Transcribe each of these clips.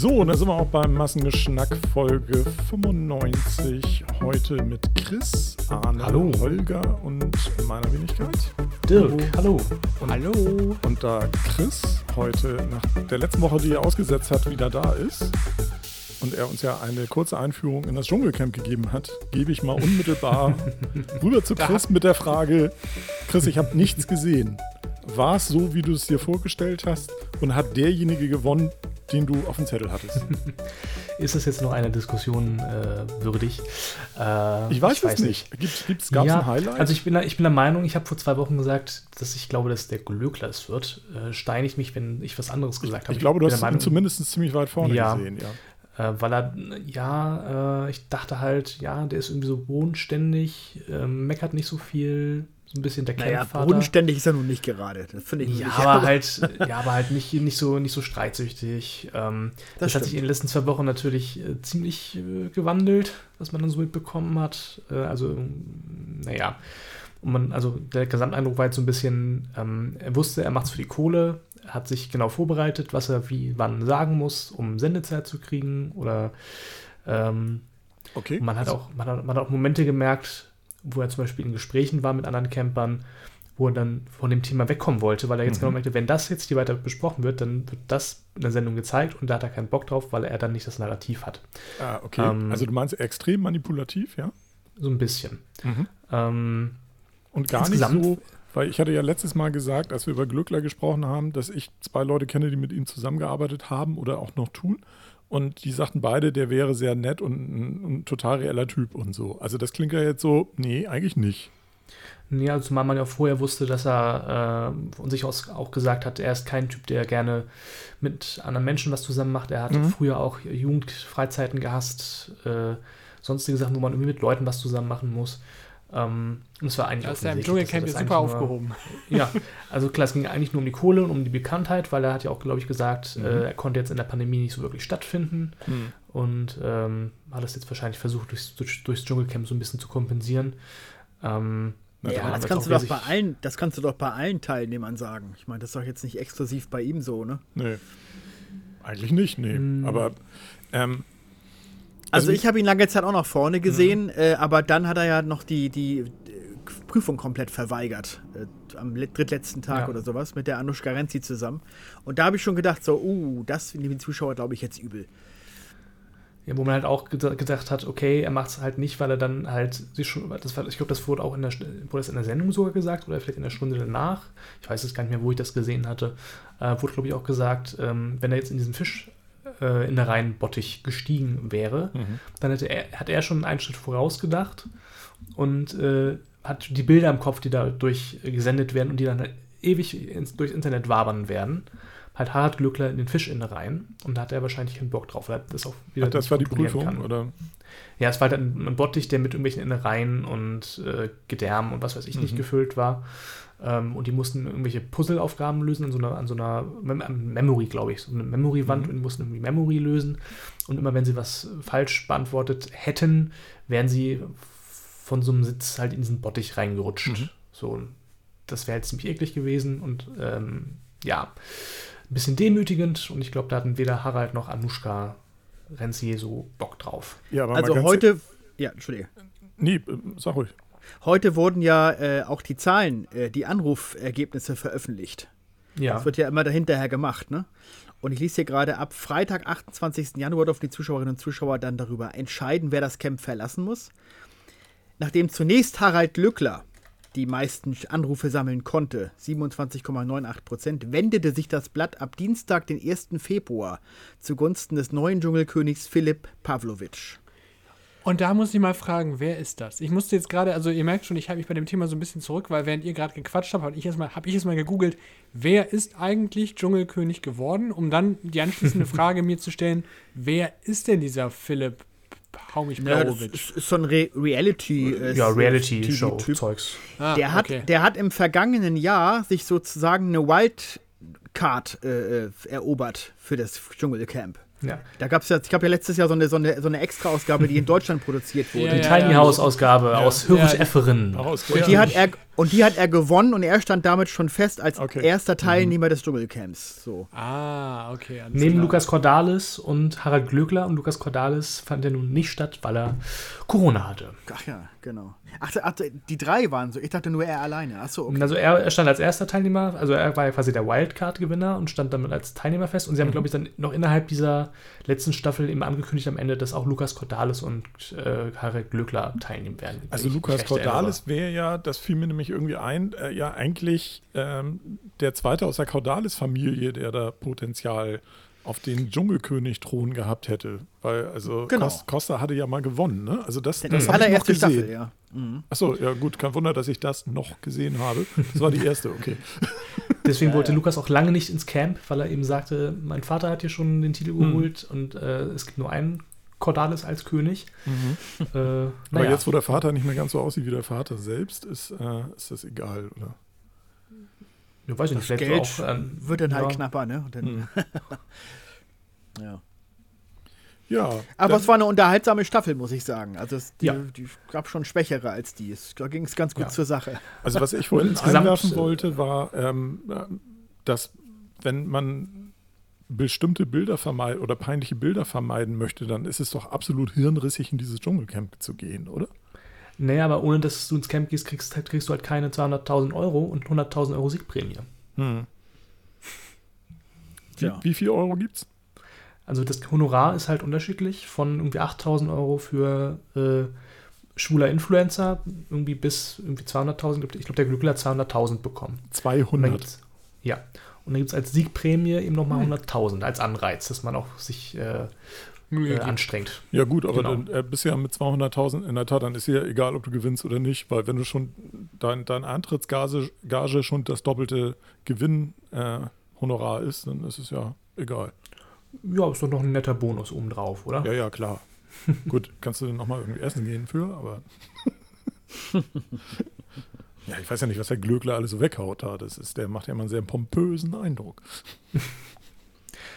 So, da sind wir auch beim Massengeschnack Folge 95. Heute mit Chris, Arne, Hallo. Holger und meiner Wenigkeit. Dirk, hallo. Und, Hallo. Und da Chris heute nach der letzten Woche, die er ausgesetzt hat, wieder da ist und er uns ja eine kurze Einführung in das Dschungelcamp gegeben hat, gebe ich mal unmittelbar rüber zu Chris mit der Frage: Chris, ich habe nichts gesehen. War es so, wie du es dir vorgestellt hast? Und hat derjenige gewonnen, den du auf dem Zettel hattest? Ist es jetzt noch eine Diskussion äh, würdig? Äh, Ich weiß es nicht. Gibt, gibt's, gab es ja, ein Highlight? Also ich bin, der- ich bin der Meinung, ich habe vor zwei Wochen gesagt, dass ich glaube, dass der Glöckler es wird. Äh, steine ich mich, wenn ich was anderes gesagt habe. ich glaube, du hast ihn zumindest ziemlich weit vorne Ja. gesehen. Ja. Äh, weil er, ja, äh, ich dachte halt, ja, der ist irgendwie so bodenständig, ähm, meckert nicht so viel, so ein bisschen der Naja, Campvater. bodenständig ist er nun nicht gerade. Das finde ich Ja, nicht. aber halt, ja, aber halt nicht, nicht, so, nicht so streitsüchtig. Ähm, das, hat stimmt. sich in den letzten zwei Wochen natürlich äh, ziemlich äh, gewandelt, was man dann so mitbekommen hat. Äh, also, naja. Und man, also der Gesamteindruck war jetzt so ein bisschen, ähm, er wusste, er macht es für die Kohle, hat sich genau vorbereitet, was er wie wann sagen muss, um Sendezeit zu kriegen. Oder ähm, Okay. man hat, Also, auch, man, hat, man hat auch Momente gemerkt, wo er zum Beispiel in Gesprächen war mit anderen Campern, wo er dann von dem Thema wegkommen wollte, weil er jetzt Mhm. genau merkte, wenn das jetzt hier weiter besprochen wird, dann wird das in der Sendung gezeigt und da hat er keinen Bock drauf, weil er dann nicht das Narrativ hat. ah, okay. ähm, also du meinst extrem manipulativ, ja? So ein bisschen. Ähm, Und gar nicht so, weil ich hatte ja letztes Mal gesagt, als wir über Glückler gesprochen haben, dass ich zwei Leute kenne, die mit ihm zusammengearbeitet haben oder auch noch tun. Und die sagten beide, der wäre sehr nett und ein, ein total reeller Typ und so. Also das klingt ja jetzt so, nee, eigentlich nicht. ja, zumal man ja vorher wusste, dass er äh, von sich aus auch gesagt hat, er ist kein Typ, der gerne mit anderen Menschen was zusammen macht. Er hat Mhm. früher auch Jugendfreizeiten gehasst, äh, sonstige Sachen, wo man irgendwie mit Leuten was zusammen machen muss. Ähm, und es war eigentlich Da ist er im Dschungelcamp das jetzt super nur- aufgehoben. Ja, also klar, es ging eigentlich nur um die Kohle und um die Bekanntheit, weil er hat ja auch, glaube ich, gesagt, Mhm. äh, er konnte jetzt in der Pandemie nicht so wirklich stattfinden und ähm, hat es jetzt wahrscheinlich versucht, durchs, durch, durchs Dschungelcamp so ein bisschen zu kompensieren. Ähm, Ja, haben das kannst, du doch bei allen, das kannst du doch bei allen Teilnehmern sagen. Ich meine, das ist doch jetzt nicht exklusiv bei ihm so, ne? Nee. Eigentlich nicht, nee. Mm. Aber ähm, Also, Also ich habe ihn lange Zeit auch nach vorne gesehen, äh, aber dann hat er ja noch die, die äh, Prüfung komplett verweigert. Äh, am le- drittletzten Tag Ja. oder sowas mit der Anushka Renzi zusammen. Und da habe ich schon gedacht, so, uh, das nehmen die Zuschauer, glaube ich, jetzt übel. Ja, wo man halt auch geda- gedacht hat, okay, er macht es halt nicht, weil er dann halt sich schon, das war, ich glaube, das wurde auch in der, wurde das in der Sendung sogar gesagt oder vielleicht in der Stunde danach, ich weiß es gar nicht mehr, wo ich das gesehen hatte, äh, wurde, glaube ich, auch gesagt, ähm, wenn er jetzt in diesen Fisch äh, in der Reihenbottich gestiegen wäre, dann hätte er, hat er schon einen Schritt vorausgedacht und äh, hat die Bilder im Kopf, die dadurch gesendet werden und die dann ewig ins, durchs Internet wabern werden. Halt Harald Glückler in den Fisch in rein und da hat er wahrscheinlich keinen Bock drauf, weil das auch wieder ach, das nicht war die Prüfung, kann. oder? Ja, es war halt ein, Bottich, der mit irgendwelchen Innereien und äh, Gedärm und was weiß ich nicht Mhm. gefüllt war. Ähm, und die mussten irgendwelche Puzzleaufgaben lösen an so einer, an so einer Mem am Memory, glaube ich, so eine Memory-Wand Mhm. und die mussten irgendwie Memory lösen. Und immer wenn sie was falsch beantwortet hätten, wären sie von so einem Sitz halt in diesen Bottich reingerutscht. Mhm. So, das wäre halt ziemlich eklig gewesen und ähm, ja, ein bisschen demütigend. Und ich glaube, da hatten weder Harald noch Anushka Renzier so Bock drauf. Ja, aber Also heute, ja, Entschuldige. Nee, äh, sag ruhig. Heute wurden ja äh, auch die Zahlen, äh, die Anrufergebnisse veröffentlicht. Ja. Das wird ja immer dahinterher gemacht, ne? Und ich lese hier gerade ab Freitag, 28. Januar, dürfen die Zuschauerinnen und Zuschauer dann darüber entscheiden, wer das Camp verlassen muss. Nachdem zunächst Harald Lückler die meisten Anrufe sammeln konnte, 27,98 Prozent, wendete sich das Blatt ab Dienstag, den 1. Februar, zugunsten des neuen Dschungelkönigs Philipp Pavlovic. Und da muss ich mal fragen, wer ist das? Ich musste jetzt gerade, also ihr merkt schon, ich habe mich bei dem Thema so ein bisschen zurück, weil während ihr gerade gequatscht habt, habe ich erstmal hab ich erst mal gegoogelt, wer ist eigentlich Dschungelkönig geworden, um dann die anschließende Frage mir zu stellen, wer ist denn dieser Philipp Hau mich Ja, das Blauwitsch? ist, ist so ein Re Reality äh, ja, TV-Typ. Reality-Show-Zeugs. Ah, Der hat, okay. der hat im vergangenen Jahr sich sozusagen eine Wildcard äh, äh, erobert für das Dschungelcamp. Ja. Da gab es ja, ich glaube ja letztes Jahr so eine, so eine, so eine Extra-Ausgabe, die in Deutschland produziert wurde. Die ja, Tiny ja. House-Ausgabe aus Hürrich Ja. Efferen. Auch aus Und die, hat er, und die hat er gewonnen und er stand damit schon fest als Okay. erster Teilnehmer des Dschungelcamps. So. Ah, okay. Neben klar. Lukas Cordalis und Harald Glöckler. Und Lukas Cordalis fand ja nun nicht statt, weil er Corona hatte. Ach ja, genau. Ach, ach, die drei waren so. Ich dachte nur er alleine. Achso, okay. Also er, er stand als erster Teilnehmer, also er war ja quasi der Wildcard-Gewinner und stand damit als Teilnehmer fest. Und sie haben, glaube ich, dann noch innerhalb dieser letzten Staffel eben angekündigt am Ende, dass auch Lukas Cordalis und äh, Harald Glöckler teilnehmen werden. Also Lukas Cordalis wäre ja, das fiel mir nämlich irgendwie ein, äh, ja eigentlich ähm, der zweite aus der Cordalis-Familie, der da Potenzial auf den Dschungelkönig-Thron gehabt hätte. Weil, also Genau. Cos- Costa hatte ja mal gewonnen, ne? Also das, das ich noch allererste gesehen. Staffel, ja. Mhm. Achso, ja gut, kein Wunder, dass ich das noch gesehen habe. Das war die erste, okay. Deswegen wollte Lukas auch lange nicht ins Camp, weil er eben sagte, mein Vater hat hier schon den Titel Mhm. geholt und äh, es gibt nur einen Cordalis als König. Äh, Aber naja. jetzt, wo der Vater nicht mehr ganz so aussieht wie der Vater selbst, ist, äh, ist das egal, oder? ja, weiß ich nicht, Geld auch, ähm, wird dann halt ja. knapper, ne? Und dann, Mhm. ja. Ja. Aber dann- es war eine unterhaltsame Staffel, muss ich sagen. Also es, die, Ja. die gab schon schwächere als die. Es, da ging es ganz gut Ja. zur Sache. Also was ich vorhin einwerfen äh, wollte, war, ähm, dass wenn man bestimmte Bilder vermeiden oder peinliche Bilder vermeiden möchte, dann ist es doch absolut hirnrissig, in dieses Dschungelcamp zu gehen, oder? Naja, aber ohne dass du ins Camp gehst, kriegst, kriegst du halt keine 200.000 Euro und 100.000 Euro Siegprämie. Hm. Wie, Ja. wie viel Euro gibt's? Also das Honorar ist halt unterschiedlich von irgendwie 8.000 Euro für äh, schwuler Influencer irgendwie bis irgendwie 200.000. Ich glaube, der Glückler hat 200.000 bekommen. Und dann 200. gibt's, ja. Und dann gibt es als Siegprämie eben nochmal 100.000 als Anreiz, dass man auch sich äh, äh, anstrengt. Ja gut, aber Genau. dann äh, bist du ja mit 200.000 in der Tat, dann ist ja egal, ob du gewinnst oder nicht, weil wenn du schon dein, dein Eintrittsgage Gage schon das doppelte Gewinnhonorar äh, Honorar ist, dann ist es ja egal. Ja, ist doch noch ein netter Bonus obendrauf, oder? Ja, ja, klar. Gut, kannst du dann nochmal irgendwie essen gehen für, aber. ja, ich weiß ja nicht, was der Glöckler alles so weghaut da. Das ist, der macht ja immer einen sehr pompösen Eindruck.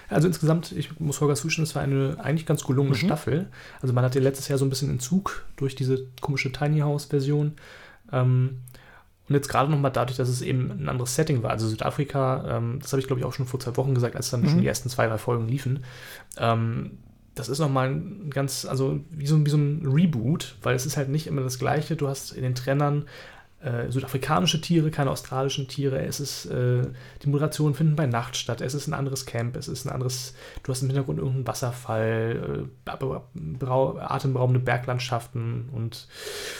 Also insgesamt, ich muss Holger zustimmen, es war eine eigentlich ganz gelungene Mhm. Staffel. Also man hatte letztes Jahr so ein bisschen Entzug durch diese komische Tiny House-Version. Ähm, und jetzt gerade nochmal dadurch, dass es eben ein anderes Setting war. Also Südafrika, ähm, das habe ich glaube ich auch schon vor zwei Wochen gesagt, als dann Mhm. schon die ersten zwei, drei Folgen liefen. Ähm, das ist nochmal ein ganz, also wie so, wie so ein Reboot, weil es ist halt nicht immer das Gleiche. Du hast in den Trennern äh, südafrikanische Tiere, keine australischen Tiere. Es ist, äh, die Moderationen finden bei Nacht statt. Es ist ein anderes Camp. Es ist ein anderes, du hast im Hintergrund irgendeinen Wasserfall, äh, atemberaubende Berglandschaften und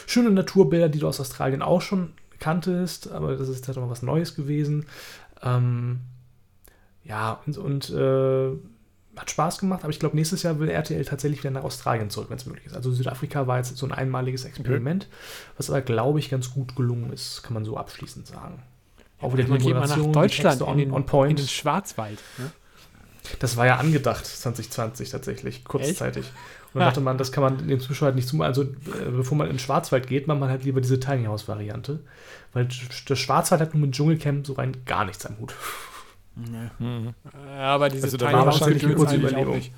schöne Naturbilder, die du aus Australien auch schon kanntest, aber das ist halt mal was Neues gewesen. Ähm, ja, und, und äh, hat Spaß gemacht, aber ich glaube, nächstes Jahr will RTL tatsächlich wieder nach Australien zurück, wenn es möglich ist. Also Südafrika war jetzt so ein einmaliges Experiment, was aber, glaube ich, ganz gut gelungen ist, kann man so abschließend sagen. Auch wieder Man geht mal nach Moderation, die Deutschland Texte in den, on point. in den Schwarzwald. Ne? Das war ja angedacht 2020 tatsächlich, kurzzeitig. Und dann dachte man, das kann man dem Zuschauer halt nicht zumachen. Also, äh, bevor man in den Schwarzwald geht, macht man halt lieber diese Tiny House-Variante. Weil der Schwarzwald hat nun mit Dschungelcamp so rein gar nichts am Hut. Aber diese Also House wahrscheinlich eine kurze Überlegung. nicht.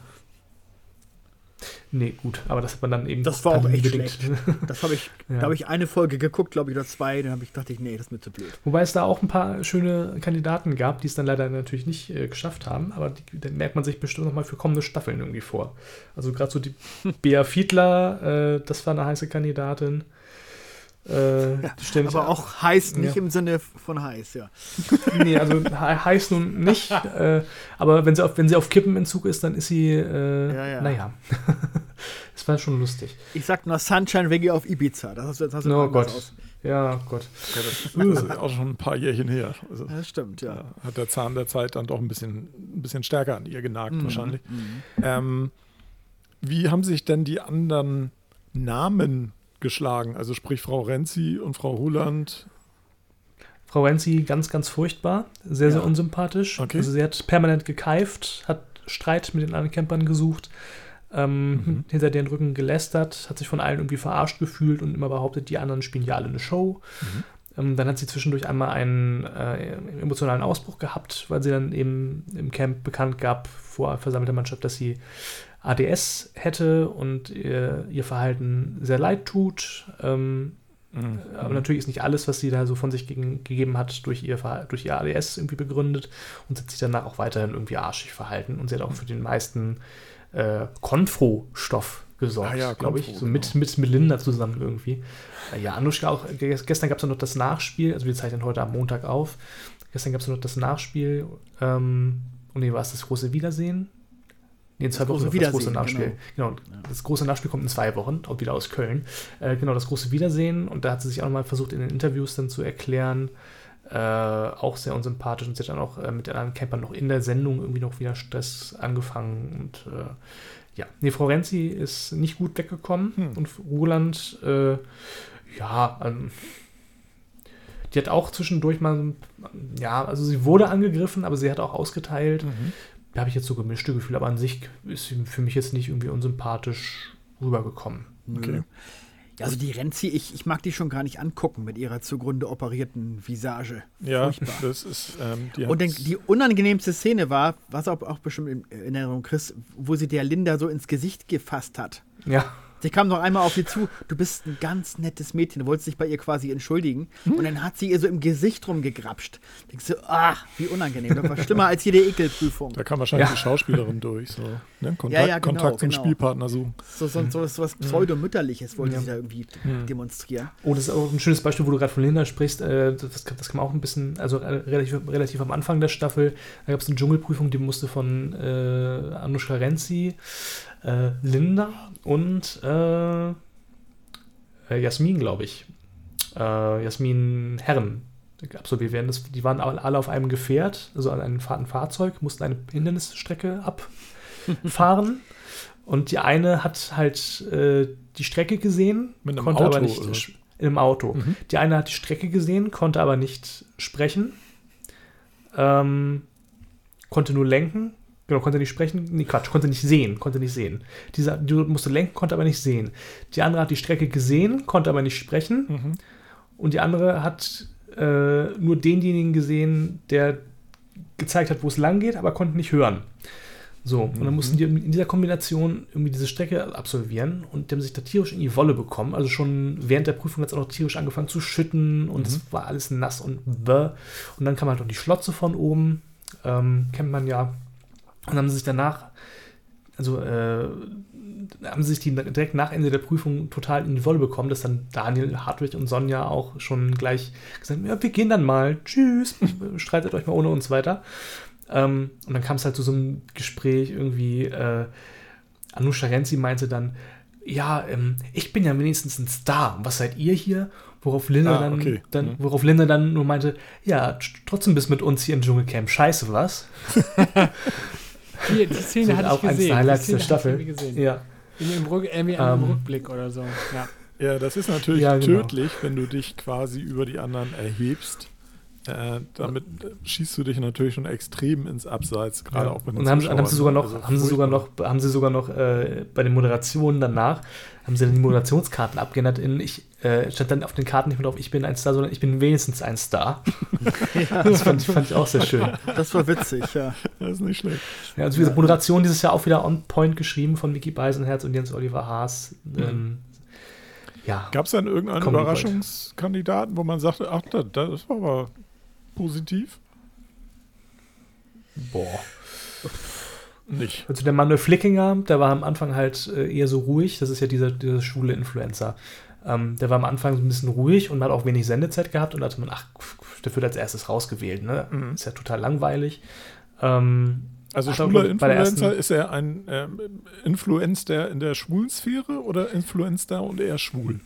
Nee, gut, aber das hat man dann eben. Das war auch echt pandemiebedingt. schlecht. Das habe ich, Ja. da habe ich eine Folge geguckt, glaube ich, oder zwei. Dann habe ich dachte ich, nee, das ist mir zu blöd. Wobei es da auch ein paar schöne Kandidaten gab, die es dann leider natürlich nicht äh, geschafft haben, aber die, dann merkt man sich bestimmt nochmal für kommende Staffeln irgendwie vor. Also gerade so die Bea Fiedler, äh, das war eine heiße Kandidatin. Äh, stellen sich- Aber auch heiß, nicht Ja. im Sinne von heiß, ja. Nee, also he heißt nun nicht, äh, aber wenn sie, auf, wenn sie auf Kippenentzug ist, dann ist sie, äh, Ja, ja. naja. das war schon lustig. Ich sag nur Sunshine Reggae auf Ibiza. Das hast, du- das hast du Oh Gott. aus. Ja, Gott. Ja, das, ist auch schon ein paar Jährchen her. Also, Ja, Das stimmt, ja. ja, hat der Zahn der Zeit dann doch ein bisschen, ein bisschen stärker an ihr genagt, Mhm. wahrscheinlich. Ähm, wie haben sich denn die anderen Namen geschlagen? Also sprich Frau Renzi und Frau Huland. Frau Renzi ganz, ganz furchtbar, sehr, sehr Ja. unsympathisch. Okay. Also sie hat permanent gekeift, hat Streit mit den anderen Campern gesucht, ähm, Mhm. hinter deren Rücken gelästert, hat sich von allen irgendwie verarscht gefühlt und immer behauptet, die anderen spielen ja alle eine Show. Mhm. Ähm, dann hat sie zwischendurch einmal einen äh, emotionalen Ausbruch gehabt, weil sie dann eben im Camp bekannt gab vor versammelter Mannschaft, dass sie ADS hätte und ihr, ihr Verhalten sehr leid tut. Ähm, Mhm. aber natürlich ist nicht alles, was sie da so von sich gegen, gegeben hat, durch ihr, durch ihr ADS irgendwie begründet und sie hat sich danach auch weiterhin irgendwie arschig verhalten und sie hat auch für den meisten äh, Konfro-Stoff gesorgt, Ah ja, glaube ich, so mit, mit Melinda zusammen irgendwie. Äh, ja, Anushka auch, ge- gestern gab es noch das Nachspiel, also wir zeichnen heute am Montag auf, gestern gab es noch das Nachspiel, ähm, und nee, war es das große Wiedersehen? Nee, in zwei Wochen noch das große Nachspiel. Genau, das große Nachspiel kommt in zwei Wochen, auch wieder aus Köln. Äh, genau, das große Wiedersehen. Und da hat sie sich auch nochmal versucht, in den Interviews dann zu erklären. Äh, auch sehr unsympathisch. Und sie hat dann auch äh, mit den anderen Campern noch in der Sendung irgendwie noch wieder Stress angefangen. Und äh, ja, nee, Frau Renzi ist nicht gut weggekommen. Hm. Und Roland, äh, ja, ähm, die hat auch zwischendurch mal, ja, also sie wurde angegriffen, aber sie hat auch ausgeteilt. Mhm. Da habe ich jetzt so gemischte Gefühle, aber an sich ist sie für mich jetzt nicht irgendwie unsympathisch rübergekommen. Okay. Ja, Also die Renzi, ich, ich mag die schon gar nicht angucken mit ihrer zugrunde operierten Visage. Ja, Furchtbar. das ist. Ähm, die Und den, hat's- die unangenehmste Szene war, was auch, auch bestimmt in in Erinnerung, Chris, wo sie der Linda so ins Gesicht gefasst hat. Ja, Sie kam noch einmal auf sie zu, du bist ein ganz nettes Mädchen, du wolltest dich bei ihr quasi entschuldigen. Und dann hat sie ihr so im Gesicht rumgegrapscht. Denkst du, ach, wie unangenehm. Das war schlimmer als jede Ekelprüfung. da kam wahrscheinlich Ja. die Schauspielerin durch. So, ne? Kontakt, Ja, ja, genau, Kontakt zum genau. Spielpartner suchen. So, so, so, so was Pseudomütterliches wollte Ja. sie da irgendwie demonstrieren. Oh, das ist auch ein schönes Beispiel, wo du gerade von Linda sprichst. Äh, das, das man auch ein bisschen, also äh, relativ, relativ am Anfang der Staffel, da gab es eine Dschungelprüfung, die musste von äh, Anushka Renzi, äh, Linda und äh, äh, Jasmin, glaube ich. Äh, Jasmin Herren absolviert werden. Das, die waren alle auf einem Gefährt, also an einem Fahr- ein Fahrzeug, mussten eine Hindernisstrecke abfahren. Und die eine hat halt äh, die Strecke gesehen, Mit einem konnte aber Auto, nicht oder? in einem Auto. Mhm. Die eine hat die Strecke gesehen, konnte aber nicht sprechen. Ähm, konnte nur lenken. Genau, konnte nicht sprechen. Nee, Quatsch, konnte nicht sehen. Konnte nicht sehen. Dieser, die musste lenken, konnte aber nicht sehen. Die andere hat die Strecke gesehen, konnte aber nicht sprechen. Mhm. Und die andere hat äh, nur denjenigen gesehen, der gezeigt hat, wo es lang geht, aber konnte nicht hören. So, und dann mussten die in dieser Kombination irgendwie diese Strecke absolvieren und die haben sich da tierisch in die Wolle bekommen. Also schon während der Prüfung hat es auch noch tierisch angefangen zu schütten und es war alles nass und bäh. Und dann kam halt noch die Schlotze von oben, ähm, kennt man ja. Und dann haben sie sich danach, also äh, haben sie sich die direkt nach Ende der Prüfung total in die Wolle bekommen, dass dann Daniel, Hartwig und Sonja auch schon gleich gesagt haben, ja, wir gehen dann mal, tschüss, streitet euch mal ohne uns weiter. Ähm, und dann kam es halt zu so einem Gespräch irgendwie, äh, Anusha Renzi meinte dann, ja, ähm, ich bin ja wenigstens ein Star, was seid ihr hier? Worauf Linda, Ah, dann, okay. dann, Mhm. worauf Linda dann nur meinte, ja, tr- trotzdem bist mit uns hier im Dschungelcamp, scheiße was? Die, die Szene So hatte auch ich gesehen. der Highlights der Staffel. ich gesehen. Ja. In dem Rück, irgendwie einem Ähm. Rückblick oder so. Ja. Ja, das ist natürlich Ja, genau. tödlich, wenn du dich quasi über die anderen erhebst. Äh, damit schießt du dich natürlich schon extrem ins Abseits, gerade Ja. auch bei den Und haben, sie- haben sie sogar Zuschauern. noch, Also haben sie sogar noch, haben sie sogar noch äh, bei den Moderationen danach, haben sie dann die Moderationskarten abgeändert in ich äh, stand dann auf den Karten nicht mehr drauf, ich bin ein Star, sondern ich bin wenigstens ein Star. Das fand ich, fand ich auch sehr schön. Das war witzig, ja. Das ist nicht schlecht. Ja, also wie gesagt, Moderation dieses Jahr auch wieder on point geschrieben von Vicky Beisenherz und Jens Oliver Haas. Ähm, ja. Gab es dann irgendeinen Comedy Überraschungskandidaten, wo man sagte, ach, das, das war aber positiv? Boah. Nicht. Also der Manuel Flickinger, der war am Anfang halt äh, eher so ruhig. Das ist ja dieser, dieser schwule Influencer. Ähm, der war am Anfang so ein bisschen ruhig und hat auch wenig Sendezeit gehabt und da hatte man, ach, der wird als erstes rausgewählt. Ne? Mhm. Ist ja total langweilig. Ähm, Also Hat er, schwuler Influencer, ersten- ist er ein ähm, Influencer in der schwulen Sphäre oder Influencer und eher schwul?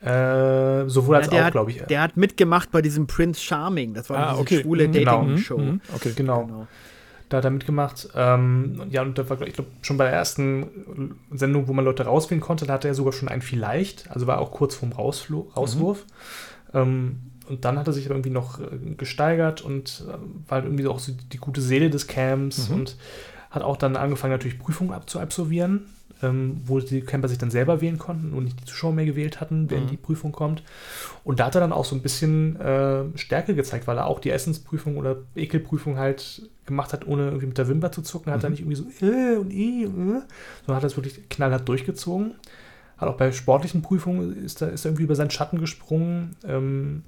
äh, sowohl als Ja, der, auch, glaube ich. hat, der hat mitgemacht bei diesem Prince Charming. Das war Ah, diese okay. schwule Mhm, genau. Dating-Show. Mhm, Okay. genau. Genau. Da hat er mitgemacht. Ähm, ja, und da war, ich glaube, schon bei der ersten Sendung, wo man Leute rauswählen konnte, da hatte er sogar schon ein Vielleicht. Also war auch kurz vorm Rausflo Rauswurf. Ähm, und dann hat er sich aber irgendwie noch äh, gesteigert und äh, war halt irgendwie auch so die gute Seele des Camps Mhm. und Hat auch dann angefangen, natürlich Prüfungen ab zu absolvieren, ähm, wo die Camper sich dann selber wählen konnten und nicht die Zuschauer mehr gewählt hatten, wenn Mhm. die Prüfung kommt. Und da hat er dann auch so ein bisschen äh, Stärke gezeigt, weil er auch die Essensprüfung oder Ekelprüfung halt gemacht hat, ohne irgendwie mit der Wimper zu zucken. Hat er Mhm. nicht irgendwie so äh und i, äh, sondern hat das wirklich knallhart durchgezogen. Hat auch bei sportlichen Prüfungen ist er, ist er irgendwie über seinen Schatten gesprungen. Ähm,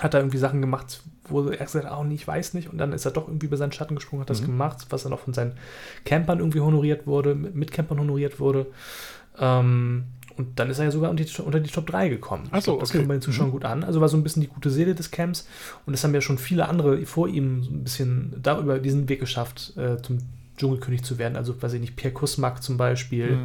hat da irgendwie Sachen gemacht, wo er gesagt hat, oh nee, ich weiß nicht. Und dann ist er doch irgendwie über seinen Schatten gesprungen, hat das Mhm. gemacht, was dann auch von seinen Campern irgendwie honoriert wurde, mit Mitcampern honoriert wurde. Ähm, und dann ist er ja sogar unter die, unter die Top 3 gekommen. Ach so, Ich glaub, das okay. kam bei den Zuschauern Mhm. gut an. Also war so ein bisschen die gute Seele des Camps. Und es haben ja schon viele andere vor ihm so ein bisschen darüber diesen Weg geschafft, äh, zum Dschungelkönig zu werden. Also, weiß ich nicht, Pierre Kusmak zum Beispiel,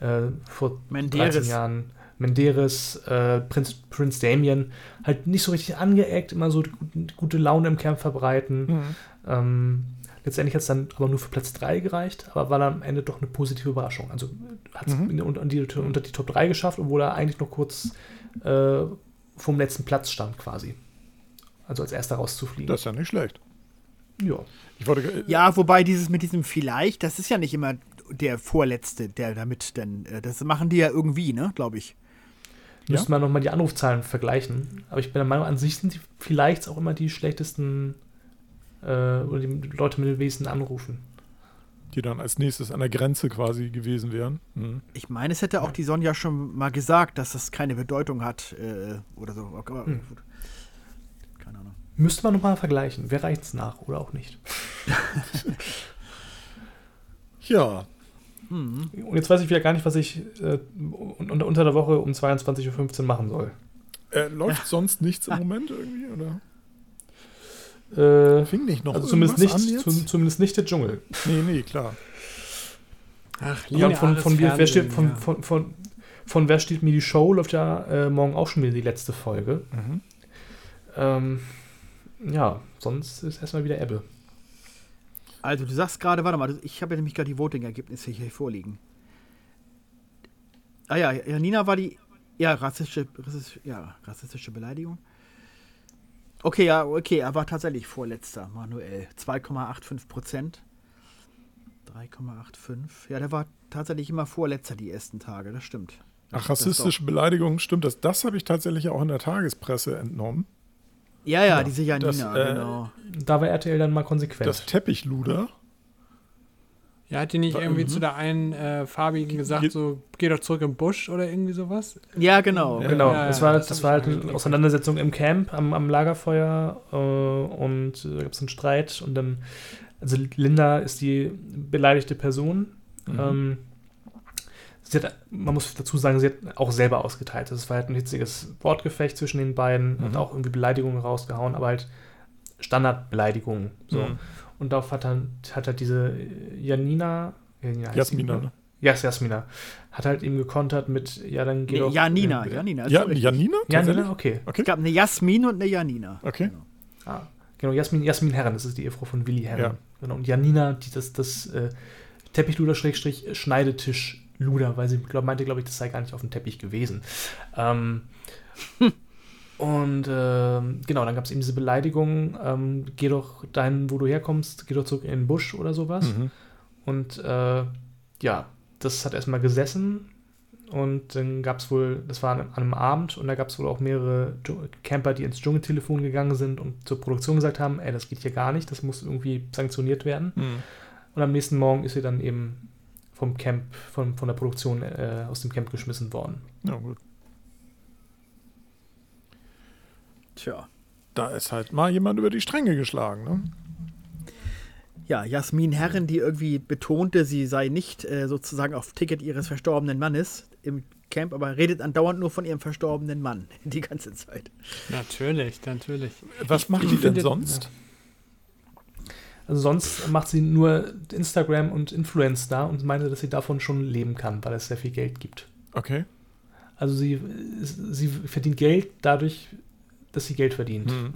Mhm. äh, vor Menderes. 13 Jahren. Menderes, äh, Prinz, Prinz Damien, halt nicht so richtig angeeckt, immer so die gute, Laune im Camp verbreiten. Mhm. Ähm, letztendlich hat es dann aber nur für Platz 3 gereicht, aber war dann am Ende doch eine positive Überraschung. Also hat es Mhm. unter, die, unter die Top 3 geschafft, obwohl er eigentlich noch kurz äh, vom letzten Platz stand quasi. Also als erster rauszufliegen. Das ist ja nicht schlecht. ja. Ich wollte, äh, Ja, wobei dieses mit diesem vielleicht, das ist ja nicht immer der Vorletzte, der damit denn, äh, das machen die ja irgendwie, ne, glaube ich. Ja? Müsste man nochmal die Anrufzahlen vergleichen. Aber ich bin der Meinung, an sich sind die vielleicht auch immer die schlechtesten äh, oder die Leute mit den wenigsten Anrufen. die dann als nächstes an der Grenze quasi gewesen wären. Mhm. Ich meine, es hätte auch die Sonja schon mal gesagt, dass das keine Bedeutung hat äh, oder so. Aber, Hm. gut. Keine Ahnung. Müsste man nochmal vergleichen. Wer reicht's nach oder auch nicht? Ja, Hm. Und jetzt weiß ich wieder gar nicht, was ich äh, un- unter der Woche um 22.15 Uhr machen soll. äh, läuft sonst nichts im Moment irgendwie? Oder Äh, fing nicht noch also zumindest nicht, zum, zumindest nicht der Dschungel. Nee, nee, klar. Ach, Ja, und von, von, wer, wer steht, von, ja. von, von, von wer steht mir die Show, läuft ja äh, morgen auch schon wieder die letzte Folge. Mhm. Ähm, ja, sonst ist erstmal wieder Ebbe. Also, du sagst gerade, warte mal, ich habe ja nämlich gerade die Voting-Ergebnisse hier vorliegen. Ah ja, Janina war die, ja, rassistische, rassistische, ja, rassistische Beleidigung. Okay, ja, okay, er war tatsächlich vorletzter, Manuel. 2,85 Prozent. 3,85. Ja, der war tatsächlich immer vorletzter die ersten Tage, das stimmt. Ach, rassistische Beleidigungen, stimmt das? Das habe ich tatsächlich auch in der Tagespresse entnommen. Ja, ja, Ja, diese Janina, das, äh, genau. Da war RTL dann mal konsequent. Das Teppichluder. Ja, hat die nicht Wa- irgendwie mhm. zu der einen äh, Farbigen gesagt, Ge- so, geh doch zurück im Busch oder irgendwie sowas? Ja, genau. Ja, Genau, Ja, das ja, war, das das hab war halt eine. Auseinandersetzung im Camp am, am Lagerfeuer äh, und äh, da gab es einen Streit und dann, also Linda ist die beleidigte Person. Mhm. Ähm, hat, man muss dazu sagen, sie hat auch selber ausgeteilt. Das war halt ein hitziges Wortgefecht zwischen den beiden, hat Mhm. auch irgendwie Beleidigungen rausgehauen, aber halt Standardbeleidigungen. So. Mhm. Und darauf hat dann hat halt diese Janina, Janina Jasmina, ne? Ja, yes, Jasmina. Hat halt eben gekontert mit, ja, dann geh Nee, doch. Janina, äh, Janina. ist Ja. Janina? Janina, okay. Es gab eine Jasmin und eine Janina. Okay. Genau. Ah, genau, Jasmin, Jasmin Herren, das ist die Ehefrau von Willi Herren. Ja. Genau. Und Janina, die das, das äh, Teppichluder-Schneidetisch-Luder, weil sie glaub, meinte, glaube ich, das sei gar nicht auf dem Teppich gewesen. Ähm, und ähm, genau, dann gab es eben diese Beleidigung, ähm, geh doch dahin, wo du herkommst, geh doch zurück in den Busch oder sowas. Mhm. Und äh, ja, das hat erstmal gesessen. Und dann gab es wohl, das war an, einem Abend, und da gab es wohl auch mehrere Camper, die ins Dschungeltelefon gegangen sind und zur Produktion gesagt haben, ey, das geht hier gar nicht, das muss irgendwie sanktioniert werden. Mhm. Und am nächsten Morgen ist sie dann eben vom Camp, von, von der Produktion äh, aus dem Camp geschmissen worden. Ja, gut. Tja. Da ist halt mal jemand über die Stränge geschlagen, ne? Ja, Jasmin Herren, die irgendwie betonte, sie sei nicht äh, sozusagen auf Ticket ihres verstorbenen Mannes im Camp, aber redet andauernd nur von ihrem verstorbenen Mann die ganze Zeit. Natürlich, natürlich. Was macht ich die denn sonst? Also sonst macht sie nur Instagram und Influence da und meinte, dass sie davon schon leben kann, weil es sehr viel Geld gibt. Okay. Also sie, sie verdient Geld dadurch, dass sie Geld verdient. Hm.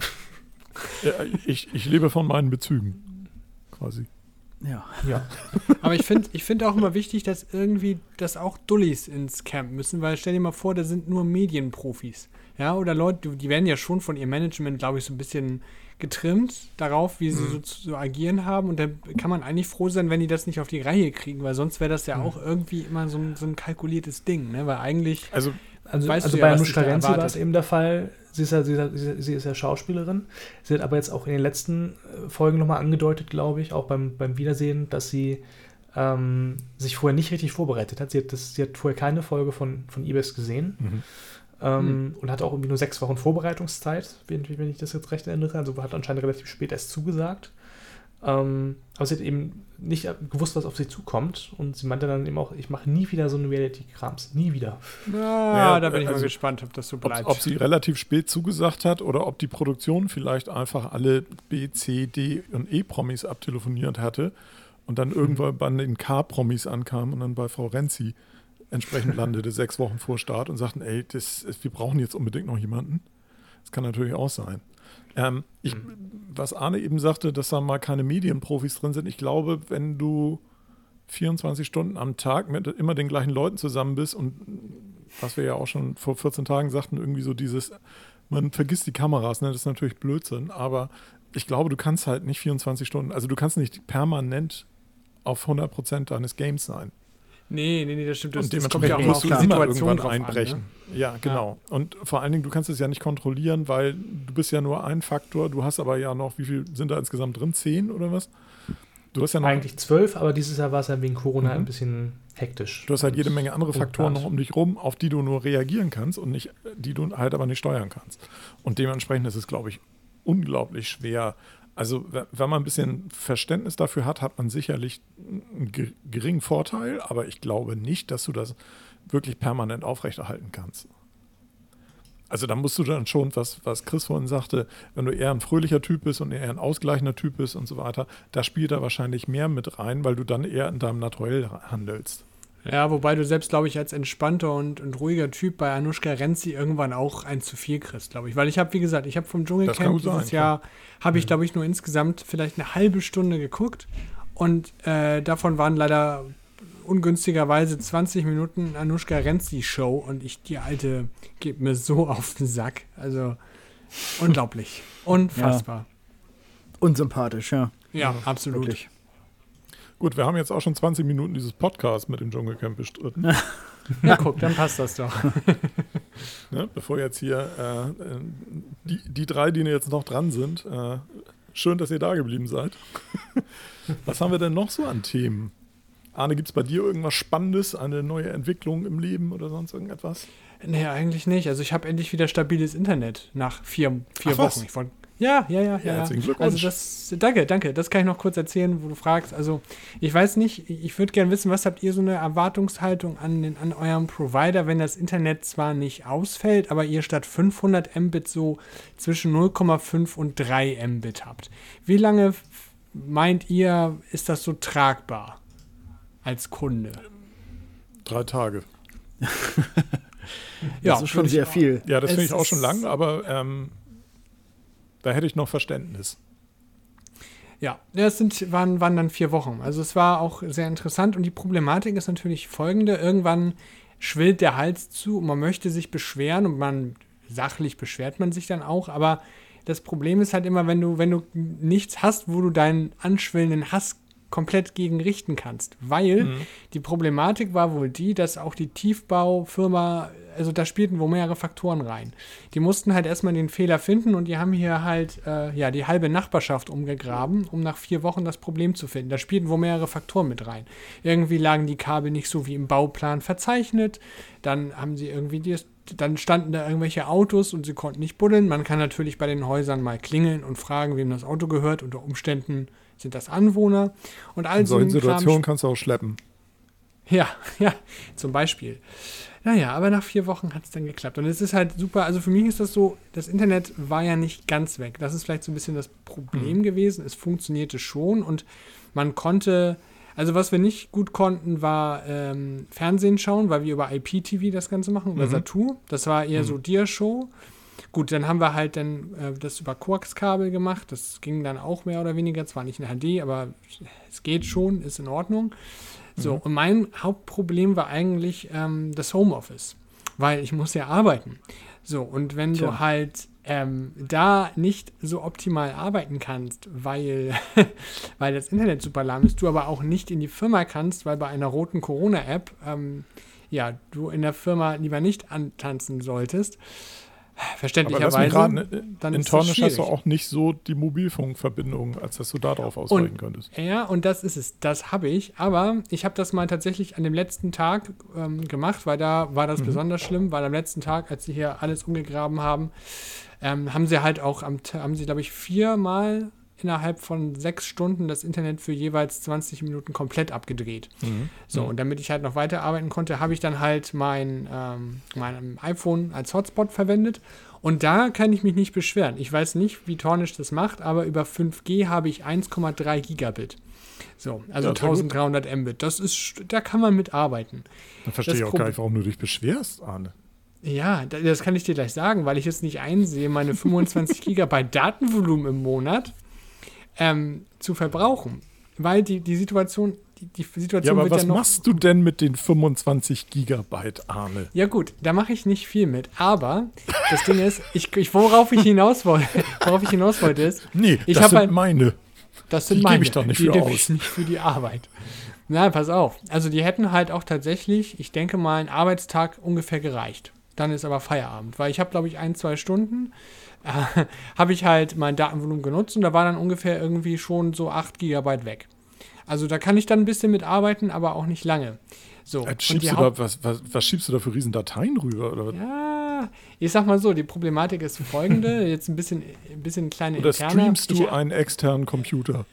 Ja, ich, ich lebe von meinen Bezügen. Quasi. Ja. Ja. Aber ich finde ich find auch immer wichtig, dass irgendwie, dass auch Dullis ins Camp müssen, weil stell dir mal vor, da sind nur Medienprofis. Ja, oder Leute, die werden ja schon von ihrem Management, glaube ich, so ein bisschen getrimmt darauf, wie sie so zu so agieren haben. Und da kann man eigentlich froh sein, wenn die das nicht auf die Reihe kriegen, weil sonst wäre das ja auch irgendwie immer so ein, so ein kalkuliertes Ding, ne? Weil eigentlich. Also Also, Weißt also du ja, bei was Anushka Renzi war es eben der Fall. Sie ist, ja, sie, ist ja, sie sie ist ja Schauspielerin. Sie hat aber jetzt auch in den letzten äh, Folgen nochmal angedeutet, glaube ich, auch beim, beim Wiedersehen, dass sie ähm, sich vorher nicht richtig vorbereitet hat. Sie hat, das, sie hat vorher keine Folge von, von Ibis gesehen Mhm. Ähm, und hatte auch irgendwie nur sechs Wochen Vorbereitungszeit, wenn, wenn ich das jetzt recht erinnere. Also hat anscheinend relativ spät erst zugesagt. Ähm, aber sie hat eben nicht gewusst, was auf sie zukommt. Und sie meinte dann eben auch, ich mache nie wieder so einen Reality-Krams. Nie wieder. Ah, Naja, da bin ich mal also, gespannt, ob das so bleibt. ob sie relativ spät zugesagt hat oder ob die Produktion vielleicht einfach alle B, C, D und E-Promis abtelefoniert hatte und dann irgendwann bei den K-Promis ankam und dann bei Frau Renzi entsprechend landete, sechs Wochen vor Start und sagten, ey, das, wir brauchen jetzt unbedingt noch jemanden. Das kann natürlich auch sein. Ähm, ich, Was Arne eben sagte, dass da mal keine Medienprofis drin sind, ich glaube, wenn du 24 Stunden am Tag mit immer den gleichen Leuten zusammen bist und was wir ja auch schon vor 14 Tagen sagten, irgendwie so dieses, man vergisst die Kameras, ne? das ist natürlich Blödsinn, aber ich glaube, du kannst halt nicht 24 Stunden, also du kannst nicht permanent auf 100% deines Games sein. Nee, nee, nee, das stimmt. Das, und das kommt ja dementsprechend auch musst mal du immer irgendwann drauf einbrechen. An, ne? Ja, genau. Und vor allen Dingen, du kannst es ja nicht kontrollieren, weil du bist ja nur ein Faktor, du hast aber ja noch, wie viel sind da insgesamt drin? Zehn oder was? Du hast ja noch Eigentlich zwölf, aber dieses Jahr war es ja wegen Corona Mhm. ein bisschen hektisch. Du hast halt jede Menge andere Faktoren noch um dich rum, auf die du nur reagieren kannst und nicht, die du halt aber nicht steuern kannst. Und dementsprechend ist es, glaube ich, unglaublich schwer. Also, we- wenn man ein bisschen Verständnis dafür hat, hat man sicherlich einen ge- geringen Vorteil, aber ich glaube nicht, dass du das wirklich permanent aufrechterhalten kannst. Also da musst du dann schon, was, was Chris vorhin sagte, wenn du eher ein fröhlicher Typ bist und eher ein ausgleichender Typ bist und so weiter, da spielt da wahrscheinlich mehr mit rein, weil du dann eher in deinem Naturell handelst. Ja, wobei du selbst, glaube ich, als entspannter und, und ruhiger Typ bei Anushka Renzi irgendwann auch ein zu viel kriegst, glaube ich. Weil ich habe, wie gesagt, ich habe vom Dschungelcamp gut sein, dieses Jahr, habe ich, glaube ich, nur insgesamt vielleicht eine halbe Stunde geguckt. Und äh, davon waren leider ungünstigerweise 20 Minuten Anushka Renzi Show. Und ich, die alte, geht mir so auf den Sack. Also unglaublich. Unfassbar. Unsympathisch, ja. Ja, absolut. Wirklich. Gut, wir haben jetzt auch schon 20 Minuten dieses Podcast mit dem Dschungelcamp bestritten. Ja, guck, dann passt das doch. ne? Bevor jetzt hier äh, die, die drei, die jetzt noch dran sind, äh, schön, dass ihr da geblieben seid. Was haben wir denn noch so an Themen? Arne, gibt es bei dir irgendwas Spannendes, eine neue Entwicklung im Leben oder sonst irgendetwas? Nee, eigentlich nicht. Also ich habe endlich wieder stabiles Internet nach vier, vier Ach, was? Wochen. Ich wollt, ja, ja, ja, ja. ja. herzlichen Glückwunsch. Also das, danke, danke. Das kann ich noch kurz erzählen, wo du fragst. Also ich weiß nicht, ich würde gerne wissen, was habt ihr so eine Erwartungshaltung an, den, an eurem Provider, wenn das Internet zwar nicht ausfällt, aber ihr statt 500 Mbit so zwischen 0,5 und 3 Mbit habt. Wie lange meint ihr, ist das so tragbar als Kunde? Drei Tage. Das ist schon sehr viel. Ja, das finde ich auch schon lang, aber ähm, da hätte ich noch Verständnis. Ja, es sind, waren, waren dann vier Wochen. Also es war auch sehr interessant und die Problematik ist natürlich folgende. Irgendwann schwillt der Hals zu und man möchte sich beschweren und man sachlich beschwert man sich dann auch, aber das Problem ist halt immer, wenn du, wenn du nichts hast, wo du deinen anschwellenden Hass komplett gegen richten kannst. Weil die Problematik war wohl die, dass auch die Tiefbaufirma, also da spielten wohl mehrere Faktoren rein. Die mussten halt erstmal den Fehler finden und die haben hier halt äh, ja die halbe Nachbarschaft umgegraben, um nach vier Wochen das Problem zu finden. Da spielten wohl mehrere Faktoren mit rein. Irgendwie lagen die Kabel nicht so wie im Bauplan verzeichnet. Dann haben sie irgendwie die, dann standen da irgendwelche Autos und sie konnten nicht buddeln. Man kann natürlich bei den Häusern mal klingeln und fragen, wem das Auto gehört. Unter Umständen sind das Anwohner. Und all In so solchen Kram Situationen kannst du auch schleppen. ja, ja, zum Beispiel. Naja, aber nach vier Wochen hat es dann geklappt. Und es ist halt super. Also für mich ist das so, das Internet war ja nicht ganz weg. Das ist vielleicht so ein bisschen das Problem gewesen. Es funktionierte schon und man konnte, also was wir nicht gut konnten, war ähm, Fernsehen schauen, weil wir über IPTV das Ganze machen, über Mhm. Satu. Das war eher so Dia-Show. Gut, dann haben wir halt dann äh, das über Koax-Kabel gemacht. Das ging dann auch mehr oder weniger. Zwar nicht in HD, aber es geht schon, ist in Ordnung. So, und mein Hauptproblem war eigentlich ähm, das Homeoffice, weil ich muss ja arbeiten. So, und wenn Tja. du halt ähm, da nicht so optimal arbeiten kannst, weil, weil das Internet super lahm ist, du aber auch nicht in die Firma kannst, weil bei einer roten Corona-App ähm, ja, du in der Firma lieber nicht antanzen solltest. Aber Verständlicherweise. raten, ne, dann in Tornisch hast du auch nicht so die Mobilfunkverbindung, als dass du darauf ausweichen könntest. Ja, und das ist es. Das habe ich. Aber ich habe das mal tatsächlich an dem letzten Tag ähm, gemacht, weil da war das besonders schlimm, weil am letzten Tag, als sie hier alles umgegraben haben, ähm, haben sie halt auch am, haben sie, glaube ich, viermal innerhalb von sechs Stunden das Internet für jeweils 20 Minuten komplett abgedreht. So, und damit ich halt noch weiterarbeiten konnte, habe ich dann halt mein, ähm, mein iPhone als Hotspot verwendet. Und da kann ich mich nicht beschweren. Ich weiß nicht, wie Tornish das macht, aber über 5G habe ich 1,3 Gigabit. So, also Ja, sehr gut. 1300 Mbit. Das ist, da kann man mitarbeiten. Dann verstehe das ich auch gar nicht, warum du dich beschwerst, Arne. Ja, da- das kann ich dir gleich sagen, weil ich jetzt nicht einsehe, meine 25 Gigabyte Datenvolumen im Monat ähm, zu verbrauchen. Weil die, die Situation, die, die Ja, Situation aber wird was ja noch. machst du denn mit den 25 Gigabyte, Arne? Ja gut, da mache ich nicht viel mit. Aber das Ding ist, ich, ich, worauf ich hinaus wollte, worauf ich hinaus wollte ist, Nee, Ich das sind halt- meine. das sind Die gebe meine. ich doch nicht die für gebe aus. ich nicht für die Arbeit. Na, pass auf. Also die hätten halt auch tatsächlich, ich denke mal, einen Arbeitstag ungefähr gereicht. Dann ist aber Feierabend, weil ich habe, glaube ich, ein, zwei Stunden äh, habe ich halt mein Datenvolumen genutzt und da war dann ungefähr irgendwie schon so 8 Gigabyte weg. Also da kann ich dann ein bisschen mitarbeiten, aber auch nicht lange. So, Äh, Schiebst du da, was, was, was schiebst du da für riesen Dateien rüber? Oder? Ja, ich sag mal so, die Problematik ist folgende, jetzt ein bisschen, ein bisschen kleine oder interne. streamst du ich, einen externen Computer?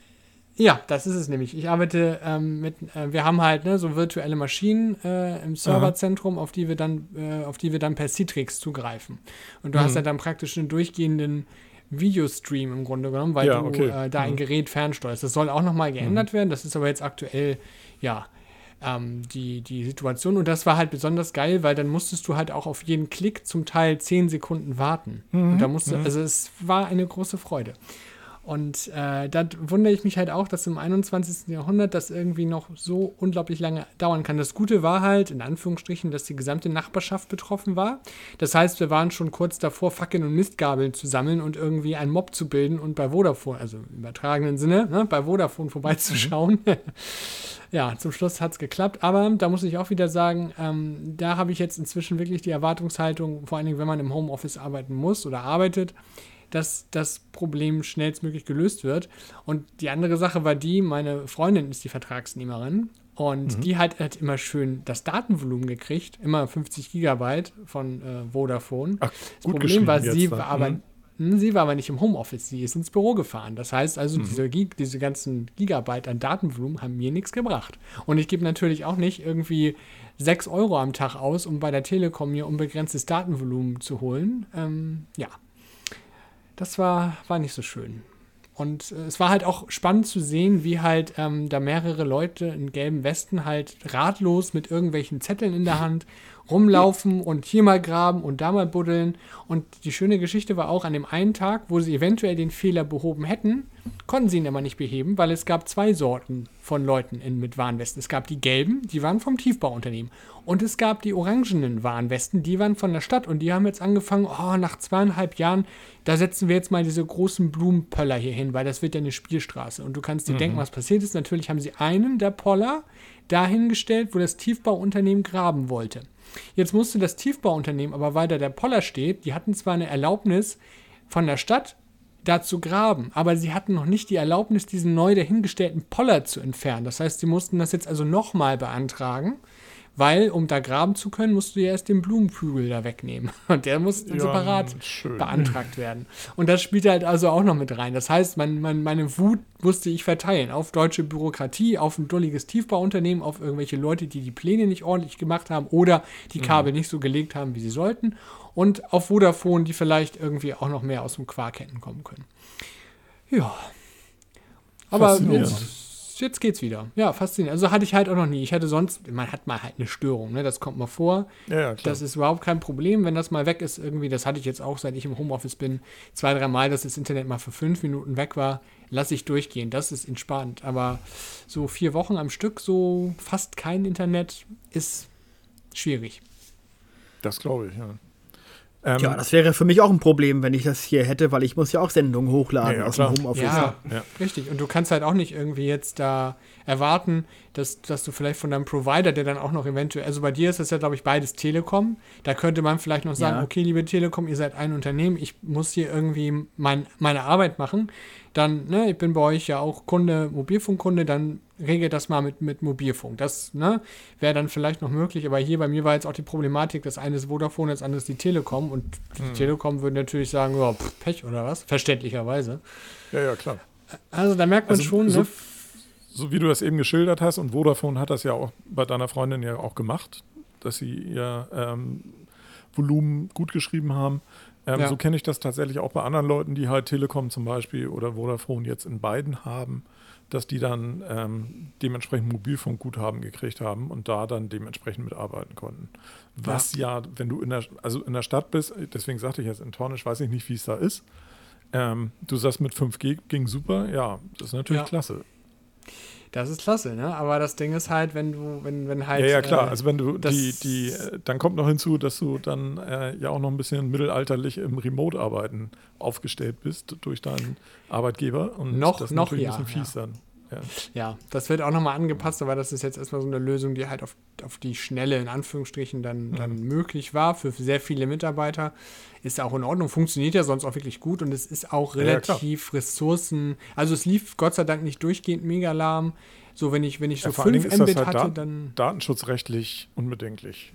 Ja, das ist es nämlich. Ich arbeite ähm, mit, äh, wir haben halt ne, so virtuelle Maschinen äh, im Serverzentrum, auf die wir dann, äh, auf die wir dann per Citrix zugreifen. Und du hast ja dann praktisch einen durchgehenden Videostream im Grunde genommen, weil Ja, du okay. äh, da ein Mhm. Gerät fernsteuerst. Das soll auch nochmal geändert werden. Das ist aber jetzt aktuell, ja, ähm, die, die Situation. Und das war halt besonders geil, weil dann musstest du halt auch auf jeden Klick zum Teil 10 Sekunden warten. Und da musste, also es war eine große Freude. Und äh, da wundere ich mich halt auch, dass im 21. Jahrhundert das irgendwie noch so unglaublich lange dauern kann. Das Gute war halt, in Anführungsstrichen, dass die gesamte Nachbarschaft betroffen war. Das heißt, wir waren schon kurz davor, Fackeln und Mistgabeln zu sammeln und irgendwie einen Mob zu bilden und bei Vodafone, also im übertragenen Sinne, ne, bei Vodafone vorbeizuschauen. ja, zum Schluss hat es geklappt. Aber da muss ich auch wieder sagen, ähm, da habe ich jetzt inzwischen wirklich die Erwartungshaltung, vor allen Dingen, wenn man im Homeoffice arbeiten muss oder arbeitet, dass das Problem schnellstmöglich gelöst wird. Und die andere Sache war die, meine Freundin ist die Vertragsnehmerin und die hat, hat immer schön das Datenvolumen gekriegt, immer 50 Gigabyte von äh, Vodafone. Ach, das gut Problem war, sie war aber Mhm. hm, Sie war aber nicht im Homeoffice, sie ist ins Büro gefahren. Das heißt also, Mhm. diese, diese ganzen Gigabyte an Datenvolumen haben mir nichts gebracht. Und ich gebe natürlich auch nicht irgendwie 6 Euro am Tag aus, um bei der Telekom mir unbegrenztes Datenvolumen zu holen. Ähm, ja, das war, war nicht so schön. Und äh, es war halt auch spannend zu sehen, wie halt ähm, da mehrere Leute in gelben Westen halt ratlos mit irgendwelchen Zetteln in der Hand rumlaufen und hier mal graben und da mal buddeln. Und die schöne Geschichte war auch, an dem einen Tag, wo sie eventuell den Fehler behoben hätten, konnten sie ihn aber nicht beheben, weil es gab zwei Sorten von Leuten in, mit Warnwesten. Es gab die gelben, die waren vom Tiefbauunternehmen. Und es gab die orangenen Warnwesten, die waren von der Stadt. Und die haben jetzt angefangen, oh, nach zweieinhalb Jahren, da setzen wir jetzt mal diese großen Blumenpöller hier hin, weil das wird ja eine Spielstraße. Und du kannst dir denken, was passiert ist. Natürlich haben sie einen der Poller dahingestellt, wo das Tiefbauunternehmen graben wollte. Jetzt musste das Tiefbauunternehmen, aber weil da der Poller steht, die hatten zwar eine Erlaubnis von der Stadt, da zu graben, aber sie hatten noch nicht die Erlaubnis, diesen neu dahingestellten Poller zu entfernen. Das heißt, sie mussten das jetzt also nochmal beantragen, weil, um da graben zu können, musst du ja erst den Blumenpügel da wegnehmen. Und der muss Ja, separat schön. beantragt werden. Und das spielt halt also auch noch mit rein. Das heißt, mein, mein, meine Wut musste ich verteilen auf deutsche Bürokratie, auf ein dulliges Tiefbauunternehmen, auf irgendwelche Leute, die die Pläne nicht ordentlich gemacht haben oder die Kabel nicht so gelegt haben, wie sie sollten. Und auf Vodafone, die vielleicht irgendwie auch noch mehr aus dem Quark hätten kommen können. Ja. Aber jetzt, jetzt, jetzt geht's wieder. Ja, faszinierend. Also hatte ich halt auch noch nie. Ich hatte sonst, man hat mal halt eine Störung, ne? Das kommt mal vor. Ja, ja, klar. Das ist überhaupt kein Problem, wenn das mal weg ist irgendwie. Das hatte ich jetzt auch, seit ich im Homeoffice bin, zwei, drei Mal, dass das Internet mal für fünf Minuten weg war. Lasse ich durchgehen. Das ist entspannt. Aber so vier Wochen am Stück, so fast kein Internet, ist schwierig. das glaube ich, ja. Ähm, Ja, das wäre für mich auch ein Problem, wenn ich das hier hätte, weil ich muss ja auch Sendungen hochladen Ja, ja, aus dem Homeoffice. Ja, Ja. richtig. Und du kannst halt auch nicht irgendwie jetzt da erwarten, dass, dass du vielleicht von deinem Provider, der dann auch noch eventuell, also bei dir ist das ja, glaube ich, beides Telekom. Da könnte man vielleicht noch sagen, Ja. okay, liebe Telekom, ihr seid ein Unternehmen, ich muss hier irgendwie mein, meine Arbeit machen. Dann, ne, ich bin bei euch ja auch Kunde, Mobilfunkkunde, dann regelt das mal mit, mit Mobilfunk. Das ne, wäre dann vielleicht noch möglich, aber hier bei mir war jetzt auch die Problematik, das eine ist Vodafone, das andere ist die Telekom und die Telekom würde natürlich sagen, ja, pff, Pech oder was, verständlicherweise. ja, ja, klar. Also da merkt man Also schon, so- ne? So wie du das eben geschildert hast, und Vodafone hat das ja auch bei deiner Freundin ja auch gemacht, dass sie ihr ähm, Volumen gut geschrieben haben. Ähm, Ja. So kenne ich das tatsächlich auch bei anderen Leuten, die halt Telekom zum Beispiel oder Vodafone jetzt in beiden haben, dass die dann ähm, dementsprechend Mobilfunkguthaben gekriegt haben und da dann dementsprechend mitarbeiten konnten. Was ja, wenn du in der, also in der Stadt bist, deswegen sagte ich jetzt in Tornisch, weiß ich nicht, wie es da ist. Ähm, du sagst mit 5G ging super, ja, das ist natürlich Ja. klasse. Das ist klasse, ne? Aber das Ding ist halt, wenn du, wenn, wenn halt. Ja, ja, klar. äh, Also wenn du die, die, dann kommt noch hinzu, dass du dann äh, ja auch noch ein bisschen mittelalterlich im Remote-Arbeiten aufgestellt bist durch deinen Arbeitgeber. Und Noch- das ist noch natürlich ja, ein bisschen fies dann. Ja. Ja, das wird auch nochmal angepasst, aber das ist jetzt erstmal so eine Lösung, die halt auf, auf die Schnelle, in Anführungsstrichen, dann, dann möglich war für sehr viele Mitarbeiter. Ist ja auch in Ordnung, funktioniert ja sonst auch wirklich gut und es ist auch Ja, ja, relativ Ressourcen. Also es lief Gott sei Dank nicht durchgehend mega lahm. So, wenn ich, wenn ich so Ja, vor allen 5 Dingen ist das Mbit halt hatte, da- dann. Datenschutzrechtlich unbedenklich,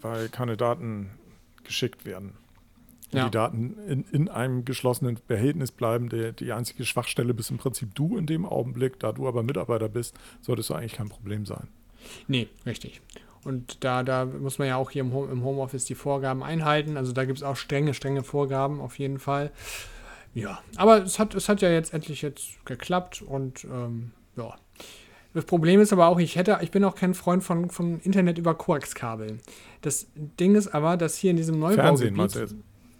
weil keine Daten geschickt werden. Ja. die Daten in, in einem geschlossenen Behältnis bleiben. Der, die einzige Schwachstelle bist im Prinzip du in dem Augenblick. Da du aber Mitarbeiter bist, solltest du eigentlich kein Problem sein. Nee, richtig. Und da, da muss man ja auch hier im, Home, im Homeoffice die Vorgaben einhalten. Also da gibt es auch strenge, strenge Vorgaben auf jeden Fall. Ja, aber es hat, es hat ja jetzt endlich jetzt geklappt und ähm, ja. Das Problem ist aber auch, ich hätte, ich bin auch kein Freund von, von Internet über Koaxkabeln. Das Ding ist aber, dass hier in diesem Neubaugebiet. Fernsehen jetzt?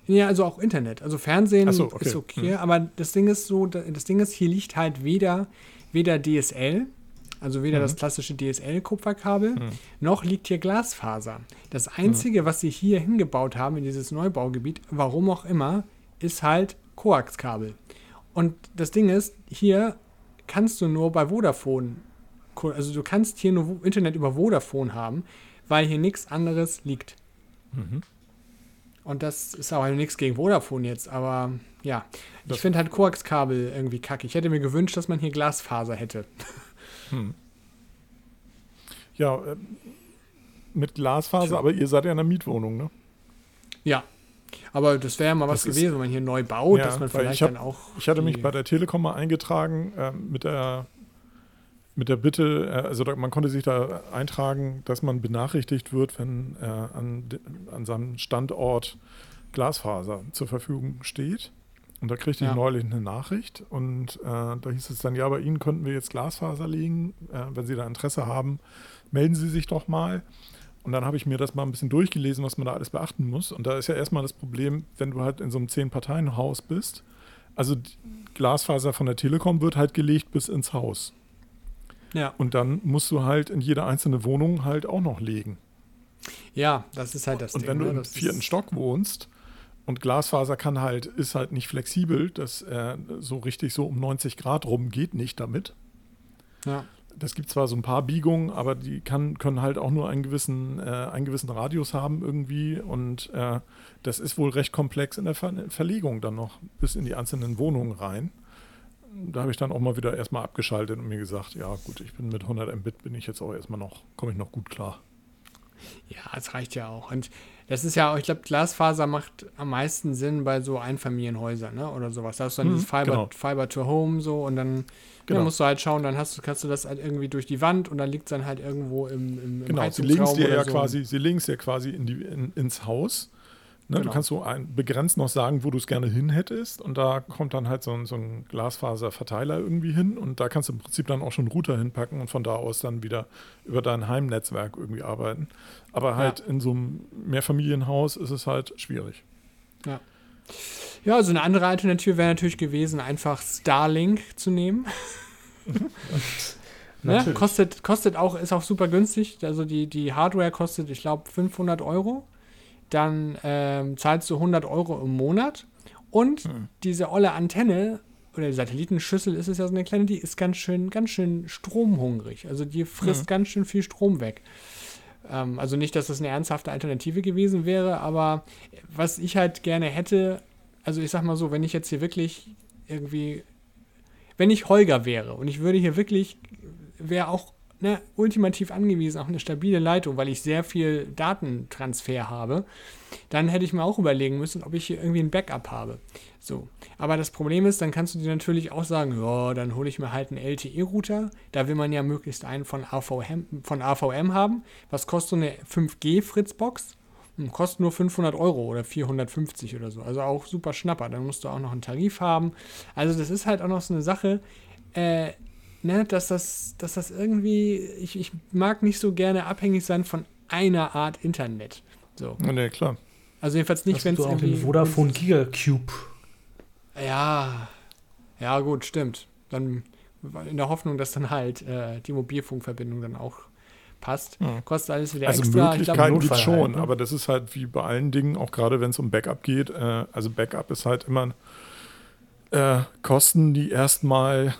Ja, also auch Internet. Also Fernsehen so, okay. ist okay, aber das Ding ist so, da- das Ding ist, hier liegt halt weder, weder DSL, also weder Mhm. das klassische DSL-Kupferkabel, noch liegt hier Glasfaser. Das Einzige, was sie hier hingebaut haben in dieses Neubaugebiet, warum auch immer, ist halt Koaxkabel. Und das Ding ist, hier kannst du nur bei Vodafone, also du kannst hier nur Internet über Vodafone haben, weil hier nichts anderes liegt. Mhm. Und das ist auch nichts gegen Vodafone jetzt, aber ja, ich finde halt Koaxkabel irgendwie kacke. Ich hätte mir gewünscht, dass man hier Glasfaser hätte. Hm. Ja, äh, mit Glasfaser, aber ihr seid ja in einer Mietwohnung, ne? Ja. Aber das wäre ja mal was Das ist- gewesen, wenn man hier neu baut, Ja, dass man vielleicht ich hab- dann auch. Ich hatte mich bei der Telekom mal eingetragen ähm, mit der mit der Bitte, äh, also man konnte sich da eintragen, dass man benachrichtigt wird, wenn äh, an, an seinem Standort Glasfaser zur Verfügung steht. Und da kriegte Ja. ich neulich eine Nachricht und äh, da hieß es dann, ja, bei Ihnen könnten wir jetzt Glasfaser legen. Äh, wenn Sie da Interesse haben, melden Sie sich doch mal. Und dann habe ich mir das mal ein bisschen durchgelesen, was man da alles beachten muss. Und da ist ja erstmal das Problem, wenn du halt in so einem Zehn-Parteien-Haus bist. Also Glasfaser von der Telekom wird halt gelegt bis ins Haus. Ja. Und dann musst du halt in jede einzelne Wohnung halt auch noch legen. ja, das ist halt das und Ding. wenn du ne? im vierten Stock wohnst und Glasfaser kann halt, ist halt nicht flexibel, das äh, so richtig so um 90 Grad rum geht nicht damit. Ja. Das gibt zwar so ein paar Biegungen, aber die kann, können halt auch nur einen gewissen, äh, einen gewissen Radius haben irgendwie. Und äh, das ist wohl recht komplex in der Ver Verlegung dann noch bis in die einzelnen Wohnungen rein. Da habe ich dann auch mal wieder erstmal abgeschaltet und mir gesagt, ja gut, ich bin mit 100 Mbit bin ich jetzt auch erstmal noch, komme ich noch gut klar. Ja, es reicht ja auch. Und das ist ja ich glaube, Glasfaser macht am meisten Sinn bei so Einfamilienhäusern, ne? Oder sowas. Da hast du dann Mhm, dieses Fiber, genau. Fiber to Home so und dann Genau. ja, musst du halt schauen, dann hast du, kannst du das halt irgendwie durch die Wand und dann liegt es dann halt irgendwo im, im, im Genau, sie es dir oder ja so. quasi, sie es ja quasi in die, in, ins Haus. Ne, Genau. Du kannst so ein, begrenzt noch sagen, wo du es gerne hin hättest. Und da kommt dann halt so ein, so ein Glasfaserverteiler irgendwie hin. Und da kannst du im Prinzip dann auch schon einen Router hinpacken und von da aus dann wieder über dein Heimnetzwerk irgendwie arbeiten. Aber halt in so einem Mehrfamilienhaus ist es halt schwierig. Ja, also eine andere Alternative wäre natürlich gewesen, einfach Starlink zu nehmen. Ne? Kostet, kostet auch, ist auch super günstig. Also die, die Hardware kostet, ich glaube, 500 Euro. Dann ähm, zahlst du 100 Euro im Monat. Und Hm. diese olle Antenne oder Satellitenschüssel ist es ja so eine kleine, die ist ganz schön, ganz schön stromhungrig. Also die frisst Mhm. ganz schön viel Strom weg. Ähm, also nicht, dass das eine ernsthafte Alternative gewesen wäre, aber was ich halt gerne hätte, also ich sag mal so, wenn ich jetzt hier wirklich irgendwie, wenn ich Holger wäre und ich würde hier wirklich, wäre auch ne, ultimativ angewiesen auf eine stabile Leitung, weil ich sehr viel Datentransfer habe, dann hätte ich mir auch überlegen müssen, ob ich hier irgendwie ein Backup habe. So. Aber das Problem ist, dann kannst du dir natürlich auch sagen, ja, dann hole ich mir halt einen LTE-Router. Da will man ja möglichst einen von AVM, von AVM haben. Was kostet so eine 5G-Fritzbox? Hm, Kostet nur 500 Euro oder 450 oder so. Also auch super schnapper. Dann musst du auch noch einen Tarif haben. Also das ist halt auch noch so eine Sache, äh, ne, dass das, dass das irgendwie, ich, ich mag nicht so gerne abhängig sein von einer Art Internet. So. Ja, nee, klar. Also jedenfalls nicht, wenn es du auch den Vodafone Gigacube. Ja, ja gut, stimmt. Dann in der Hoffnung, dass dann halt äh, die Mobilfunkverbindung dann auch passt. Ja. Kostet alles wieder Also extra. Möglichkeiten gibt es schon, halt, ne? aber das ist halt wie bei allen Dingen, auch gerade wenn es um Backup geht. Äh, also Backup ist halt immer äh, Kosten, die erstmal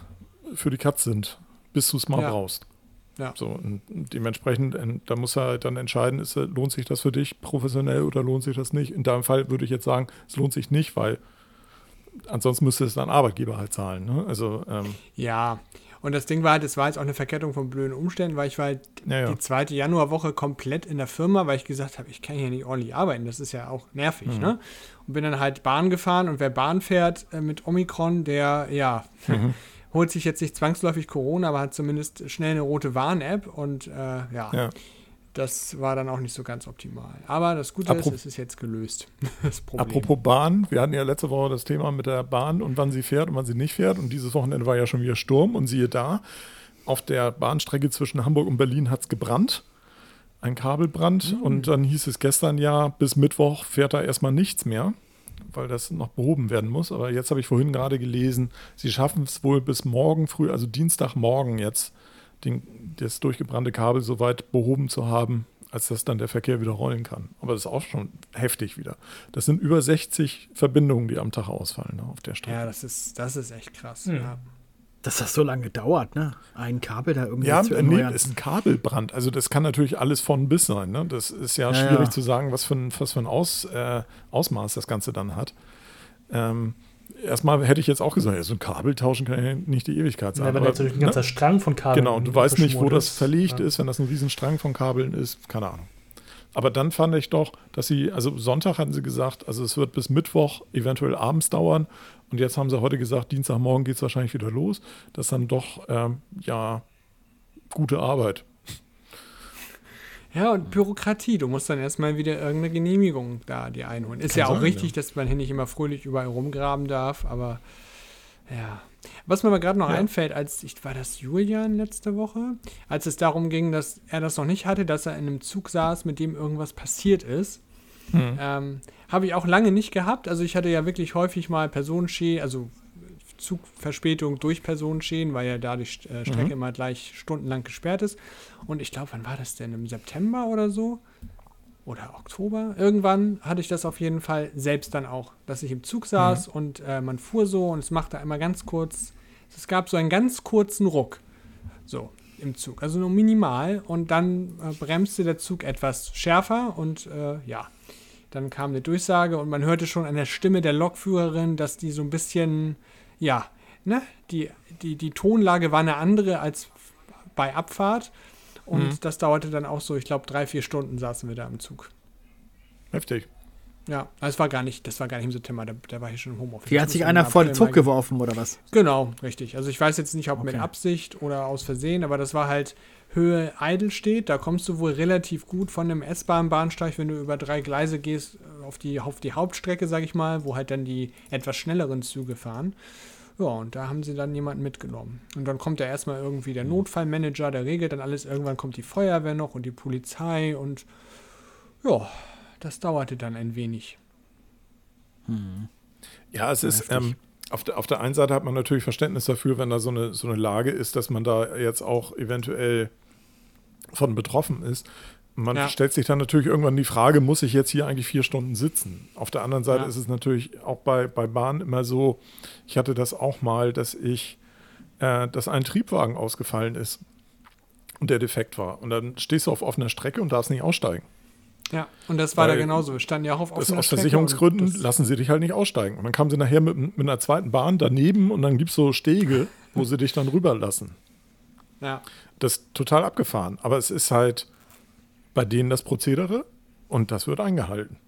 für die Katz sind, bis du es mal Ja. brauchst. Ja. So, und dementsprechend, äh, da muss er halt dann entscheiden, ist, äh, lohnt sich das für dich professionell oder lohnt sich das nicht. In deinem Fall würde ich jetzt sagen, es lohnt sich nicht, weil ansonsten müsste es dein Arbeitgeber halt zahlen. Ne? Also, ähm, Ja, und das Ding war halt, es war jetzt auch eine Verkettung von blöden Umständen, weil ich war halt ja, ja. die zweite Januarwoche komplett in der Firma, weil ich gesagt habe, ich kann hier nicht ordentlich arbeiten. Das ist ja auch nervig, Mhm. ne? Und bin dann halt Bahn gefahren und wer Bahn fährt äh, mit Omikron, der, ja, Mhm. holt sich jetzt nicht zwangsläufig Corona, aber hat zumindest schnell eine rote Warn-App und äh, ja, ja. das war dann auch nicht so ganz optimal. Aber das Gute Apro- ist, es ist jetzt gelöst. Apropos Bahn, wir hatten ja letzte Woche das Thema mit der Bahn und wann sie fährt und wann sie nicht fährt. Und dieses Wochenende war ja schon wieder Sturm. Und siehe da, auf der Bahnstrecke zwischen Hamburg und Berlin hat es gebrannt. Ein Kabelbrand. Und dann hieß es gestern ja, bis Mittwoch fährt da erstmal nichts mehr, weil das noch behoben werden muss. Aber jetzt habe ich vorhin gerade gelesen, sie schaffen es wohl bis morgen früh, also Dienstagmorgen jetzt, den, das durchgebrannte Kabel so weit behoben zu haben, als dass dann der Verkehr wieder rollen kann. Aber das ist auch schon heftig wieder. Das sind über 60 Verbindungen, die am Tag ausfallen ne, auf der Strecke. Ja, das ist, das ist echt krass. Hm. Ja. Dass das so lange dauert, ne? Ein Kabel da irgendwie Ja, zu äh, nee, erneuern. ist ein Kabelbrand. Also das kann natürlich alles von bis sein. Ne? Das ist ja, Ja, schwierig ja. zu sagen, was für ein, was für ein Aus, äh, Ausmaß das Ganze dann hat. Ähm, erstmal hätte ich jetzt auch gesagt, ja, so ein Kabel tauschen kann ja nicht die Ewigkeit sein. Ja, wenn Aber, natürlich ein ne? ganzer Strang von Kabeln. Genau, du weißt nicht, wo das verlegt Ja. ist, wenn das ein Riesenstrang von Kabeln ist, keine Ahnung. Aber dann fand ich doch, dass sie, also Sonntag hatten sie gesagt, also es wird bis Mittwoch eventuell abends dauern. Und jetzt haben sie heute gesagt, Dienstagmorgen geht es wahrscheinlich wieder los. Das ist dann doch, ähm, ja, gute Arbeit. Ja, und Bürokratie. Du musst dann erstmal wieder irgendeine Genehmigung da dir einholen. Ist Kann ja auch sein, richtig, dass man hier nicht immer fröhlich überall rumgraben darf, aber ja. Was mir aber gerade noch Ja. einfällt, als ich, war das Julian letzte Woche, als es darum ging, dass er das noch nicht hatte, dass er in einem Zug saß, mit dem irgendwas passiert ist. Hm. Ähm, Habe ich auch lange nicht gehabt. Also ich hatte ja wirklich häufig mal Personenschäden, also Zugverspätung durch Personenschäden, weil ja da die äh, Strecke Mhm. immer gleich stundenlang gesperrt ist. Und ich glaube, wann war das denn? Im September oder so? Oder Oktober? Irgendwann hatte ich das auf jeden Fall selbst dann auch, dass ich im Zug saß und äh, man fuhr so und es machte einmal ganz kurz, es gab so einen ganz kurzen Ruck. So, im Zug. Also nur minimal und dann äh, bremste der Zug etwas schärfer und äh, ja, dann kam eine Durchsage und man hörte schon an der Stimme der Lokführerin, dass die so ein bisschen, ja, ne, die, die, die Tonlage war eine andere als bei Abfahrt. Und Mhm. das dauerte dann auch so, ich glaube, drei, vier Stunden saßen wir da im Zug. Heftig. Ja, das war gar nicht, das war gar nicht im September, da, da war ich schon im Homeoffice. Hier hat sich einer vor den Zug geworfen, oder was? Genau, richtig. Also ich weiß jetzt nicht, ob mit Okay. Absicht oder aus Versehen, aber das war halt Höhe Eidelstedt. Da kommst du wohl relativ gut von dem S-Bahn-Bahnsteig, wenn du über drei Gleise gehst, auf, die, auf die Hauptstrecke, sage ich mal, wo halt dann die etwas schnelleren Züge fahren. Ja, und da haben sie dann jemanden mitgenommen. Und dann kommt ja erstmal irgendwie der Notfallmanager, der regelt dann alles. Irgendwann kommt die Feuerwehr noch und die Polizei und ja, das dauerte dann ein wenig. Ja, es ist, ähm, auf, der, auf der einen Seite hat man natürlich Verständnis dafür, wenn da so eine, so eine Lage ist, dass man da jetzt auch eventuell von betroffen ist. Man Ja. stellt sich dann natürlich irgendwann die Frage, muss ich jetzt hier eigentlich vier Stunden sitzen? Auf der anderen Seite Ja. ist es natürlich auch bei, bei Bahnen immer so, ich hatte das auch mal, dass ich, äh, dass ein Triebwagen ausgefallen ist und der defekt war. Und dann stehst du auf offener Strecke und darfst nicht aussteigen. Ja, und das war Weil da genauso. Wir standen ja auch auf offener aus Strecke Versicherungsgründen und das- lassen sie dich halt nicht aussteigen. Und dann kamen sie nachher mit, mit einer zweiten Bahn daneben und dann gibt es so Stege, wo sie dich dann rüberlassen. Ja, Das ist total abgefahren. Aber es ist halt bei denen das Prozedere und das wird eingehalten.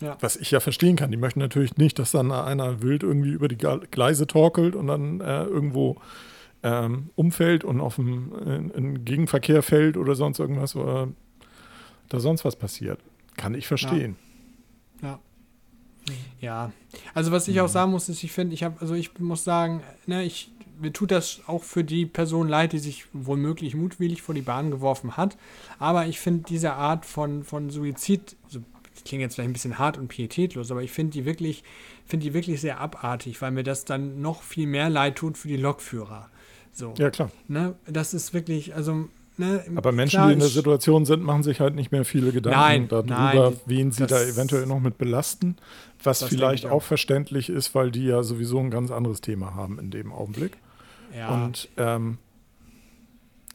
ja. Was ich ja verstehen kann. Die möchten natürlich nicht, dass dann einer wild irgendwie über die Gleise torkelt und dann äh, irgendwo ähm, umfällt und auf dem in, in Gegenverkehr fällt oder sonst irgendwas oder da sonst was passiert. Kann ich verstehen. Ja. Ja, also was ich auch sagen muss, ist, ich finde, ich habe, also ich muss sagen, ne, ich, mir tut das auch für die Person leid, die sich womöglich mutwillig vor die Bahn geworfen hat. Aber ich finde diese Art von, von Suizid, so, das klingt jetzt vielleicht ein bisschen hart und pietätlos, aber ich finde die wirklich, finde die wirklich sehr abartig, weil mir das dann noch viel mehr leid tut für die Lokführer. So, Ja, klar. ne, das ist wirklich, also, ne, Aber Menschen, klar, die in der Situation sind, machen sich halt nicht mehr viele Gedanken Nein, darüber, nein, wen sie da eventuell noch mit belasten. Was vielleicht ich auch verständlich ist, weil die ja sowieso ein ganz anderes Thema haben in dem Augenblick. Ja. Und ähm,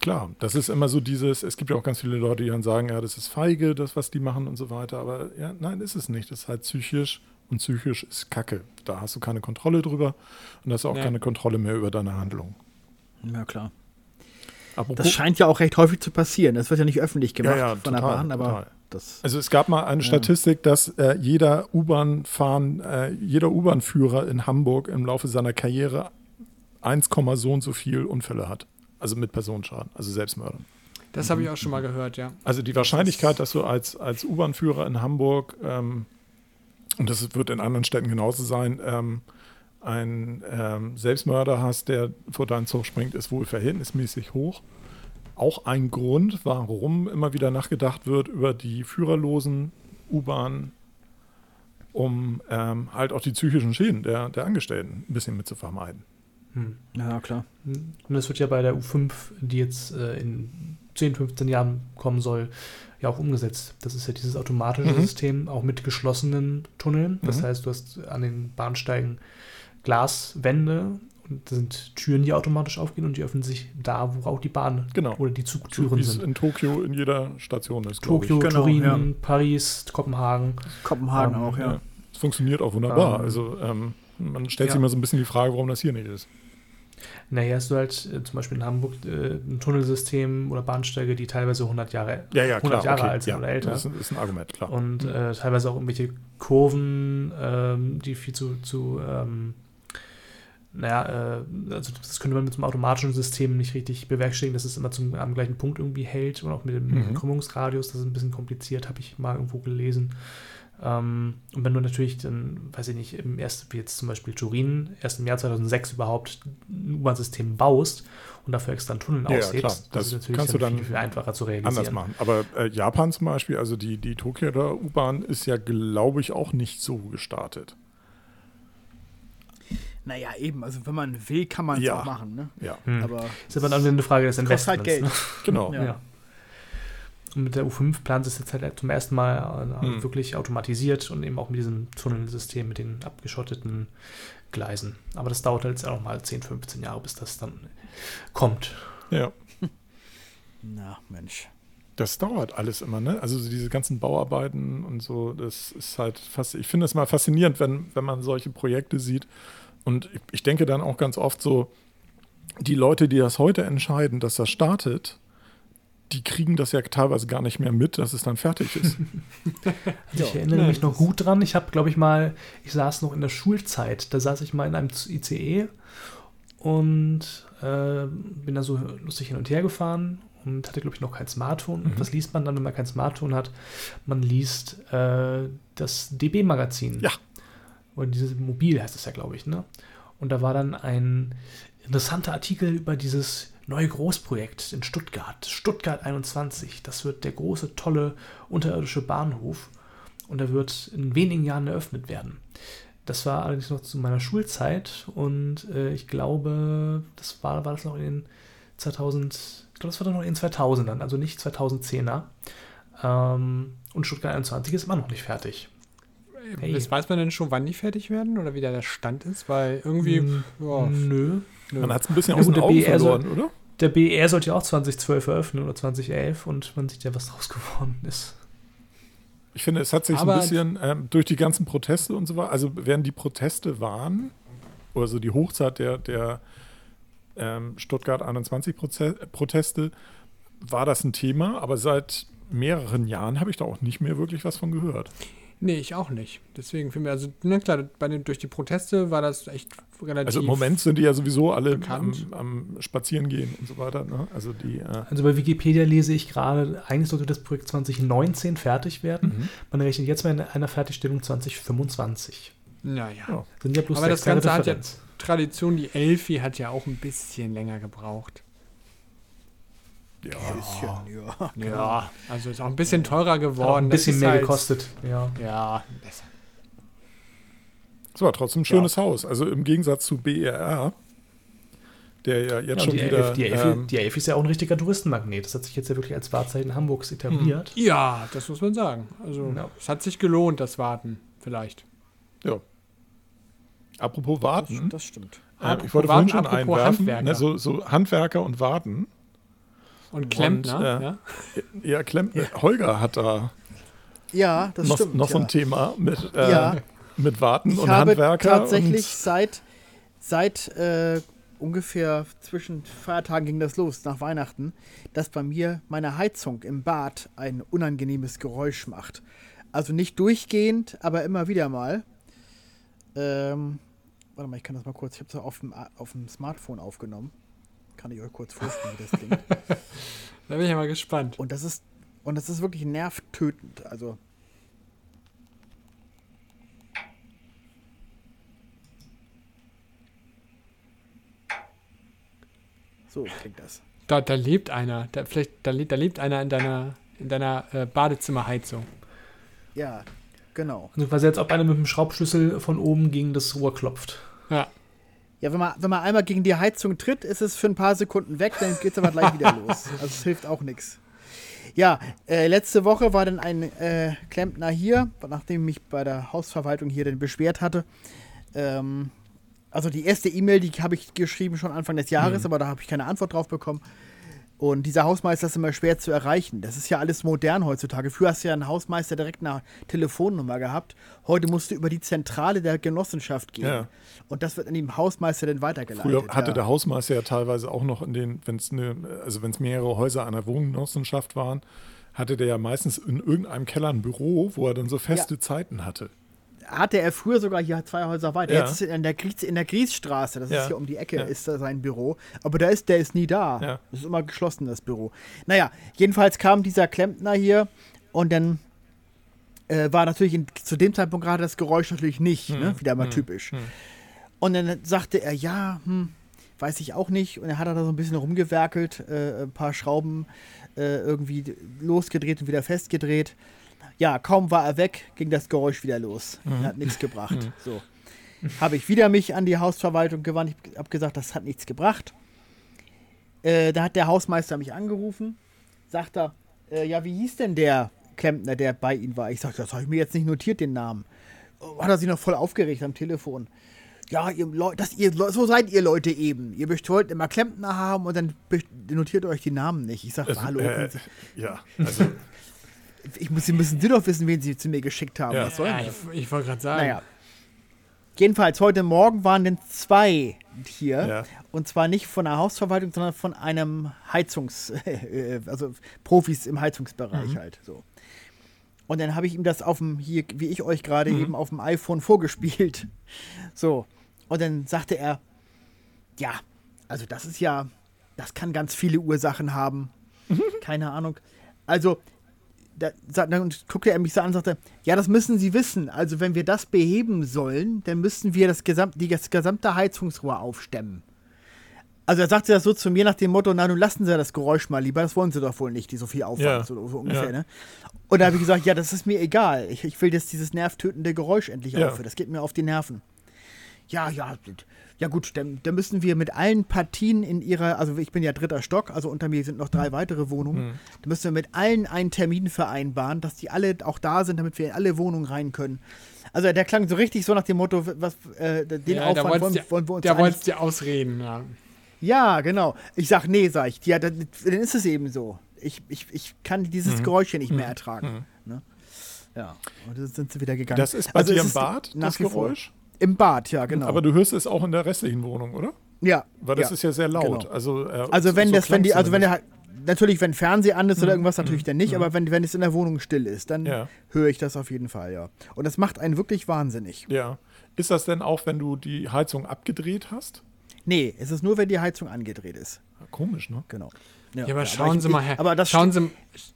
klar, das ist immer so dieses, es gibt ja auch ganz viele Leute, die dann sagen, ja, das ist feige, das, was die machen und so weiter. Aber ja, nein, ist es nicht. Das ist halt psychisch und psychisch ist Kacke. Da hast du keine Kontrolle drüber und hast auch Nee. keine Kontrolle mehr über deine Handlung. Ja, klar. Apropos, Das scheint ja auch recht häufig zu passieren. Das wird ja nicht öffentlich gemacht ja, von der total, Bahn, aber total. das. Also es gab mal eine Statistik, dass äh, jeder U-Bahn-Fahren, äh, jeder U-Bahn-Führer in Hamburg im Laufe seiner Karriere 1, so und so viel Unfälle hat. Also mit Personenschaden, also Selbstmördern. das habe ich auch schon mal gehört, ja. Also die Wahrscheinlichkeit, dass du als, als U-Bahn-Führer in Hamburg, ähm, und das wird in anderen Städten genauso sein, ähm, einen ähm, Selbstmörder hast, der vor deinen Zug springt, ist wohl verhältnismäßig hoch. Auch ein Grund, warum immer wieder nachgedacht wird über die führerlosen U-Bahnen, um ähm, halt auch die psychischen Schäden der, der Angestellten ein bisschen mit zu vermeiden. Hm. Ja, klar. Und das wird ja bei der U5, die jetzt äh, in 10, 15 Jahren kommen soll, ja auch umgesetzt. Das ist ja dieses automatische Mhm. System, auch mit geschlossenen Tunneln. Das Mhm. heißt, du hast an den Bahnsteigen Glaswände und das sind Türen, die automatisch aufgehen und die öffnen sich da, wo auch die Bahn Genau. oder die So Zugtüren wie es sind. in Tokio in jeder Station ist, Tokio, Genau, Turin, ja. Paris, Kopenhagen. Kopenhagen Ähm, auch, ja. Ja. Es funktioniert auch wunderbar. Ähm, also ähm, man stellt ja. sich immer so ein bisschen die Frage, warum das hier nicht ist. Naja, hast du halt äh, zum Beispiel in Hamburg äh, ein Tunnelsystem oder Bahnsteige, die teilweise 100 Jahre, Ja, ja, 100 klar. Jahre alt sind ja, oder älter. Das ist, ist ein Argument, klar. Und äh, teilweise auch irgendwelche Kurven, ähm, die viel zu, zu ähm, naja, äh, also das könnte man mit so einem automatischen System nicht richtig bewerkstelligen, dass es immer zum, am gleichen Punkt irgendwie hält und auch mit dem Mhm. Krümmungsradius, das ist ein bisschen kompliziert, habe ich mal irgendwo gelesen. Ähm, und wenn du natürlich dann, weiß ich nicht, im ersten, wie jetzt zum Beispiel Turin, erst im Jahr 2006 überhaupt ein U-Bahn-System baust und dafür extra einen Tunnel Ja, aushebst, klar. das, Das ist natürlich kannst du dann viel, viel einfacher zu realisieren. Anders machen. Aber äh, Japan zum Beispiel, also die, die Tokio U-Bahn ist ja, glaube ich, auch nicht so gestartet. Naja, eben. Also, wenn man will, kann man es Ja. auch machen, ne? Ja, Hm. Aber ist aber dann eine Frage des halt Investments. Geld. Ne? genau. Ja. Ja. Und mit der U5 plant es jetzt halt zum ersten Mal äh, Hm. wirklich automatisiert und eben auch mit diesem Tunnelsystem, mit den abgeschotteten Gleisen. Aber das dauert halt jetzt auch mal 10, 15 Jahre, bis das dann kommt. Ja. Na, Mensch. Das dauert alles immer, ne? Also so diese ganzen Bauarbeiten und so, das ist halt fast, ich finde es mal faszinierend, wenn, wenn man solche Projekte sieht. Und ich, ich denke dann auch ganz oft so, die Leute, die das heute entscheiden, dass das startet, die kriegen das ja teilweise gar nicht mehr mit, dass es dann fertig ist. Also ich erinnere mich noch gut dran. Ich habe, glaube ich, mal, ich saß noch in der Schulzeit, da saß ich mal in einem ICE und äh, bin da so lustig hin und her gefahren und hatte, glaube ich, noch kein Smartphone. Und was liest man dann, wenn man kein Smartphone hat? Man liest äh, das DB-Magazin. Ja. Oder dieses Mobil heißt es ja, glaube ich, ne? Und da war dann ein interessanter Artikel über dieses neue Großprojekt in Stuttgart. Stuttgart 21. Das wird der große, tolle unterirdische Bahnhof. Und er wird in wenigen Jahren eröffnet werden. Das war allerdings noch zu meiner Schulzeit und äh, ich glaube, das war, war das noch in den 2000, ich glaube, das war dann noch in den 2000ern, also nicht 2010er. Ähm, und Stuttgart 21 ist immer noch nicht fertig. Hey. Das weiß man denn schon, wann die fertig werden oder wie da der Stand ist? Weil irgendwie. Mm, ja, Nö. nö. Man hat es ein bisschen aus den Augen BR soll- verloren, oder? Der BR sollte ja auch 2012 eröffnen oder 2011 und man sieht ja, was draus geworden ist. Ich finde, es hat sich Aber- ein bisschen ähm, durch die ganzen Proteste und so weiter, also während die Proteste waren, oder so die Hochzeit der, der ähm, Stuttgart 21 Proze Proteste, war das ein Thema, aber seit mehreren Jahren habe ich da auch nicht mehr wirklich was von gehört. Nee, ich auch nicht. Deswegen für mich, also, na klar, bei den, durch die Proteste war das echt relativ. Also im Moment sind die ja sowieso alle am, bekannt. am Spazierengehen und so weiter. Ne? Also die, äh, Also bei Wikipedia lese ich gerade, eigentlich sollte das Projekt 2019 fertig werden. Man rechnet jetzt mit einer Fertigstellung 2025. Naja. Ja. Sind ja bloß Aber das Ganze hat ja. Tradition, die Elfi hat ja auch ein bisschen länger gebraucht. Ja. Bisschen, ja. Ja, also ist auch ein bisschen teurer geworden. ein Das bisschen mehr halt- gekostet. Ja. Ja, besser. Es war trotzdem ein schönes Haus. Also im Gegensatz zu BRR, der ja jetzt Ja, schon die, wieder. Elf, die, Elf, ähm, die Elf ist ja auch ein richtiger Touristenmagnet. Das hat sich jetzt ja wirklich als Wahrzeichen Hamburgs etabliert. Ja, das muss man sagen. Also, Ja. es hat sich gelohnt, das Warten, vielleicht. ja. Apropos Warten. Das stimmt. Äh, Apropos ich wollte vorhin Warten, schon apropos einwerfen, Handwerker. ne, so, so Handwerker und Warten. Und Klempner, äh, ja. Ja, Klemm, Holger hat da Ja, das noch, stimmt. noch so ja. ein Thema mit, äh, Ja. mit Warten Ich und habe Handwerker. tatsächlich seit, seit äh, ungefähr zwischen Feiertagen ging das los, nach Weihnachten, dass bei mir meine Heizung im Bad ein unangenehmes Geräusch macht. Also nicht durchgehend, aber immer wieder mal. Ähm, warte mal, ich kann das mal kurz, ich habe es auf dem, auf dem Smartphone aufgenommen. Kann ich euch kurz vorstellen, wie das klingt. Da bin ich ja mal gespannt. Und das ist, und das ist wirklich nervtötend. Also. So klingt das. Da, da lebt einer. Da, vielleicht, da, lebt, da lebt einer in deiner, in deiner äh, Badezimmerheizung. Ja, genau. Also quasi als ob einer mit dem Schraubschlüssel von oben gegen das Rohr klopft. Ja. Ja, wenn man, wenn man einmal gegen die Heizung tritt, ist es für ein paar Sekunden weg, dann geht es aber gleich wieder los. Also es hilft auch nichts. Ja, äh, letzte Woche war dann ein äh, Klempner hier, nachdem ich mich bei der Hausverwaltung hier dann beschwert hatte. Ähm, also die erste E-Mail, die habe ich geschrieben schon Anfang des Jahres, aber da habe ich keine Antwort drauf bekommen. Und dieser Hausmeister ist immer schwer zu erreichen. Das ist ja alles modern heutzutage. Früher hast du ja einen Hausmeister direkt eine Telefonnummer gehabt. Heute musst du über die Zentrale der Genossenschaft gehen. Ja. Und das wird an dem Hausmeister dann weitergeleitet. Früher hatte ja. der Hausmeister ja teilweise auch noch in den, wenn es eine, also wenn es mehrere Häuser einer Wohngenossenschaft waren, hatte der ja meistens in irgendeinem Keller ein Büro, wo er dann so feste Zeiten hatte. Hatte er früher sogar hier zwei Häuser weiter. Ja. Jetzt ist in der, Gries, in der Griesstraße, das Ja. ist hier um die Ecke, Ja. ist da sein Büro. Aber da ist, der ist nie da. Ja. Das ist immer geschlossen, das Büro. Naja, jedenfalls kam dieser Klempner hier und dann äh, war natürlich in, zu dem Zeitpunkt gerade das Geräusch natürlich nicht, Hm. ne? wieder mal typisch. Und dann sagte er, ja, hm, weiß ich auch nicht. Und er hat da so ein bisschen rumgewerkelt, äh, ein paar Schrauben äh, irgendwie losgedreht und wieder festgedreht. Ja, kaum war er weg, ging das Geräusch wieder los. Hat nichts gebracht. So. Habe ich wieder mich an die Hausverwaltung gewandt. Ich habe gesagt, das hat nichts gebracht. Äh, da hat der Hausmeister mich angerufen. Sagt er, äh, ja, wie hieß denn der Klempner, der bei Ihnen war? Ich sagte, das habe ich mir jetzt nicht notiert, den Namen. Oh, Hat er sich noch voll aufgeregt am Telefon. Ja, ihr Leute, das ihr, so seid ihr Leute eben. Ihr wollt immer Klempner haben und dann notiert euch die Namen nicht. Ich sage, Also, hallo, äh, ja, also ich muss, Sie müssen Sie doch wissen, wen Sie zu mir geschickt haben. Ja. Was soll ja denn ich das? ich wollte gerade sagen. Naja. Jedenfalls, heute Morgen waren denn zwei hier. Ja. Und zwar nicht von der Hausverwaltung, sondern von einem Heizungs-, äh, also Profis im Heizungsbereich halt. So. Und dann habe ich ihm das auf dem, hier, wie ich euch gerade eben auf dem iPhone vorgespielt. So. Und dann sagte er, ja, also das ist ja, das kann ganz viele Ursachen haben. Keine Ahnung. Also, da, dann guckte er mich so an und sagte, ja, das müssen Sie wissen. Also, wenn wir das beheben sollen, dann müssen wir das, Gesam die, das gesamte Heizungsrohr aufstemmen. Also er sagte das so zu mir nach dem Motto, na nun lassen Sie das Geräusch mal lieber, das wollen Sie doch wohl nicht, die so viel Aufwand, Ja. so, so ungefähr, Ja. ne? Und da habe ich gesagt, ja, das ist mir egal. Ich, ich will, dass dieses nervtötende Geräusch endlich Ja. aufhört. Das geht mir auf die Nerven. Ja, ja, ja gut, dann, dann müssen wir mit allen Partien in ihrer, also ich bin ja dritter Stock, also unter mir sind noch drei weitere Wohnungen. Da müssen wir mit allen einen Termin vereinbaren, dass die alle auch da sind, damit wir in alle Wohnungen rein können. Also der klang so richtig so nach dem Motto, was äh, den Ja, Aufwand wollen, wollen wir uns eigentlich wolltest du ausreden. Ja. ja, genau. Ich sag, nee, sag ich. Ja, dann, dann ist es eben so. Ich, ich, ich kann dieses Geräusch hier nicht mehr ertragen. Ne? Ja, und dann sind sie wieder gegangen. Das ist bei Also dir im Bad, das. Geräusch? Im Bad, ja, genau. Aber du hörst es auch in der restlichen Wohnung, oder? ja, Weil das ja, ist ja sehr laut. genau. Also, äh, Also wenn so das, wenn die, also wenn der natürlich, wenn Fernseher an ist oder irgendwas, natürlich dann nicht, aber wenn, wenn es in der Wohnung still ist, dann Ja. höre ich das auf jeden Fall, ja. Und das macht einen wirklich wahnsinnig. Ja. Ist das denn auch, wenn du die Heizung abgedreht hast? Nee, es ist nur, wenn die Heizung angedreht ist. Komisch, ne? Genau. Ja, aber ich- schauen Sie ich- mal, Herr, aber das schauen, Sie,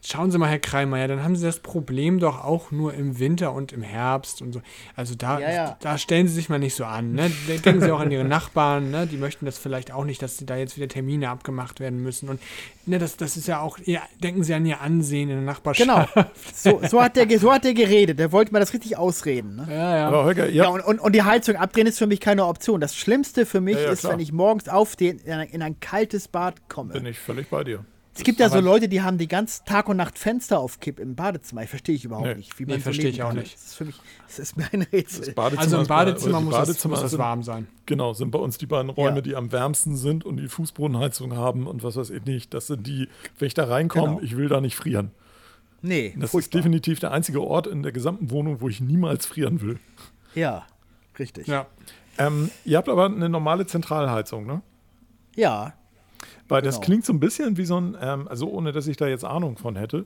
schauen Sie mal, Herr Kreimeier, dann haben Sie das Problem doch auch nur im Winter und im Herbst und so. Also da, Ja, ja. da stellen Sie sich mal nicht so an. Ne? Denken Sie auch an Ihre Nachbarn, ne? die möchten das vielleicht auch nicht, dass da jetzt wieder Termine abgemacht werden müssen. Und ne, das, das ist ja auch, ja, denken Sie an Ihr Ansehen in der Nachbarschaft. Genau. So, so, hat der, so hat der geredet. Der wollte mir das richtig ausreden. Ne? Ja, ja. Aber Holger, Ja, ihr, und, und, und die Heizung abdrehen ist für mich keine Option. Das Schlimmste für mich Ja, ja, ist, klar. wenn ich morgens aufstehe, in ein, in ein kaltes Bad komme. bin ich völlig bei dir. Es gibt ja so Leute, die haben die ganze Tag und Nacht Fenster auf Kipp im Badezimmer. Ich verstehe ich überhaupt Nee. nicht. Wie Nee, so verstehe ich auch kann. nicht. Das ist für mich, das ist mir ein Rätsel. Badezimmer also im ist Badezimmer, muss, das, Badezimmer muss das warm sein. Genau, sind bei uns die beiden Räume, Ja. die am wärmsten sind und die Fußbodenheizung haben und was weiß ich nicht. Das sind die, wenn ich da reinkomme, Genau. ich will da nicht frieren. Nee, Das ist furchtbar. definitiv der einzige Ort in der gesamten Wohnung, wo ich niemals frieren will. Ja, richtig. Ja. Ähm, ihr habt aber eine normale Zentralheizung, ne? Ja, Weil das Genau. klingt so ein bisschen wie so ein, ähm, also ohne dass ich da jetzt Ahnung von hätte,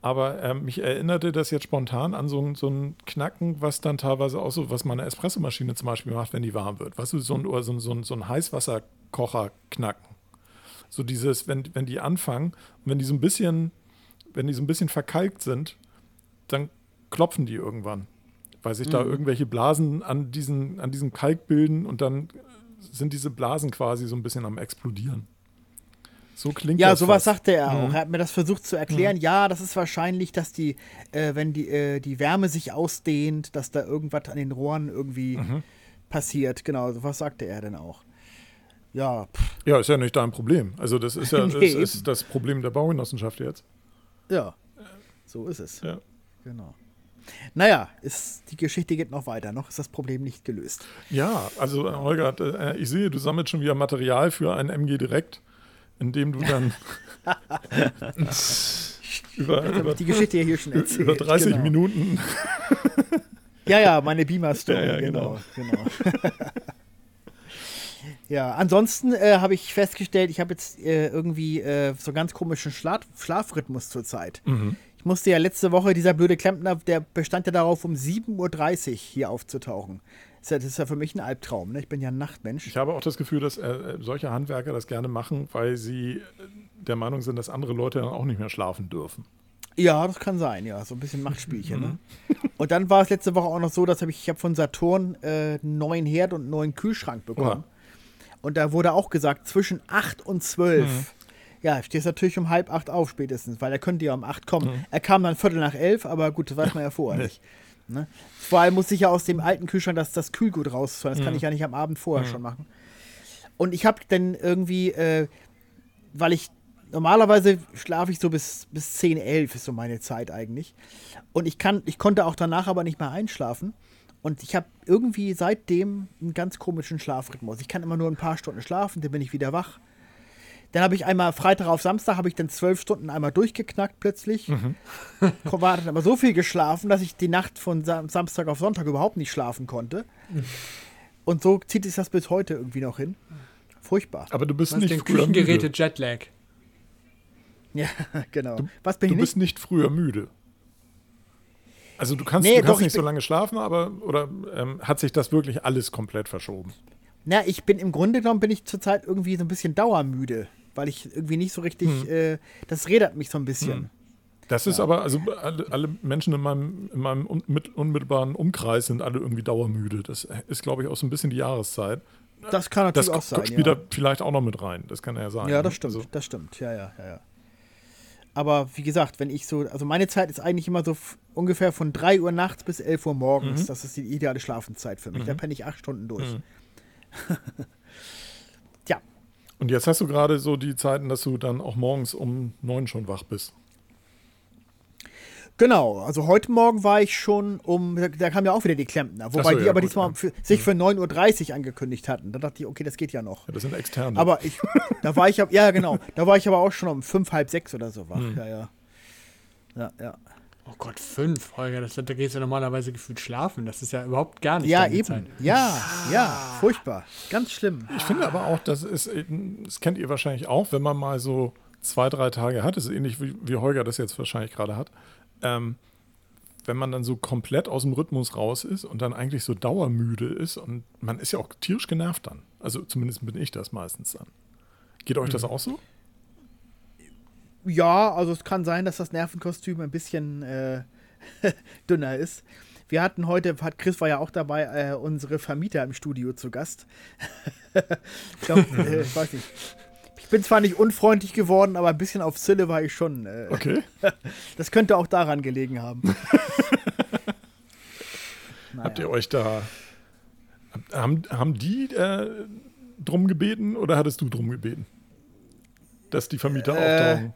aber ähm, mich erinnerte das jetzt spontan an so ein, so ein Knacken, was dann teilweise auch so, was meine Espressomaschine zum Beispiel macht, wenn die warm wird. Weißt du, so ein, oder so ein, so ein, so ein Heißwasserkocher knacken. So dieses, wenn, wenn die anfangen und wenn die so ein bisschen, wenn die so ein bisschen verkalkt sind, dann klopfen die irgendwann. Weil sich da irgendwelche Blasen an diesen, an diesem Kalk bilden und dann sind diese Blasen quasi so ein bisschen am explodieren. So klingt ja das sowas fast. sagte er auch. Er hat mir das versucht zu erklären. Ja, das ist wahrscheinlich, dass die, äh, wenn die, äh, die Wärme sich ausdehnt, dass da irgendwas an den Rohren irgendwie passiert. Genau, sowas sagte er dann auch. Ja, pff, Ja, ist ja nicht dein Problem. Also das ist ja das, Nee, ist eben. das Problem der Baugenossenschaft jetzt. ja, so ist es. Ja. Genau. Naja, ist, die Geschichte geht noch weiter. Noch ist das Problem nicht gelöst. Ja, also äh, Holger, äh, ich sehe, du sammelst schon wieder Material für ein MG Direkt, in dem du dann über, über, die Geschichte hier schon erzählt. über 30 genau. Minuten. Ja, ja, meine Beamer-Story, Ja, ja, genau. genau. ja, ansonsten äh, habe ich festgestellt, ich habe jetzt äh, irgendwie äh, so ganz komischen Schlaf Schlafrhythmus zurzeit. Mhm. Ich musste ja letzte Woche, dieser blöde Klempner, der bestand ja darauf, um 7.30 Uhr hier aufzutauchen. Das ist ja, das ist ja für mich ein Albtraum, ne? Ich bin ja ein Nachtmensch. Ich habe auch das Gefühl, dass äh, solche Handwerker das gerne machen, weil sie äh, der Meinung sind, dass andere Leute dann auch nicht mehr schlafen dürfen. Ja, das kann sein, ja. So ein bisschen Machtspielchen. Mhm. Ne? Und dann war es letzte Woche auch noch so, dass hab ich, ich habe von Saturn äh, einen neuen Herd und einen neuen Kühlschrank bekommen. Und da wurde auch gesagt, zwischen 8 und 12. Mhm. Ja, stehst natürlich um halb acht auf spätestens, weil er könnte ja um 8 kommen. Mhm. Er kam dann Viertel nach elf, aber gut, das weiß man ja vorher nicht. Ne? Vor allem muss ich ja aus dem alten Kühlschrank das, das Kühlgut rausholen. Das kann Mhm. ich ja nicht am Abend vorher schon machen. Und ich habe dann irgendwie, äh, weil ich normalerweise schlafe ich so bis, bis 10, 11 ist so meine Zeit eigentlich. Und ich kann, ich konnte auch danach aber nicht mehr einschlafen. Und ich habe irgendwie seitdem einen ganz komischen Schlafrhythmus. Ich kann immer nur ein paar Stunden schlafen, dann bin ich wieder wach. Dann habe ich einmal Freitag auf Samstag habe ich dann zwölf Stunden einmal durchgeknackt plötzlich. War dann aber so viel geschlafen, dass ich die Nacht von Sam Samstag auf Sonntag überhaupt nicht schlafen konnte. Und so zieht sich das bis heute irgendwie noch hin. Furchtbar. Aber du bist Was nicht den früher Küchengeräte müde. Jetlag. Ja, genau. Was bin Du ich bist nicht? nicht früher müde. Also du kannst, Nee, du doch, kannst ich nicht so lange schlafen, aber oder ähm, hat sich das wirklich alles komplett verschoben? Na, ich bin im Grunde genommen bin ich zurzeit irgendwie so ein bisschen dauermüde. Weil ich irgendwie nicht so richtig, Hm. äh, das rädert mich so ein bisschen. Hm. Das ist aber, also alle, alle Menschen in meinem, in meinem un, mit, unmittelbaren Umkreis sind alle irgendwie dauermüde. Das ist, glaube ich, auch so ein bisschen die Jahreszeit. Das kann natürlich Das auch sein. spielt ja. da vielleicht auch noch mit rein. Das kann ja sein. Ja, ne? das stimmt, Also, das stimmt. Ja, ja, ja, ja. Aber wie gesagt, wenn ich so, also meine Zeit ist eigentlich immer so ungefähr von 3 Uhr nachts bis 11 Uhr morgens. Mhm. Das ist die ideale Schlafenszeit für mich. Da Mhm. penne ich acht Stunden durch. Mhm. Und jetzt hast du gerade so die Zeiten, dass du dann auch morgens um neun schon wach bist. genau. Also heute Morgen war ich schon um, da, kamen ja auch wieder die Klempner. Wobei so, die ja, aber gut, diesmal für, sich für 9.30 Uhr angekündigt hatten. Da dachte ich, okay, das geht ja noch. Ja, das sind externe. Aber ich, da war ich, ja genau, da war ich aber auch schon um fünf, halb sechs oder so wach. Mhm. Ja, ja. Ja, ja. Oh Gott, fünf, Holger, das, da gehst du normalerweise gefühlt schlafen. Das ist ja überhaupt gar nicht Ja, eben. Zeit. Ja, ja, furchtbar. Ganz schlimm. Ich finde aber auch, das ist, eben- das kennt ihr wahrscheinlich auch, wenn man mal so zwei, drei Tage hat, das ist ähnlich wie, wie Holger das jetzt wahrscheinlich gerade hat, ähm, wenn man dann so komplett aus dem Rhythmus raus ist und dann eigentlich so dauermüde ist und man ist ja auch tierisch genervt dann. Also zumindest bin ich das meistens dann. Geht euch das auch so? Ja, also es kann sein, dass das Nervenkostüm ein bisschen äh, dünner ist. Wir hatten heute, hat Chris war ja auch dabei, äh, unsere Vermieter im Studio zu Gast. ich glaube, äh, ich weiß nicht. Ich bin zwar nicht unfreundlich geworden, aber ein bisschen auf Zille war ich schon. Äh, Okay. Das könnte auch daran gelegen haben. Habt Naja. ihr euch da, haben, haben die äh, drum gebeten oder hattest du drum gebeten? Dass die Vermieter Äh, auftauchen?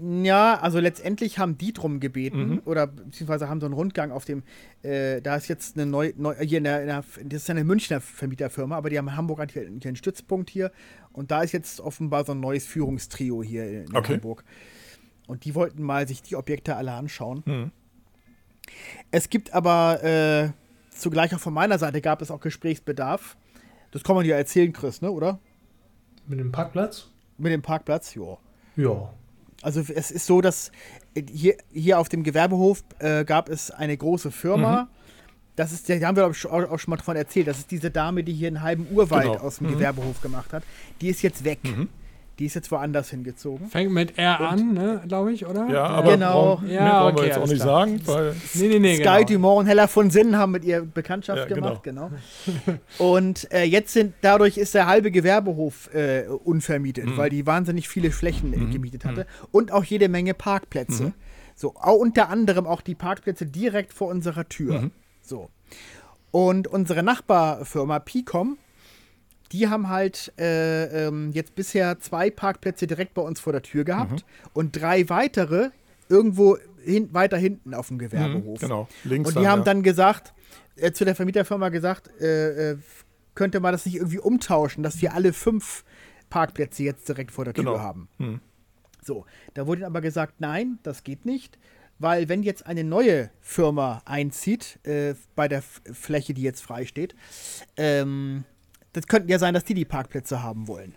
Ja, also letztendlich haben die drum gebeten Mhm. oder beziehungsweise haben so einen Rundgang auf dem, äh, da ist jetzt eine neue, neu, hier in der, in der, das ist ja eine Münchner Vermieterfirma, aber die haben in Hamburg hat hier, hier einen Stützpunkt hier und da ist jetzt offenbar so ein neues Führungstrio hier in Okay. Hamburg. Und die wollten mal sich die Objekte alle anschauen. Hm. Es gibt aber, äh, zugleich auch von meiner Seite gab es auch Gesprächsbedarf. Das kann man dir erzählen, Chris, ne, oder? Mit dem Parkplatz? Mit dem Parkplatz, ja. Ja. Also es ist so, dass äh, hier, hier auf dem Gewerbehof äh, gab es eine große Firma. Das ist, da haben wir auch schon mal davon erzählt. Das ist diese Dame, die hier einen halben Urwald Genau. aus dem Mhm. Gewerbehof gemacht hat. Die ist jetzt weg. Mhm. Die ist jetzt woanders hingezogen. Fängt mit R an, ne, glaube ich, oder? Ja, aber Genau. brauchen, Ja, brauchen wir okay, jetzt auch nicht klar. sagen, weil Nee, nee, nee, Sky genau. Dumont und Hella von Sinn haben mit ihr Bekanntschaft Ja, genau. gemacht, genau. Und äh, jetzt sind, dadurch ist der halbe Gewerbehof äh, unvermietet, Mhm. weil die wahnsinnig viele Flächen äh, Mhm. gemietet hatte und auch jede Menge Parkplätze. Mhm. So, auch unter anderem auch die Parkplätze direkt vor unserer Tür. Mhm. So. Und unsere Nachbarfirma Picom, die haben halt äh, ähm, jetzt bisher zwei Parkplätze direkt bei uns vor der Tür gehabt Mhm. und drei weitere irgendwo hin, weiter hinten auf dem Gewerbehof. genau, links Und die haben ja. dann gesagt, äh, zu der Vermieterfirma gesagt, äh, äh, könnte man das nicht irgendwie umtauschen, dass wir alle fünf Parkplätze jetzt direkt vor der Tür Genau. haben. Hm. So, da wurde aber gesagt, nein, das geht nicht, weil wenn jetzt eine neue Firma einzieht äh, bei der Fläche, die jetzt frei steht, ähm, das könnte ja sein, dass die die Parkplätze haben wollen.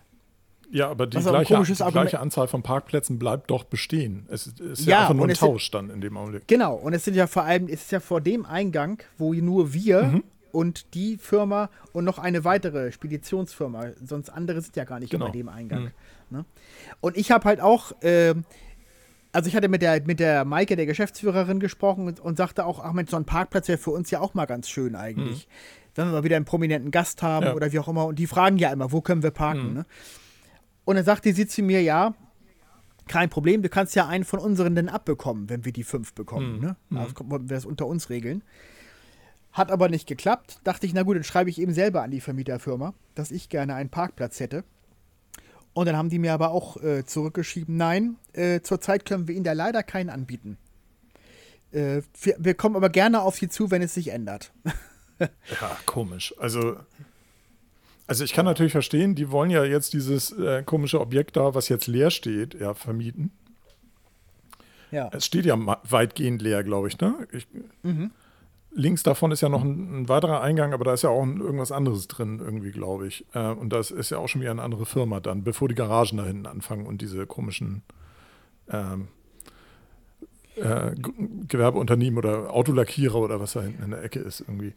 Ja, aber die, gleiche, die gleiche Anzahl von Parkplätzen bleibt doch bestehen. Es ist, ja, Ja, einfach nur ein es sind- Tausch dann in dem Augenblick. Genau, und es sind ja vor allem, es ist ja vor dem Eingang, wo nur wir Mhm. und die Firma und noch eine weitere Speditionsfirma, sonst andere sind ja gar nicht Genau. über dem Eingang. Mhm. Ne? Und ich habe halt auch, ähm, also ich hatte mit der, mit der Maike, der Geschäftsführerin, gesprochen und, und sagte auch, ach Mensch, so ein Parkplatz wäre für uns ja auch mal ganz schön eigentlich. Wenn wir mal wieder einen prominenten Gast haben. Ja. oder wie auch immer. Und die fragen ja immer, wo können wir parken? Mhm. Ne? Und dann sagte sie zu mir, ja, kein Problem, du kannst ja einen von unseren dann abbekommen, wenn wir die fünf bekommen. Mhm. Ne? Mhm. Also wir das unter uns regeln. Hat aber nicht geklappt. Dachte ich, na gut, dann schreibe ich eben selber an die Vermieterfirma, dass ich gerne einen Parkplatz hätte. Und dann haben die mir aber auch äh, zurückgeschrieben, nein, äh, zurzeit können wir Ihnen da leider keinen anbieten. Äh, wir, wir kommen aber gerne auf Sie zu, wenn es sich ändert. Ja, komisch. Also, also ich kann natürlich verstehen, die wollen ja jetzt dieses äh, komische Objekt da, was jetzt leer steht, ja, vermieten. Ja. Es steht ja weitgehend leer, glaube ich, ne? Ich, Mhm. Links davon ist ja noch ein, ein weiterer Eingang, aber da ist ja auch ein, irgendwas anderes drin, irgendwie, glaube ich. Äh, und das ist ja auch schon wieder eine andere Firma dann, bevor die Garagen da hinten anfangen und diese komischen ähm, äh, Gewerbeunternehmen oder Autolackierer oder was da hinten in der Ecke ist, irgendwie.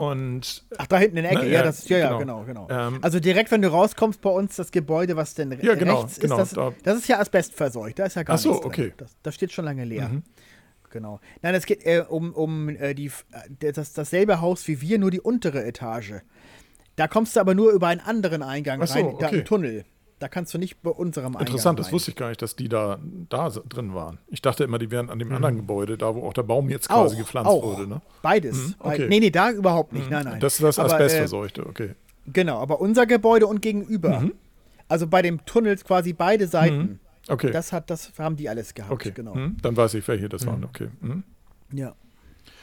Und Ach, da hinten in der Ecke, Na, ja, ja, das ja, ja, genau. genau, genau. Ähm, also direkt, wenn du rauskommst bei uns, das Gebäude, was denn Ja, genau, rechts genau, ist, das, da- das ist ja asbestverseucht, da ist ja gar Ach so, nichts okay. Das, das steht schon lange leer. Mhm. Genau. Nein, es geht äh, um, um äh, die, äh, das, dasselbe Haus wie wir, nur die untere Etage. Da kommst du aber nur über einen anderen Eingang so, rein, da okay. im Tunnel. Da kannst du nicht bei unserem Eingang interessant, das rein. wusste ich gar nicht, dass die da, da drin waren. Ich dachte immer, die wären an dem Mhm. anderen Gebäude, da wo auch der Baum jetzt quasi gepflanzt auch. wurde. Ne? Beides. Mhm, okay. Nee, nee, da überhaupt nicht. Nein, nein. Das ist das Asbestverseuchte, okay. Äh, genau, aber unser Gebäude und gegenüber. Mhm. Also bei dem Tunnel quasi beide Seiten. Okay. Das hat, das haben die alles gehabt, okay. genau. Hm, dann weiß ich, welche das waren. Okay. Ja.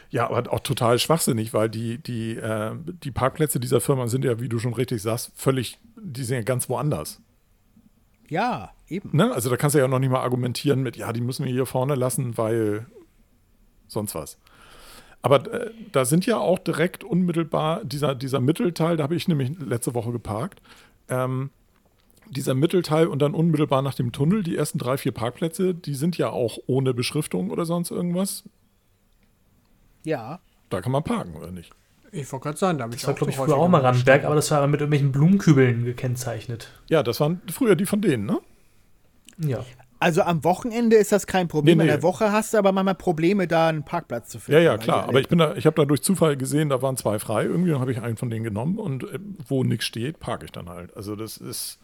Ja, aber auch total schwachsinnig, weil die, die, äh, die Parkplätze dieser Firma sind ja, wie du schon richtig sagst, völlig, die sind ja ganz woanders. Ja, eben. Ne? Also da kannst du ja noch nicht mal argumentieren mit, ja, die müssen wir hier vorne lassen, weil sonst was. Aber äh, da sind ja auch direkt unmittelbar dieser, dieser Mittelteil, da habe ich nämlich letzte Woche geparkt, ähm, dieser Mittelteil und dann unmittelbar nach dem Tunnel, die ersten drei, vier Parkplätze, die sind ja auch ohne Beschriftung oder sonst irgendwas. Ja. Da kann man parken, oder nicht? Ich wollte gerade sagen, da habe ich Das war, auch glaube ich, früher auch mal Randberg, aber das war mit irgendwelchen Blumenkübeln gekennzeichnet. Ja, das waren früher die von denen, ne? Ja. Also am Wochenende ist das kein Problem. Nee, In nee. der Woche hast du aber manchmal Probleme, da einen Parkplatz zu finden. Ja, ja, klar. Aber ich bin da, ich habe da durch Zufall gesehen, da waren zwei frei. Irgendwie habe ich einen von denen genommen und äh, wo nichts steht, parke ich dann halt. Also das ist.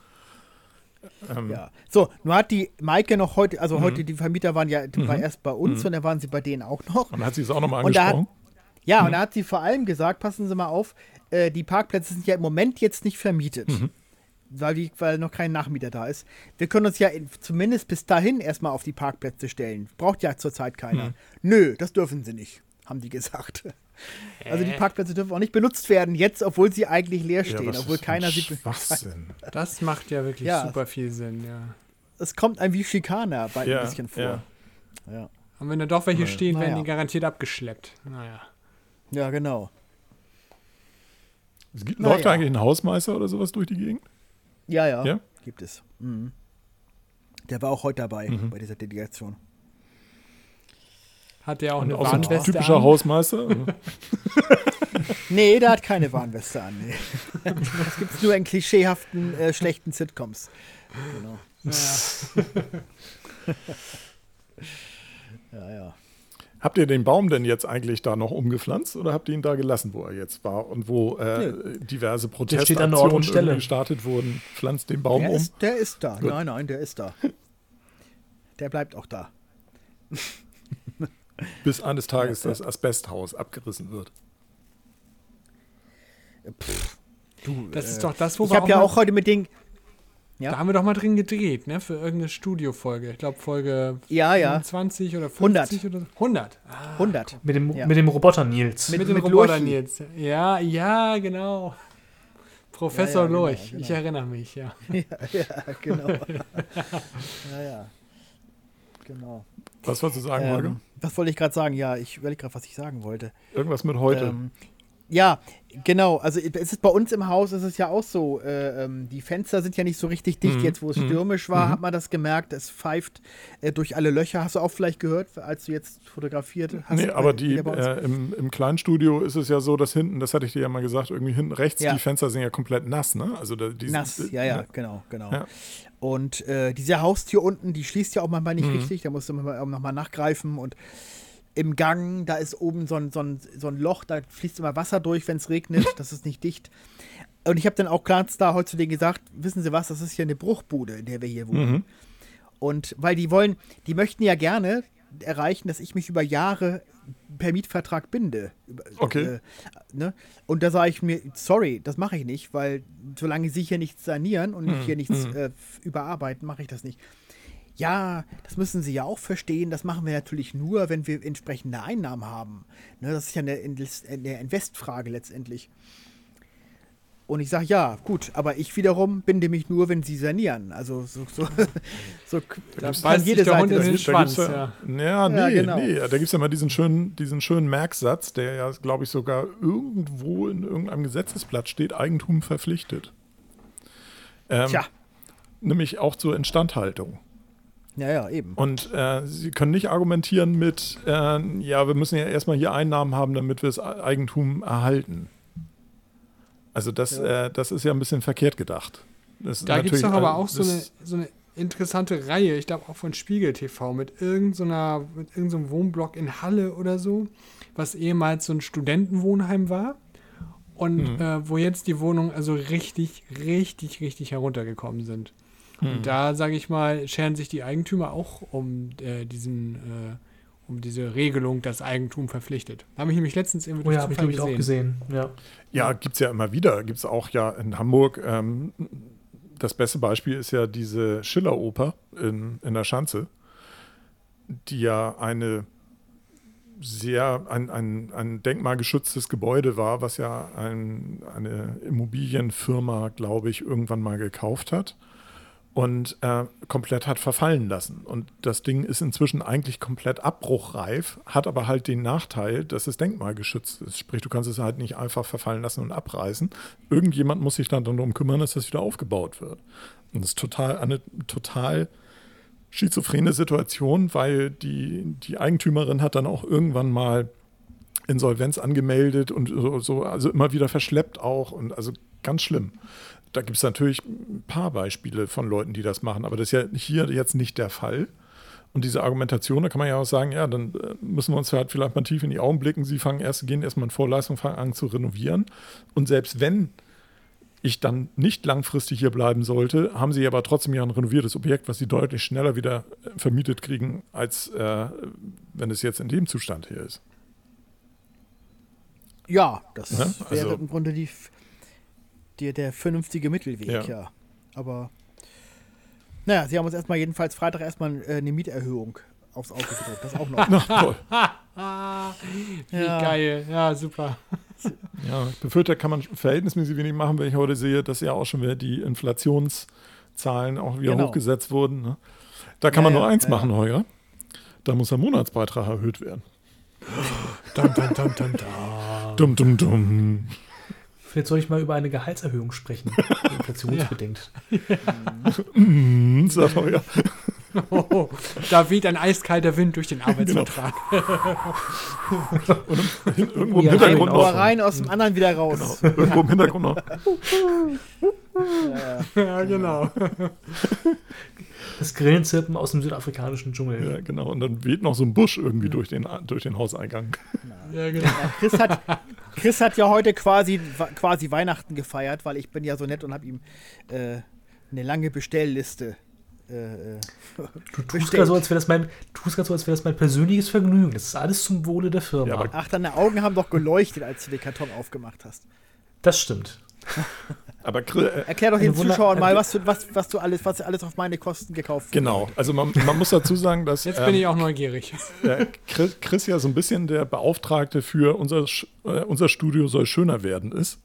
Ähm, Ja. So, nun hat die Maike noch heute, also Mhm. heute die Vermieter waren ja die war erst bei uns und dann waren sie bei denen auch noch. Und dann hat sie es auch nochmal angesprochen. Ja, Mhm. und da hat sie vor allem gesagt, passen Sie mal auf, äh, die Parkplätze sind ja im Moment jetzt nicht vermietet. Mhm. Weil, die, weil noch kein Nachmieter da ist. Wir können uns ja in, zumindest bis dahin erstmal auf die Parkplätze stellen. Braucht ja zurzeit keiner. Mhm. Nö, das dürfen sie nicht, haben die gesagt. Also die Parkplätze dürfen auch nicht benutzt werden, jetzt, obwohl sie eigentlich leer Ja, stehen, was obwohl keiner ein sie. be- Schwachsinn. Das macht ja wirklich Ja. super viel Sinn, ja. Es kommt einem wie Schikaner bei Ja, ein bisschen vor. ja. Ja, Und wenn da doch welche stehen, werden die garantiert abgeschleppt. Naja. Ja genau. Es gibt, läuft ja. eigentlich ein Hausmeister oder sowas durch die Gegend? Ja, ja, Ja? gibt es. Mhm. Der war auch heute dabei Mhm. bei dieser Delegation. Hat der auch Und eine auch so ein Warnweste typischer an? Hausmeister. Nee, der hat keine Warnweste an. Nee. Das gibt es nur in klischeehaften, äh, schlechten Sitcoms. Genau. Ja. Ja, ja. Habt ihr den Baum denn jetzt eigentlich da noch umgepflanzt oder habt ihr ihn da gelassen, wo er jetzt war und wo äh, diverse an Ort Protestaktionen gestartet wurden? Pflanzt den Baum Der, um. ist, der ist da. Gut. Nein, nein, der ist da. Der bleibt auch da. bis eines Tages das Asbesthaus abgerissen wird. Du, Das äh, ist doch das, wo ich wir habe ja auch heute mit den. Ja. Da haben wir doch mal drin gedreht, ne? Für irgendeine Studiofolge. Ich glaube, Folge Ja, ja. 20 oder 100. 50 oder 100. Ah, 100. Mit dem, Ja. mit dem Roboter Nils. Mit- mit den mit Robotern Lurchi. jetzt. Ja, ja, genau. Professor Ja, ja, genau, Lurch, genau. ich erinnere mich, ja. Ja, ja, genau. ja, ja. Genau. Was wolltest du sagen, Holger? Ähm, was wollte ich gerade sagen? Ja, ich überlege gerade, was ich sagen wollte. Irgendwas mit heute. Ähm, ja, genau. Also es ist bei uns im Haus ist es ja auch so. Äh, ähm, die Fenster sind ja nicht so richtig dicht. Mhm. Jetzt, wo es Mhm. stürmisch war, Mhm. hat man das gemerkt. Es pfeift äh, durch alle Löcher. Hast du auch vielleicht gehört, als du jetzt fotografiert hast? Nee, aber äh, die, bei uns? äh, im, im kleinen Studio ist es ja so, dass hinten, das hatte ich dir ja mal gesagt, irgendwie hinten rechts, Ja. die Fenster sind ja komplett nass, ne? Also die, Nass, äh, ja, ja, genau, genau. Ja. Und äh, diese Haustür unten, die schließt ja auch manchmal nicht Mhm. richtig. Da musst du nochmal nachgreifen. Und im Gang, da ist oben so ein, so ein, so ein Loch, da fließt immer Wasser durch, wenn es regnet. Das ist nicht dicht. Und ich habe dann auch ganz da heute zu denen gesagt, wissen Sie was, das ist hier eine Bruchbude, in der wir hier wohnen. Mhm. Und weil die wollen, die möchten ja gerne erreichen, dass ich mich über Jahre per Mietvertrag binde. Über- Okay. Äh, ne? Und da sage ich mir, sorry, das mache ich nicht, weil solange sie hier nichts sanieren und Mhm, hier nichts mhm. äh, überarbeiten, mache ich das nicht. Ja, das müssen Sie ja auch verstehen. Das machen wir natürlich nur, wenn wir entsprechende Einnahmen haben. Ne, das ist ja eine, eine Investfrage letztendlich. Und ich sage, ja, gut, aber ich wiederum binde mich nur, wenn Sie sanieren. Also so, so, so Da kann jede der Hund Seite in das den Schwanz, ja. ja, nee, Ja, genau. nee, da gibt es ja mal diesen schönen, diesen schönen Merksatz, der ja, glaube ich, sogar irgendwo in irgendeinem Gesetzesblatt steht, Eigentum verpflichtet. Ähm, Tja, Nämlich auch zur Instandhaltung. Ja, ja, eben. Und äh, Sie können nicht argumentieren mit, äh, ja, wir müssen ja erstmal hier Einnahmen haben, damit wir das Eigentum erhalten. Also das, äh, das ist ja ein bisschen verkehrt gedacht. Das Da gibt es doch aber also auch so eine, so eine interessante Reihe, ich glaube auch von Spiegel TV, mit irgendeiner, mit irgendeinem Wohnblock in Halle oder so, was ehemals so ein Studentenwohnheim war. Und Mhm. äh, wo jetzt die Wohnungen also richtig, richtig, richtig heruntergekommen sind. Mhm. Und da, sage ich mal, scheren sich die Eigentümer auch um äh, diesen, äh, um diese Regelung, das Eigentum verpflichtet. Habe ich nämlich letztens irgendwie Oh ja, durch habe ich, Zufall ich, auch gesehen. Ja. Ja, gibt es ja immer wieder. Gibt es auch ja in Hamburg. Ähm, das beste Beispiel ist ja diese Schiller-Oper in, in der Schanze, die ja eine sehr, ein, ein, ein denkmalgeschütztes Gebäude war, was ja ein, eine Immobilienfirma, glaube ich, irgendwann mal gekauft hat und äh, komplett hat verfallen lassen. Und das Ding ist inzwischen eigentlich komplett abbruchreif, hat aber halt den Nachteil, dass es denkmalgeschützt ist. Sprich, du kannst es halt nicht einfach verfallen lassen und abreißen. Irgendjemand muss sich dann darum kümmern, dass das wieder aufgebaut wird. Und das ist total eine total schizophrene Situation, weil die, die Eigentümerin hat dann auch irgendwann mal Insolvenz angemeldet und so, so also immer wieder verschleppt auch und also ganz schlimm. Da gibt es natürlich ein paar Beispiele von Leuten, die das machen, aber das ist ja hier jetzt nicht der Fall. Und diese Argumentation, da kann man ja auch sagen, ja, dann äh, müssen wir uns halt vielleicht mal tief in die Augen blicken. Sie fangen erst, gehen erstmal in Vorleistung, fangen an zu renovieren. Und selbst wenn ich dann nicht langfristig hier bleiben sollte, haben sie aber trotzdem ja ein renoviertes Objekt, was sie deutlich schneller wieder äh, vermietet kriegen, als äh, wenn es jetzt in dem Zustand hier ist. Ja, das Ja, also- wäre im Grunde die, die, der vernünftige Mittelweg, Ja. ja. Aber naja, sie haben uns erstmal jedenfalls Freitag erstmal äh, eine Mieterhöhung aufs Auge gedrückt. Das auch noch. Na, toll. Wie Ja. geil. Ja, super. Ja, ich befürchte, da kann man verhältnismäßig wenig machen, wenn ich heute sehe, dass ja auch schon wieder die Inflationszahlen auch wieder Genau. hochgesetzt wurden. Ne? Da kann Ja, man nur ja, eins ja. machen, Holger. Da muss der Monatsbeitrag erhöht werden. Dun, dun, dun, dun, dun. Dumm, dumm, dumm. Vielleicht soll ich mal über eine Gehaltserhöhung sprechen, inflationsbedingt. Mm, sagt Holger. Oh, da weht ein eiskalter Wind durch den Arbeitsvertrag. Irgendwo im Ja, Hintergrund genau. Nur noch. rein aus dem anderen wieder raus. Irgendwo im Hintergrund noch. Ja, genau. Das Grillenzirpen aus dem südafrikanischen Dschungel. Ja, genau. Und dann weht noch so ein Busch irgendwie durch den, durch den Hauseingang. Ja, genau. Chris hat, Chris hat ja heute quasi, quasi Weihnachten gefeiert, weil ich bin ja so nett und habe ihm äh, eine lange Bestellliste äh, Du tust gerade so, als wäre das, mein- so, als wäre das mein persönliches Vergnügen. Das ist alles zum Wohle der Firma. Ja, Ach, deine Augen haben doch geleuchtet, als du den Karton aufgemacht hast. das stimmt. Aber Chris- äh, Erklär doch den Wunder- Zuschauern mal, eine- was du, was, was du alles, was alles auf meine Kosten gekauft hast. genau. Also man, man muss dazu sagen, dass Jetzt ähm, bin ich auch neugierig. äh, Chris, Chris ja so ein bisschen der Beauftragte für unser, Sch- äh, unser Studio soll schöner werden ist.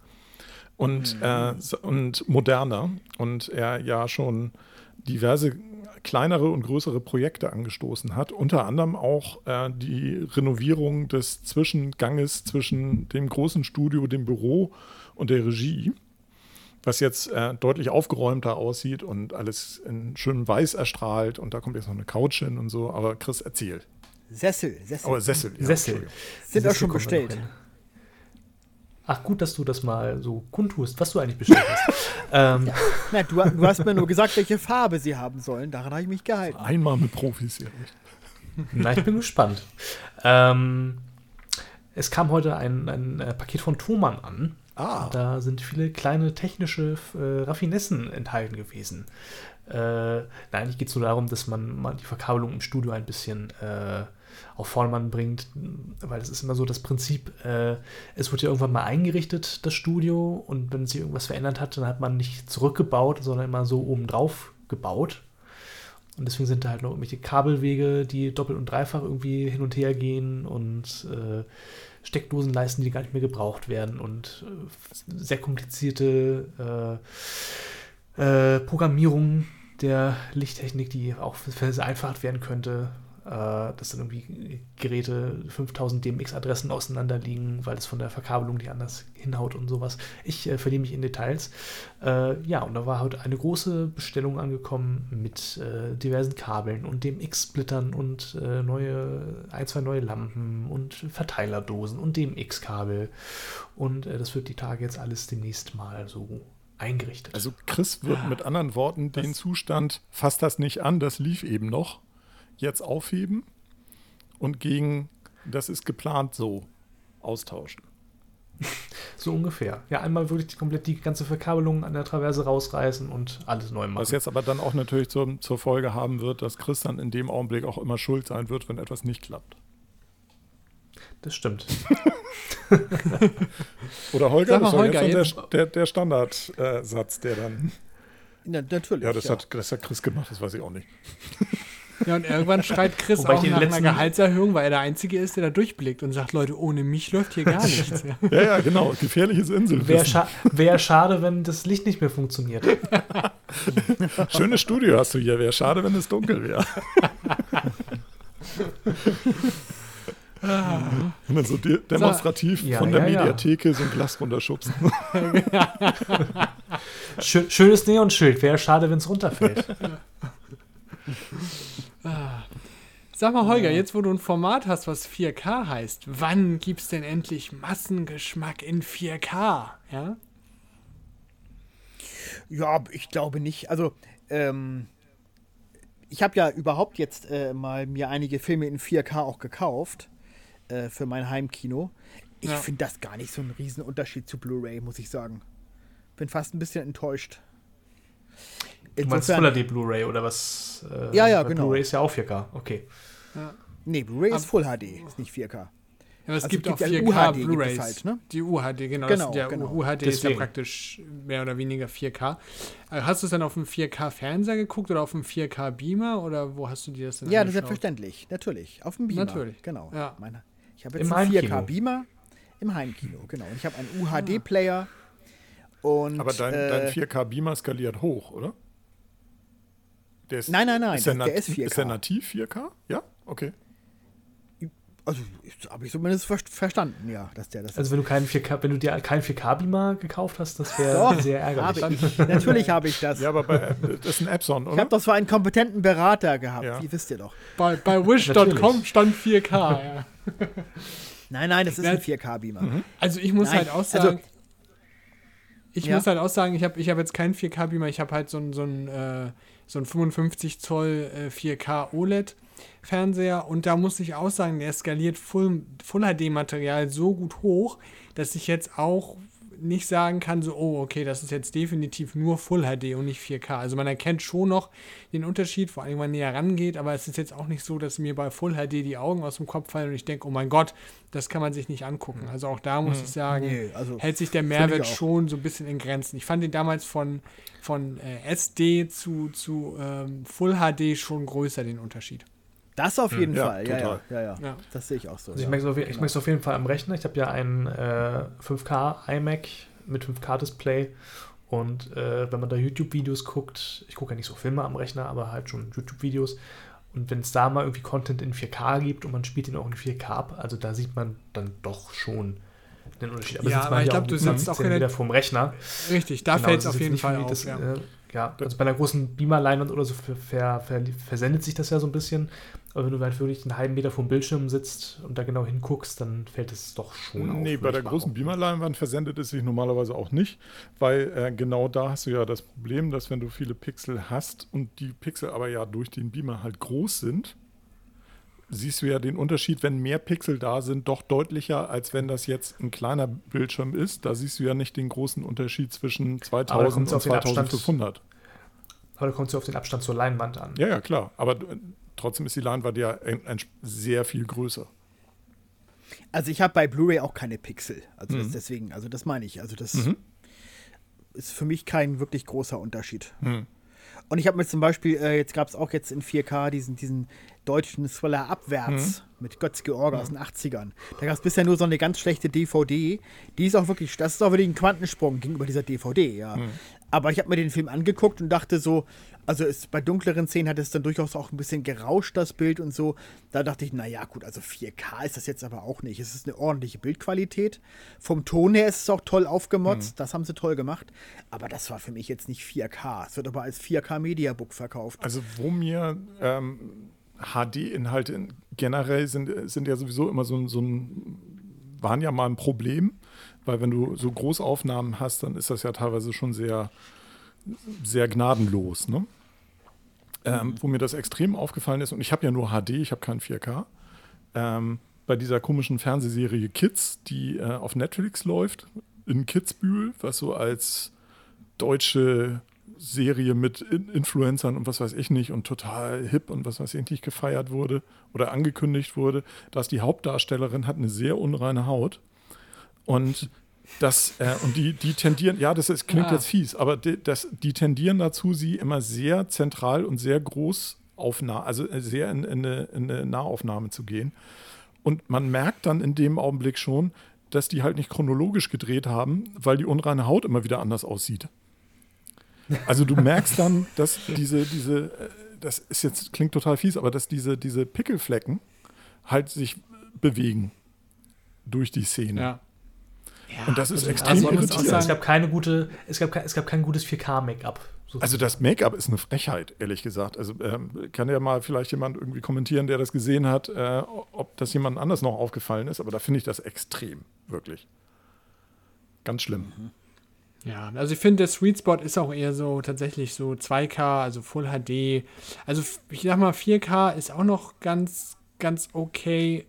Und, äh, so- und moderner. Und er ja schon diverse kleinere und größere Projekte angestoßen hat. Unter anderem auch äh, die Renovierung des Zwischenganges zwischen dem großen Studio, dem Büro und der Regie. Was jetzt äh, deutlich aufgeräumter aussieht und alles in schönem Weiß erstrahlt. Und da kommt jetzt noch eine Couch hin und so. Aber Chris, erzähl. Sessel, Sessel. Oh, Sessel. ja, Sessel. Sind auch Sessel schon bestellt. Ach, gut, dass du das mal so kundtust, was du eigentlich bestellt hast. ähm, Na, du, du hast mir nur gesagt, welche Farbe sie haben sollen. Daran habe ich mich gehalten. Einmal mit Profis hier. Na, ich bin gespannt. Ähm, es kam heute ein, ein äh, Paket von Thomann an. Ah. Da sind viele kleine technische äh, Raffinessen enthalten gewesen. Äh, nein, eigentlich geht es nur darum, dass man mal die Verkabelung im Studio ein bisschen äh, auf Vordermann bringt, weil es ist immer so das Prinzip, äh, es wird ja irgendwann mal eingerichtet, das Studio, und wenn sich irgendwas verändert hat, dann hat man nicht zurückgebaut, sondern immer so obendrauf gebaut. Und deswegen sind da halt noch irgendwelche Kabelwege, die doppelt und dreifach irgendwie hin und her gehen und äh, Steckdosenleisten, die gar nicht mehr gebraucht werden und äh, sehr komplizierte äh, äh, Programmierung der Lichttechnik, die auch vereinfacht werden könnte. Äh, dass dann irgendwie Geräte 5000 DMX-Adressen auseinander liegen, weil es von der Verkabelung nicht anders hinhaut und sowas. Ich äh, verliere mich in Details. Äh, ja, und da war heute eine große Bestellung angekommen mit äh, diversen Kabeln und DMX-Splittern und äh, neue, ein, zwei neue Lampen und Verteilerdosen und DMX-Kabel. Und äh, das wird die Tage jetzt alles demnächst mal so eingerichtet. Also Chris wird mit anderen Worten den Zustand, fasst das nicht an, das lief eben noch, jetzt aufheben und gegen, das ist geplant so, austauschen. So ungefähr. Ja, einmal wirklich die, komplett die ganze Verkabelung an der Traverse rausreißen und alles neu machen. Was jetzt aber dann auch natürlich zur, zur Folge haben wird, dass Chris dann in dem Augenblick auch immer schuld sein wird, wenn etwas nicht klappt. Das stimmt. Oder Holger, das war Holger, jetzt der, der, der Standardsatz, der dann. Na, natürlich. Ja, das, Hat, das hat Chris gemacht, das weiß ich auch nicht. Ja, und irgendwann schreit Chris Wobei auch den nach letzten- einer Gehaltserhöhung, weil er der Einzige ist, der da durchblickt und sagt, Leute, ohne mich läuft hier gar nichts. Ja. Ja, ja, genau. Gefährliches Wäre Inselwissen. scha wär schade, wenn das Licht nicht mehr funktioniert. Schönes Studio hast du hier. Wäre schade, wenn es dunkel wäre. Und dann so de demonstrativ Ja, von der ja, ja. Mediatheke so ein Glas runterschubsen. Schön, schönes Neonschild. Wäre schade, wenn es runterfällt. Sag mal, Holger, jetzt wo du ein Format hast, was 4K heißt, wann gibt's denn endlich Massengeschmack in 4K? Ja? Ja, ich glaube nicht. Also, ähm, ich habe ja überhaupt jetzt äh, mal mir einige Filme in 4K auch gekauft äh, für mein Heimkino. Ich Ja. finde das gar nicht so ein Riesenunterschied zu Blu-ray, muss ich sagen. Bin fast ein bisschen enttäuscht. Du meinst Full HD Blu-ray oder was? Äh, Ja, ja, genau. Blu-ray ist ja auch 4K. Okay. Nee, Blu-ray ist Full HD, ist nicht 4K. Ja, aber es Also gibt es auch gibt ja 4K UHD gibt es Blu-rays. halt, ne? Die UHD, genau. Genau, das, der genau. UHD ist ja Deswegen. praktisch mehr oder weniger 4K. Äh, Hast du es dann auf dem 4K-Fernseher geguckt oder auf dem 4K-Beamer oder wo hast du dir das denn Ja, angeschaut? selbstverständlich, natürlich. Auf dem Beamer. Natürlich. Genau. Ja. Meine, ich habe jetzt Im einen Heimkino. 4K-Beamer im Heimkino, genau. Und ich habe einen UHD-Player. Und, Aber dein, äh, dein 4K-Beamer skaliert hoch, oder? Der ist, Nein, nein, nein, Ist der, der- ist 4K. Ist der nativ 4K? Ja? Okay. Also, habe ich zumindest ver verstanden, ja, dass der das Also wenn du keinen 4K, wenn du dir keinen 4K-Beamer gekauft hast, das wäre sehr ärgerlich. habe ich. Natürlich habe ich das. Ja, aber bei, das ist ein Epson, ich oder? habe doch so einen kompetenten Berater gehabt, Ja. wie wisst ihr doch. Bei, bei Wish.com stand 4K. Ja. Nein, nein, das ist Ja. ein 4K-Beamer. Also ich muss Nein, halt auch also- sagen, ich Ja. muss halt auch sagen, ich habe ich hab jetzt keinen 4K-Beamer, ich habe halt so einen so äh, so einen 55 Zoll äh, 4K OLED-Fernseher und da muss ich auch sagen, der skaliert Full, Full HD-Material so gut hoch, dass ich jetzt auch nicht sagen kann, so, oh, okay, das ist jetzt definitiv nur Full HD und nicht 4K. Also man erkennt schon noch den Unterschied, vor allem wenn man näher rangeht, aber es ist jetzt auch nicht so, dass mir bei Full HD die Augen aus dem Kopf fallen und ich denke, oh mein Gott, das kann man sich nicht angucken. Also auch da muss ich sagen, Nee, also hält sich der Mehrwert schon so ein bisschen in Grenzen. Ich fand den damals von, von äh, SD zu, zu ähm, Full HD schon größer, den Unterschied. Das auf jeden Ja, Fall, ja, ja, total. ja, ja, Ja. Das sehe ich auch so. Also ich ja. merke es auf, ich Genau. auf jeden Fall am Rechner. Ich habe ja einen äh, 5K iMac mit 5K-Display. Und äh, wenn man da YouTube-Videos guckt, ich gucke ja nicht so Filme am Rechner, aber halt schon YouTube-Videos. Und wenn es da mal irgendwie Content in 4K gibt und man spielt ihn auch in 4K ab, also da sieht man dann doch schon den Unterschied. Ja, sitzt man aber ich hier glaub, auch du sitzt 20 auch in der- Zentimeter vorm Rechner. Richtig, da Genau, fällt es das ist auf jeden nicht Fall wie auf. das, ja. äh, ja, also bei einer großen Beamer-Leinwand oder so ver, ver, ver, versendet sich das ja so ein bisschen. Aber wenn du halt wirklich einen halben Meter vom Bildschirm sitzt und da genau hinguckst, dann fällt es doch schon auf. Nee, bei der großen. Beamer-Leinwand versendet es sich normalerweise auch nicht, weil äh, genau da hast du ja das Problem, dass wenn du viele Pixel hast und die Pixel aber ja durch den Beamer halt groß sind, siehst du ja den Unterschied, wenn mehr Pixel da sind, doch deutlicher, als wenn das jetzt ein kleiner Bildschirm ist. Da siehst du ja nicht den großen Unterschied zwischen Aber da 2000 kommt's und auf den Abstand- 2500. Aber da kommt es ja auf den Abstand zur Leinwand an. Ja, ja, klar. Aber äh, trotzdem ist die Leinwand ja ein, ein, sehr viel größer. Also ich habe bei Blu-ray auch keine Pixel. Also Mhm. das, deswegen, also das meine ich. Also das ist für mich kein wirklich großer Unterschied. Mhm. Und ich habe mir zum Beispiel, äh, jetzt gab es auch jetzt in 4K diesen, diesen deutschen Thriller Abwärts mit Götz George aus den 80ern. Da gab es bisher nur so eine ganz schlechte DVD. Die ist auch wirklich, das ist auch wirklich ein Quantensprung gegenüber dieser DVD, ja. Aber ich habe mir den Film angeguckt und dachte so, also es, bei dunkleren Szenen hat es dann durchaus auch ein bisschen gerauscht, das Bild und so. Da dachte ich, naja, gut, also 4K ist das jetzt aber auch nicht. Es ist eine ordentliche Bildqualität. Vom Ton her ist es auch toll aufgemotzt, mhm. das haben sie toll gemacht. Aber das war für mich jetzt nicht 4K. Es wird aber als 4K Mediabook verkauft. Also, wo mir ähm, HD-Inhalte generell sind, sind ja sowieso immer so, so ein, waren ja mal ein Problem, weil wenn du so Großaufnahmen hast, dann ist das ja teilweise schon sehr, sehr gnadenlos, ne? Ähm, wo mir das extrem aufgefallen ist, und ich habe ja nur HD, ich habe kein 4K, ähm, bei dieser komischen Fernsehserie Kids, die äh, auf Netflix läuft, in Kitzbühel, was so als deutsche Serie mit in Influencern und was weiß ich nicht und total hip und was weiß ich nicht gefeiert wurde oder angekündigt wurde, dass die Hauptdarstellerin hat eine sehr unreine Haut. Und das, äh, und die, die tendieren, ja, das ist, klingt ja. jetzt fies, aber die, das, die tendieren dazu, sie immer sehr zentral und sehr groß aufna also äh, sehr in, in, eine, in eine Nahaufnahme zu gehen. Und man merkt dann in dem Augenblick schon, dass die halt nicht chronologisch gedreht haben, weil die unreine Haut immer wieder anders aussieht. Also du merkst dann, dass diese, diese, äh, das ist jetzt, klingt total fies, aber dass diese, diese Pickelflecken halt sich bewegen durch die Szene. Ja. Ja, und das ist also extrem also irritierend. Es gab keine gute, es gab, es gab kein gutes 4K-Make-up. Also das Make-up ist eine Frechheit, ehrlich gesagt. Also ähm, kann ja mal vielleicht jemand irgendwie kommentieren, der das gesehen hat, äh, ob das jemand anders noch aufgefallen ist. Aber da finde ich das extrem, wirklich. Ganz schlimm. Mhm. Ja, also ich finde, der Sweet Spot ist auch eher so tatsächlich so 2K, also Full HD. Also ich sag mal, 4K ist auch noch ganz, ganz okay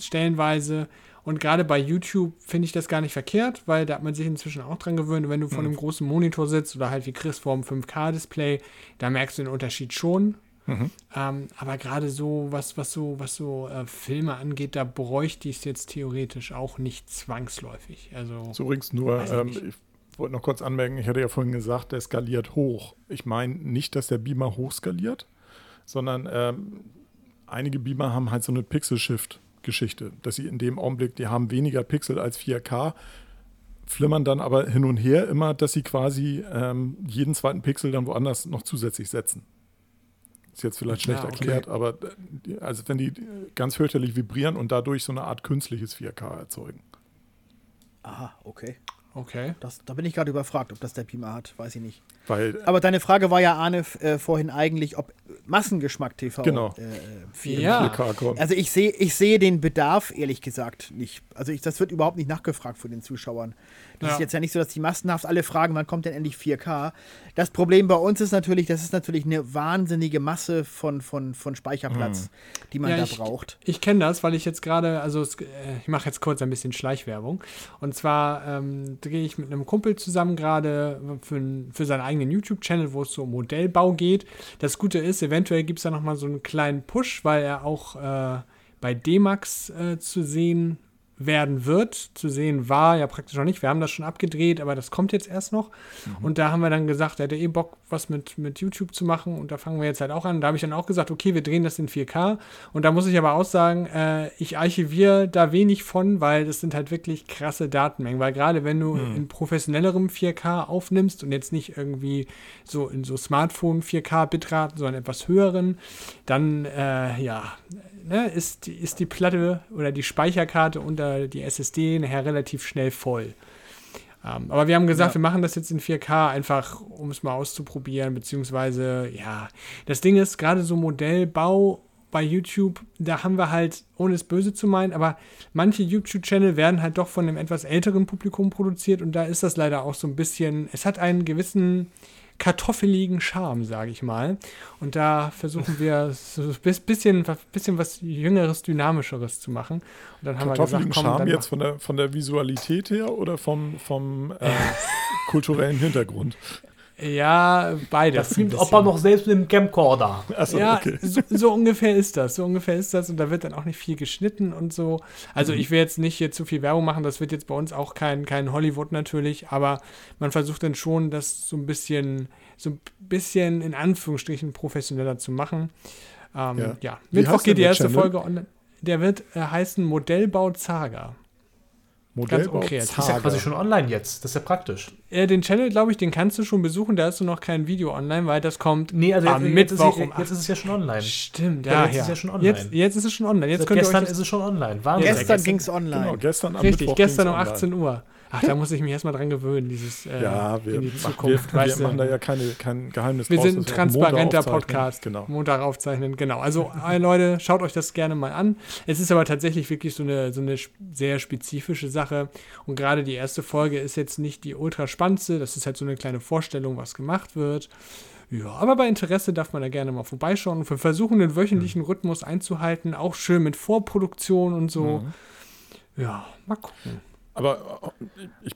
stellenweise. Und gerade bei YouTube finde ich das gar nicht verkehrt, weil da hat man sich inzwischen auch dran gewöhnt. wenn du vor mhm. einem großen Monitor sitzt oder halt wie Chris vor einem 5K-Display, da merkst du den Unterschied schon. Mhm. Ähm, aber gerade so, was, was so, was so äh, Filme angeht, da bräuchte ich es jetzt theoretisch auch nicht zwangsläufig. Also, so übrigens nur, ähm, ich wollte noch kurz anmerken, ich hatte ja vorhin gesagt, der skaliert hoch. Ich meine nicht, dass der Beamer hoch skaliert, sondern ähm, einige Beamer haben halt so eine Pixel-Shift. Geschichte, dass sie in dem Augenblick, die haben weniger Pixel als 4K, flimmern dann aber hin und her immer, dass sie quasi ähm, jeden zweiten Pixel dann woanders noch zusätzlich setzen. Ist jetzt vielleicht schlecht ja, okay. erklärt, aber äh, also wenn die ganz fürchterlich vibrieren und dadurch so eine Art künstliches 4K erzeugen. Aha, okay. Okay. Das, da bin ich gerade überfragt, ob das der Pima hat, weiß ich nicht. Weil, Aber deine Frage war ja, Arne, äh, vorhin eigentlich, ob Massengeschmack TV genau. äh, ja. Also ich sehe ich seh den Bedarf, ehrlich gesagt, nicht. Also ich, das wird überhaupt nicht nachgefragt von den Zuschauern. Das ja. ist jetzt ja nicht so, dass die massenhaft alle fragen, wann kommt denn endlich 4K. Das Problem bei uns ist natürlich, das ist natürlich eine wahnsinnige Masse von, von, von Speicherplatz, mhm. die man ja, da ich, braucht. Ich kenne das, weil ich jetzt gerade, also äh, ich mache jetzt kurz ein bisschen Schleichwerbung. Und zwar ähm, drehe ich mit einem Kumpel zusammen gerade für, für seinen eigenen YouTube-Channel, wo es so um Modellbau geht. Das Gute ist, eventuell gibt es da nochmal so einen kleinen Push, weil er auch äh, bei D-Max äh, zu sehen werden wird. Zu sehen war ja praktisch noch nicht. Wir haben das schon abgedreht, aber das kommt jetzt erst noch. Mhm. Und da haben wir dann gesagt, er hätte eh Bock, was mit, mit YouTube zu machen. Und da fangen wir jetzt halt auch an. Da habe ich dann auch gesagt, okay, wir drehen das in 4K. Und da muss ich aber auch sagen, äh, ich archiviere da wenig von, weil das sind halt wirklich krasse Datenmengen. Weil gerade wenn du mhm. in professionellerem 4K aufnimmst und jetzt nicht irgendwie so in so Smartphone 4K Bitraten, sondern etwas höheren, dann äh, ja ne, ist, ist die Platte oder die Speicherkarte unter die SSD nachher relativ schnell voll. Ähm, aber wir haben gesagt, ja. wir machen das jetzt in 4K, einfach um es mal auszuprobieren, beziehungsweise, ja, das Ding ist, gerade so Modellbau bei YouTube, da haben wir halt, ohne es böse zu meinen, aber manche YouTube-Channel werden halt doch von einem etwas älteren Publikum produziert und da ist das leider auch so ein bisschen, es hat einen gewissen, kartoffeligen Charme, sage ich mal. Und da versuchen wir so ein bisschen, bisschen was Jüngeres, Dynamischeres zu machen. Und dann haben wir gesagt, komm, Charme jetzt von der, von der Visualität her oder vom, vom äh, kulturellen Hintergrund? Ja, beides. Das klingt, ob er noch selbst mit dem Camcorder. Achso, ja, okay. so, so, ungefähr ist das. So ungefähr ist das. Und da wird dann auch nicht viel geschnitten und so. Also mhm. ich will jetzt nicht hier zu viel Werbung machen. Das wird jetzt bei uns auch kein, kein Hollywood natürlich. Aber man versucht dann schon, das so ein bisschen, so ein bisschen in Anführungsstrichen professioneller zu machen. Ähm, ja. ja. Mittwoch geht die erste Folge online. Der wird äh, heißen Modellbau Zaga. Modellbau okay, jetzt Das ist ja quasi schon online jetzt. Das ist ja praktisch. Äh, den Channel, glaube ich, den kannst du schon besuchen. Da hast du noch kein Video online, weil das kommt Nee, also am jetzt, jetzt, ist, Mittwoch es- um jetzt ist es ja schon online. Stimmt, Ja, ja, jetzt ja. ist ja schon online. Jetzt, jetzt ist es schon online. Jetzt könnt ihr gestern euch ist es schon online. Wahnsinn. Gestern ging es online. Genau, gestern am Richtig, Mittwoch gestern um ging's 18 Uhr. Ach, da muss ich mich erstmal dran gewöhnen, dieses äh, Ja, wir, in die machen, Zukunft. wir, weißt wir du. machen da ja keine, kein Geheimnis Wir sind ein wir transparenter. Podcast. Genau. Montag aufzeichnen, genau. Also, äh, Leute, schaut euch das gerne mal an. Es ist aber tatsächlich wirklich so eine, so eine sehr spezifische Sache. Und gerade die erste Folge ist jetzt nicht die ultra spannendste. Das ist halt so eine kleine Vorstellung, was gemacht wird. Ja, aber bei Interesse darf man da gerne mal vorbeischauen. Und wir versuchen, den wöchentlichen Rhythmus einzuhalten. Auch schön mit Vorproduktion und so. Mhm. Ja, mal gucken. Aber äh, ich,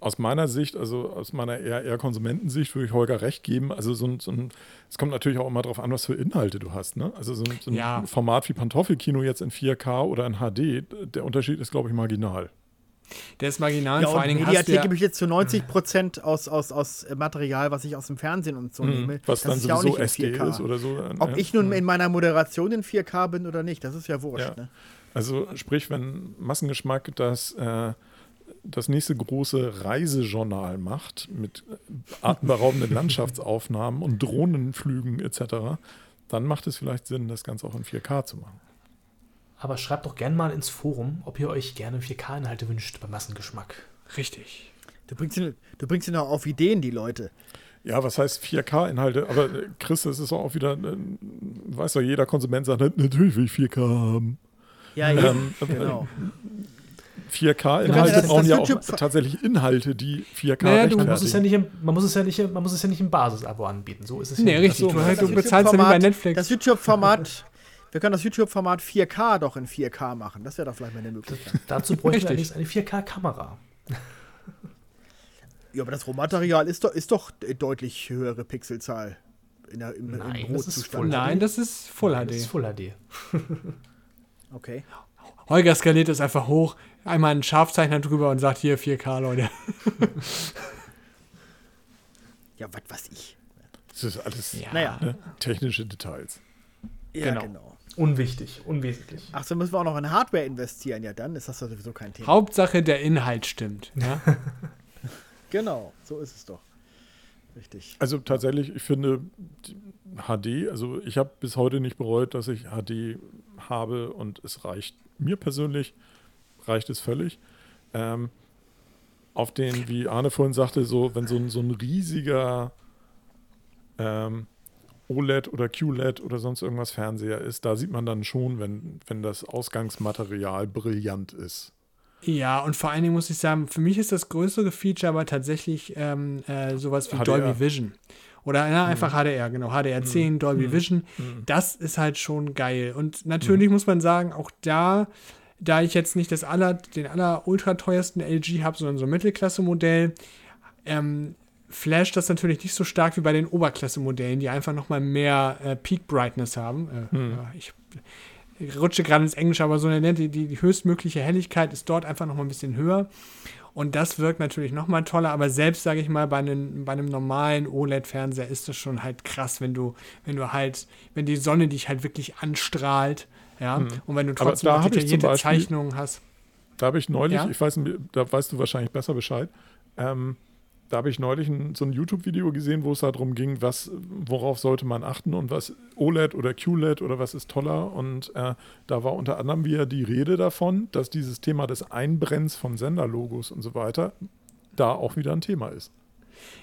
aus meiner Sicht, also aus meiner eher, eher Konsumentensicht, würde ich Holger recht geben. Also so ein, so ein, es kommt natürlich auch immer darauf an, was für Inhalte du hast. Ne? Also so ein, so ein Ja. Format wie Pantoffelkino jetzt in 4K oder in HD, der Unterschied ist, glaube ich, marginal. Der ist marginal. Ja, vor und allen Dingen hast Mediathek du gebe ja, ich jetzt zu 90 Prozent aus, aus, aus Material, was ich aus dem Fernsehen und so nehme. Mhm. Was Das dann ist ja auch sowieso nicht in SD 4K. ist oder so. Ob Ja. ich nun in meiner Moderation in 4K bin oder nicht, das ist ja wurscht. Ja. Ne? Also sprich, wenn Massengeschmack das, äh, das nächste große Reisejournal macht mit atemberaubenden Landschaftsaufnahmen und Drohnenflügen etc., dann macht es vielleicht Sinn, das Ganze auch in 4K zu machen. Aber schreibt doch gerne mal ins Forum, ob ihr euch gerne 4K-Inhalte wünscht beim Massengeschmack. richtig. Du bringst ihn, du bringst ihn auch auf Ideen, die Leute. Ja, was heißt 4K-Inhalte? Aber äh, Chris, das ist auch wieder, äh, weiß doch, jeder Konsument sagt, natürlich will ich 4K haben. Ja, ja. Ähm, genau. 4K-Inhalte das- brauchen das ja auch tatsächlich Inhalte, die 4K Naja, du Man muss, es ja nicht im, man, muss es ja nicht im, man muss es ja nicht im Basisabo anbieten. So ist es Nee, ja richtig. nicht. Du, Das du bezahlst ja wie bei Netflix. Das YouTube-Format, wir können das YouTube-Format 4K doch in 4K machen. Das wäre doch vielleicht mal eine Möglichkeit. Dazu bräuchten wir Richtig. allerdings eine 4K-Kamera. Ja, aber das Rohmaterial ist doch, ist doch deutlich höhere Pixelzahl. In der, im, Nein, im das ist. Full Nein, das ist Full Das HD. ist Full HD. Okay. Holger skaliert das einfach hoch, einmal einen Scharfzeichner drüber und sagt hier 4K, Leute. Ja, was weiß ich. Das ist alles Ja. Naja. ne, technische Details. Ja, Genau. genau. Unwichtig, unwesentlich. Ach so, müssen wir auch noch in Hardware investieren. Ja, dann ist das doch sowieso kein Thema. Hauptsache der Inhalt stimmt. Ja? Genau, so ist es doch. Richtig. Also tatsächlich, ich finde HD, also ich habe bis heute nicht bereut, dass ich HD habe und es reicht mir persönlich, reicht es völlig. Ähm, auf den, wie Arne vorhin sagte, so, wenn so ein, so ein riesiger ähm, OLED oder QLED oder sonst irgendwas Fernseher ist, da sieht man dann schon, wenn, wenn das Ausgangsmaterial brillant ist. ja, und vor allen Dingen muss ich sagen, für mich ist das größere Feature aber tatsächlich ähm, äh, sowas wie HDR. Dolby Vision. Oder na, einfach HDR, genau. HDR 10, Dolby Vision. Das ist halt schon geil. Und natürlich muss man sagen, auch da, da ich jetzt nicht das aller, den aller ultra teuersten LG habe, sondern so ein Mittelklasse-Modell, ähm, flasht das natürlich nicht so stark wie bei den Oberklasse-Modellen, die einfach nochmal mehr äh, Peak Brightness haben. Äh, ja, ich rutsche gerade ins Englische, aber so eine die, die, die höchstmögliche Helligkeit ist dort einfach nochmal ein bisschen höher. Und das wirkt natürlich nochmal toller, aber selbst, sage ich mal, bei einem, bei einem normalen OLED-Fernseher ist das schon halt krass, wenn du, wenn du halt, wenn die Sonne dich halt wirklich anstrahlt, ja, und wenn du Aber trotzdem da ich zum detaillierte Beispiel- Zeichnungen hast. Da habe ich neulich, Ja? ich weiß nicht, da weißt du wahrscheinlich besser Bescheid, ähm, da habe ich neulich ein, so ein YouTube-Video gesehen, wo es darum ging, was, worauf sollte man achten und was OLED oder QLED oder was ist toller. Und äh, da war unter anderem wieder die Rede davon, dass dieses Thema des Einbrennens von Senderlogos und so weiter da auch wieder ein Thema ist.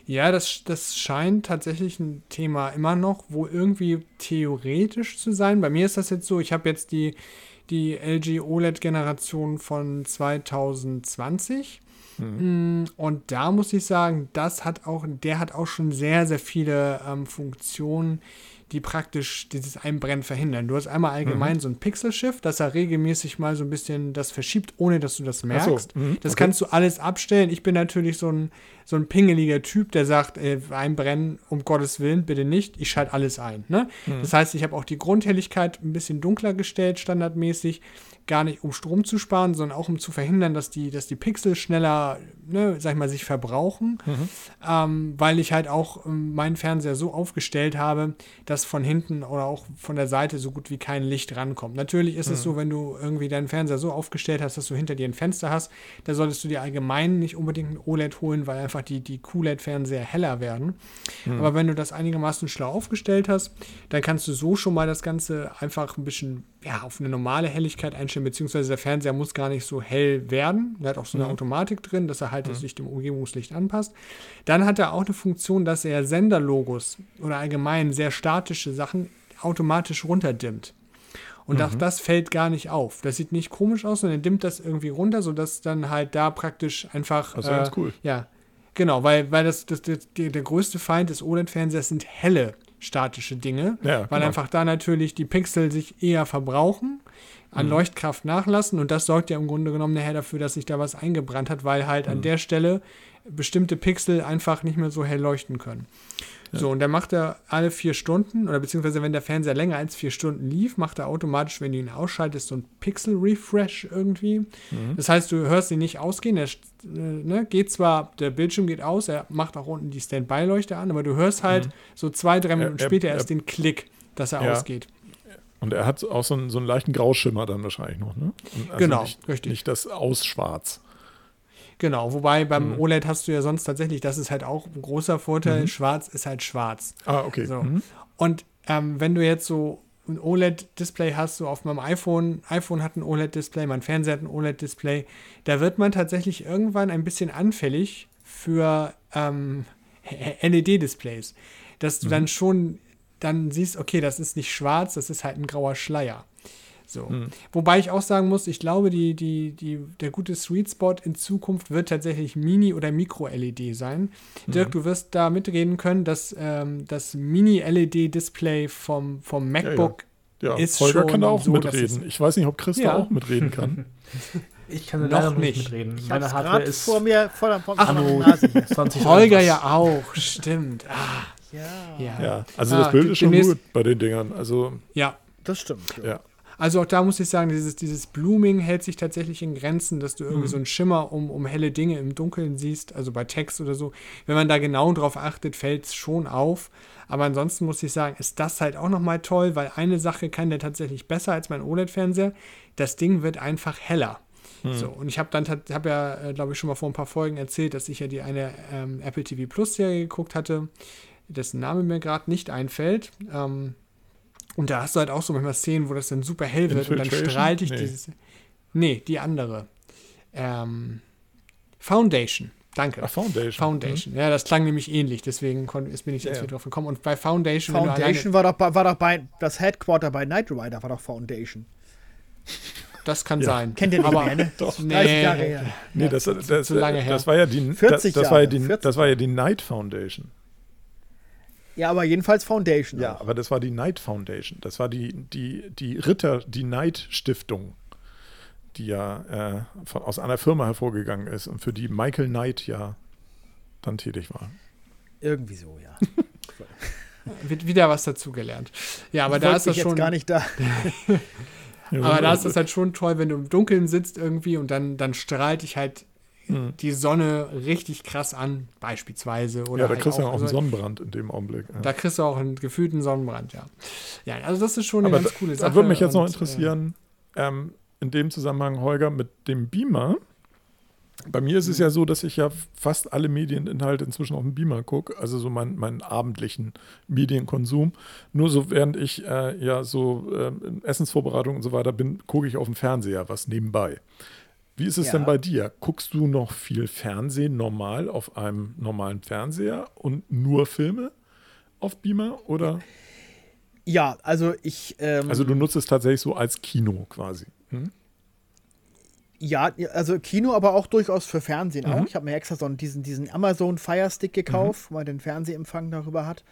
Ja, das, das scheint tatsächlich ein Thema immer noch, wo irgendwie theoretisch zu sein. Bei mir ist das jetzt so, ich habe jetzt die, die LG OLED-Generation von 2020. Mm, Und da muss ich sagen, das hat auch, der hat auch schon sehr, sehr viele ähm, Funktionen, die praktisch dieses Einbrennen verhindern. Du hast einmal allgemein so ein Pixel-Shift, dass er regelmäßig mal so ein bisschen das verschiebt, ohne dass du das so, merkst. mhm, Das okay. kannst du alles abstellen. Ich bin natürlich so ein, so ein pingeliger Typ, der sagt, äh, einbrennen, um Gottes Willen, bitte nicht. Ich schalte alles ein. Ne? Das heißt, ich habe auch die Grundhelligkeit ein bisschen dunkler gestellt, standardmäßig. Gar nicht, um Strom zu sparen, sondern auch um zu verhindern, dass die, dass die Pixel schneller ne, sag ich mal, sich verbrauchen, Mhm. ähm, weil ich halt auch ähm, meinen Fernseher so aufgestellt habe, dass von hinten oder auch von der Seite so gut wie kein Licht rankommt. Natürlich ist es so, wenn du irgendwie deinen Fernseher so aufgestellt hast, dass du hinter dir ein Fenster hast, da solltest du dir allgemein nicht unbedingt ein OLED holen, weil einfach die, die QLED-Fernseher heller werden. Aber wenn du das einigermaßen schlau aufgestellt hast, dann kannst du so schon mal das Ganze einfach ein bisschen ja, auf eine normale Helligkeit einstellen, beziehungsweise der Fernseher muss gar nicht so hell werden. Der hat auch so eine Automatik drin, dass er halt das Licht dem Umgebungslicht anpasst. Dann hat er auch eine Funktion, dass er Senderlogos oder allgemein sehr statische Sachen automatisch runterdimmt. Und auch das fällt gar nicht auf. Das sieht nicht komisch aus, sondern er dimmt das irgendwie runter, sodass dann halt da praktisch einfach. Das ist ganz cool. Ja, genau, weil, weil das, das, das, der, der größte Feind des OLED-Fernsehers sind helle statische Dinge, Ja, weil genau. einfach da natürlich die Pixel sich eher verbrauchen, Mhm. an Leuchtkraft nachlassen und das sorgt ja im Grunde genommen nachher dafür, dass sich da was eingebrannt hat, weil halt Mhm. an der Stelle bestimmte Pixel einfach nicht mehr so hell leuchten können. So, und dann macht er alle vier Stunden, oder beziehungsweise wenn der Fernseher länger als vier Stunden lief, macht er automatisch, wenn du ihn ausschaltest, so ein Pixel-Refresh irgendwie. Mhm. Das heißt, du hörst ihn nicht ausgehen, er äh, ne, geht zwar, der Bildschirm geht aus, er macht auch unten die Standby-Leuchte an, aber du hörst halt so zwei, drei Minuten Mhm. er- später er- erst den Klick, dass er Ja. ausgeht. Und er hat auch so einen, so einen leichten Grauschimmer dann wahrscheinlich noch, ne? Also Genau, nicht, richtig. Nicht das Ausschwarz. Genau, wobei beim Mhm. OLED hast du ja sonst tatsächlich, das ist halt auch ein großer Vorteil, schwarz ist halt schwarz. Ah, okay. So. Mhm. Und ähm, wenn du jetzt so ein OLED-Display hast, so auf meinem iPhone, iPhone hat ein OLED-Display, mein Fernseher hat ein OLED-Display, da wird man tatsächlich irgendwann ein bisschen anfällig für ähm, LED-Displays. Dass du dann schon dann siehst, okay, das ist nicht schwarz, das ist halt ein grauer Schleier. So. Wobei ich auch sagen muss, ich glaube, die, die, die, der gute Sweet Spot in Zukunft wird tatsächlich Mini- oder Micro-LED sein. Dirk, du wirst da mitreden können, dass ähm, das Mini-LED-Display vom, vom MacBook Ja, ist Holger schon kann da auch so, mitreden. Ich weiß nicht, ob Chris Ja. da auch mitreden kann. Ich kann Noch leider noch nicht nicht. mitreden. Ich Meine Hardware ist vor mir, vor der, vor Ach, meiner du. Nase hier. 20 Holger ja auch, stimmt. Ah, Ja, ja. Ja, also Ah, das Bild ist schon gut bei den Dingern. Also, Ja, das stimmt. Ja. Also auch da muss ich sagen, dieses, dieses Blooming hält sich tatsächlich in Grenzen, dass du irgendwie so einen Schimmer um, um helle Dinge im Dunkeln siehst, also bei Text oder so. Wenn man da genau drauf achtet, fällt es schon auf. Aber ansonsten muss ich sagen, ist das halt auch nochmal toll, weil eine Sache kann der tatsächlich besser als mein OLED-Fernseher. Das Ding wird einfach heller. So, und ich habe dann habe ja, äh, glaube ich, schon mal vor ein paar Folgen erzählt, dass ich ja die eine ähm, Apple TV Plus Serie geguckt hatte, dessen Name mir gerade nicht einfällt. Ähm, und da hast du halt auch so manchmal Szenen, wo das dann super hell wird und dann strahlt dich Nee. dieses. Nee, die andere. Ähm, Foundation. Danke. Ach, Foundation. Foundation. Ja, das klang nämlich ähnlich, deswegen kon, ist, bin ich jetzt Ja, wieder drauf gekommen. Und bei Foundation, Foundation war doch, bei, war doch bei, das Headquarter bei Knight Rider war doch Foundation. das kann Ja. sein. Kennt ihr nicht Aber, mehr, ne? Doch. 30 Jahre her. Nee, das, das, zu lange her. das war ja die, 40 das, das war ja Jahre, die, 40. das war ja die Night Foundation. Ja, aber jedenfalls Foundation. Ja, auch. aber das war die Night Foundation. Das war die, die, die Ritter, die Night Stiftung, die ja äh, von, aus einer Firma hervorgegangen ist und für die Michael Knight ja dann tätig war. Irgendwie so, ja. wird wieder was dazugelernt. Ja, aber Ich da ist das schon. jetzt gar nicht da. Aber da so- ist das halt schon toll, wenn du im Dunkeln sitzt irgendwie und dann, dann strahlt dich halt Hm. die Sonne richtig krass an, beispielsweise. Oder ja, da halt kriegst du ja auch einen Sonnenbrand in dem Augenblick. Ja. Da kriegst du auch einen gefühlten Sonnenbrand, ja. Ja, also das ist schon eine Aber ganz da, coole da Sache. würde mich jetzt noch und, äh, interessieren, ähm, in dem Zusammenhang, Holger, mit dem Beamer. Bei mir ist es ja so, dass ich ja fast alle Medieninhalte inzwischen auf dem Beamer gucke, also so mein, meinen abendlichen Medienkonsum. Nur so während ich äh, ja so äh, in Essensvorbereitung und so weiter bin, gucke ich auf dem Fernseher was nebenbei. Wie ist es Ja. denn bei dir? Guckst du noch viel Fernsehen normal auf einem normalen Fernseher und nur Filme auf Beamer? Oder? Ja, also ich. Ähm, Also du nutzt es tatsächlich so als Kino quasi. Hm? Ja, also Kino, aber auch durchaus für Fernsehen Mhm. auch. Ich habe mir extra so einen- diesen, diesen Amazon Fire Stick gekauft, wo man den Fernsehempfang darüber hat.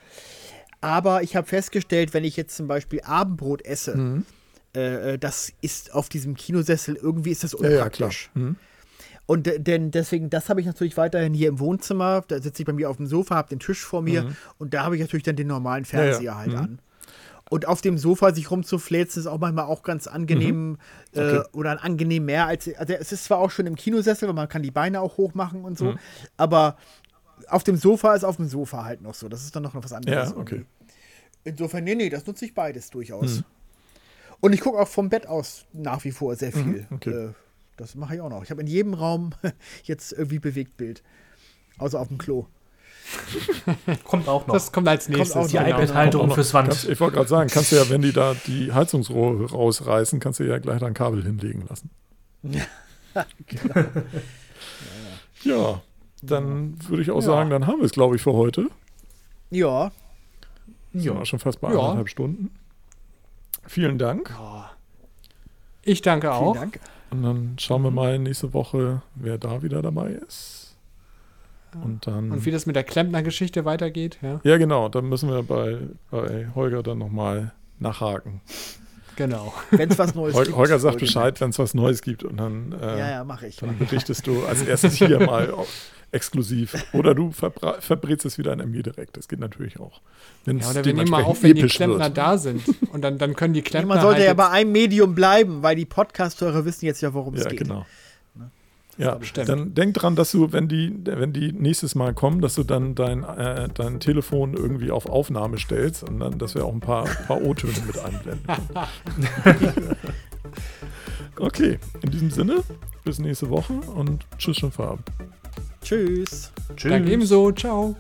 Aber ich habe festgestellt, wenn ich jetzt zum Beispiel Abendbrot esse, Mhm. Äh, äh, das ist auf diesem Kinosessel, irgendwie ist das Ja, ja, klar. unpraktisch. Hm? Und de- denn deswegen, das habe ich natürlich weiterhin hier im Wohnzimmer. Da sitze ich bei mir auf dem Sofa, habe den Tisch vor mir und da habe ich natürlich dann den normalen Fernseher Mhm. halt Mhm. an. Und auf dem Sofa sich rumzufläzen ist auch manchmal auch ganz angenehm äh, Okay. oder angenehm mehr als. Also es ist zwar auch schon im Kinosessel, weil man kann die Beine auch hoch machen und so, Mhm. aber auf dem Sofa ist auf dem Sofa halt noch so. Das ist dann noch was anderes. Ja, okay. Insofern, nee, nee, das nutze ich beides durchaus. Mhm. Und ich gucke auch vom Bett aus nach wie vor sehr viel. okay. Äh, das mache ich auch noch. Ich habe in jedem Raum jetzt irgendwie Bewegtbild. Außer auf dem Klo. Kommt auch noch. Das kommt als nächstes. auch die noch. genau. iPad-Halterung Auch fürs Kannst, Wand. ich wollte gerade sagen, kannst du ja, wenn die da die Heizungsrohre rausreißen, kannst du ja gleich da ein Kabel hinlegen lassen. Ja, dann würde ich auch Ja. sagen, dann haben wir es, glaube ich, für heute. Ja, Sind wir schon fast bei Ja. anderthalb Stunden. Vielen Dank. Ich danke vielen auch. Dank. Und dann schauen wir mal nächste Woche, wer da wieder dabei ist. Und dann. Und wie das mit der Klempner-Geschichte weitergeht, ja. ja, genau, dann müssen wir bei, bei Holger dann nochmal nachhaken. Genau. Wenn es was Neues Hol gibt. Holger sagt. Bescheid, wenn es was Neues gibt. Und dann, äh, Ja, ja, mache ich. dann berichtest du als erstes hier mal exklusiv. Oder du verbrätst es wieder an mir direkt. Das geht natürlich auch. Wenn's Ja, oder wir nehmen mal auf, wenn die Klempner wird. da sind. Und dann, dann können die Klempner. man sollte halt ja bei einem Medium bleiben, weil die Podcast-Hörer wissen jetzt ja, worum es Ja, geht. genau. Ja, bestimmt. dann denk dran, dass du, wenn die, wenn die nächstes Mal kommen, dass du dann dein, äh, dein Telefon irgendwie auf Aufnahme stellst und dann, dass wir auch ein paar, paar O-Töne mit einblenden. okay, in diesem Sinne, bis nächste Woche und tschüss schon vorab. Tschüss. Tschüss. Danke ebenso. Ciao.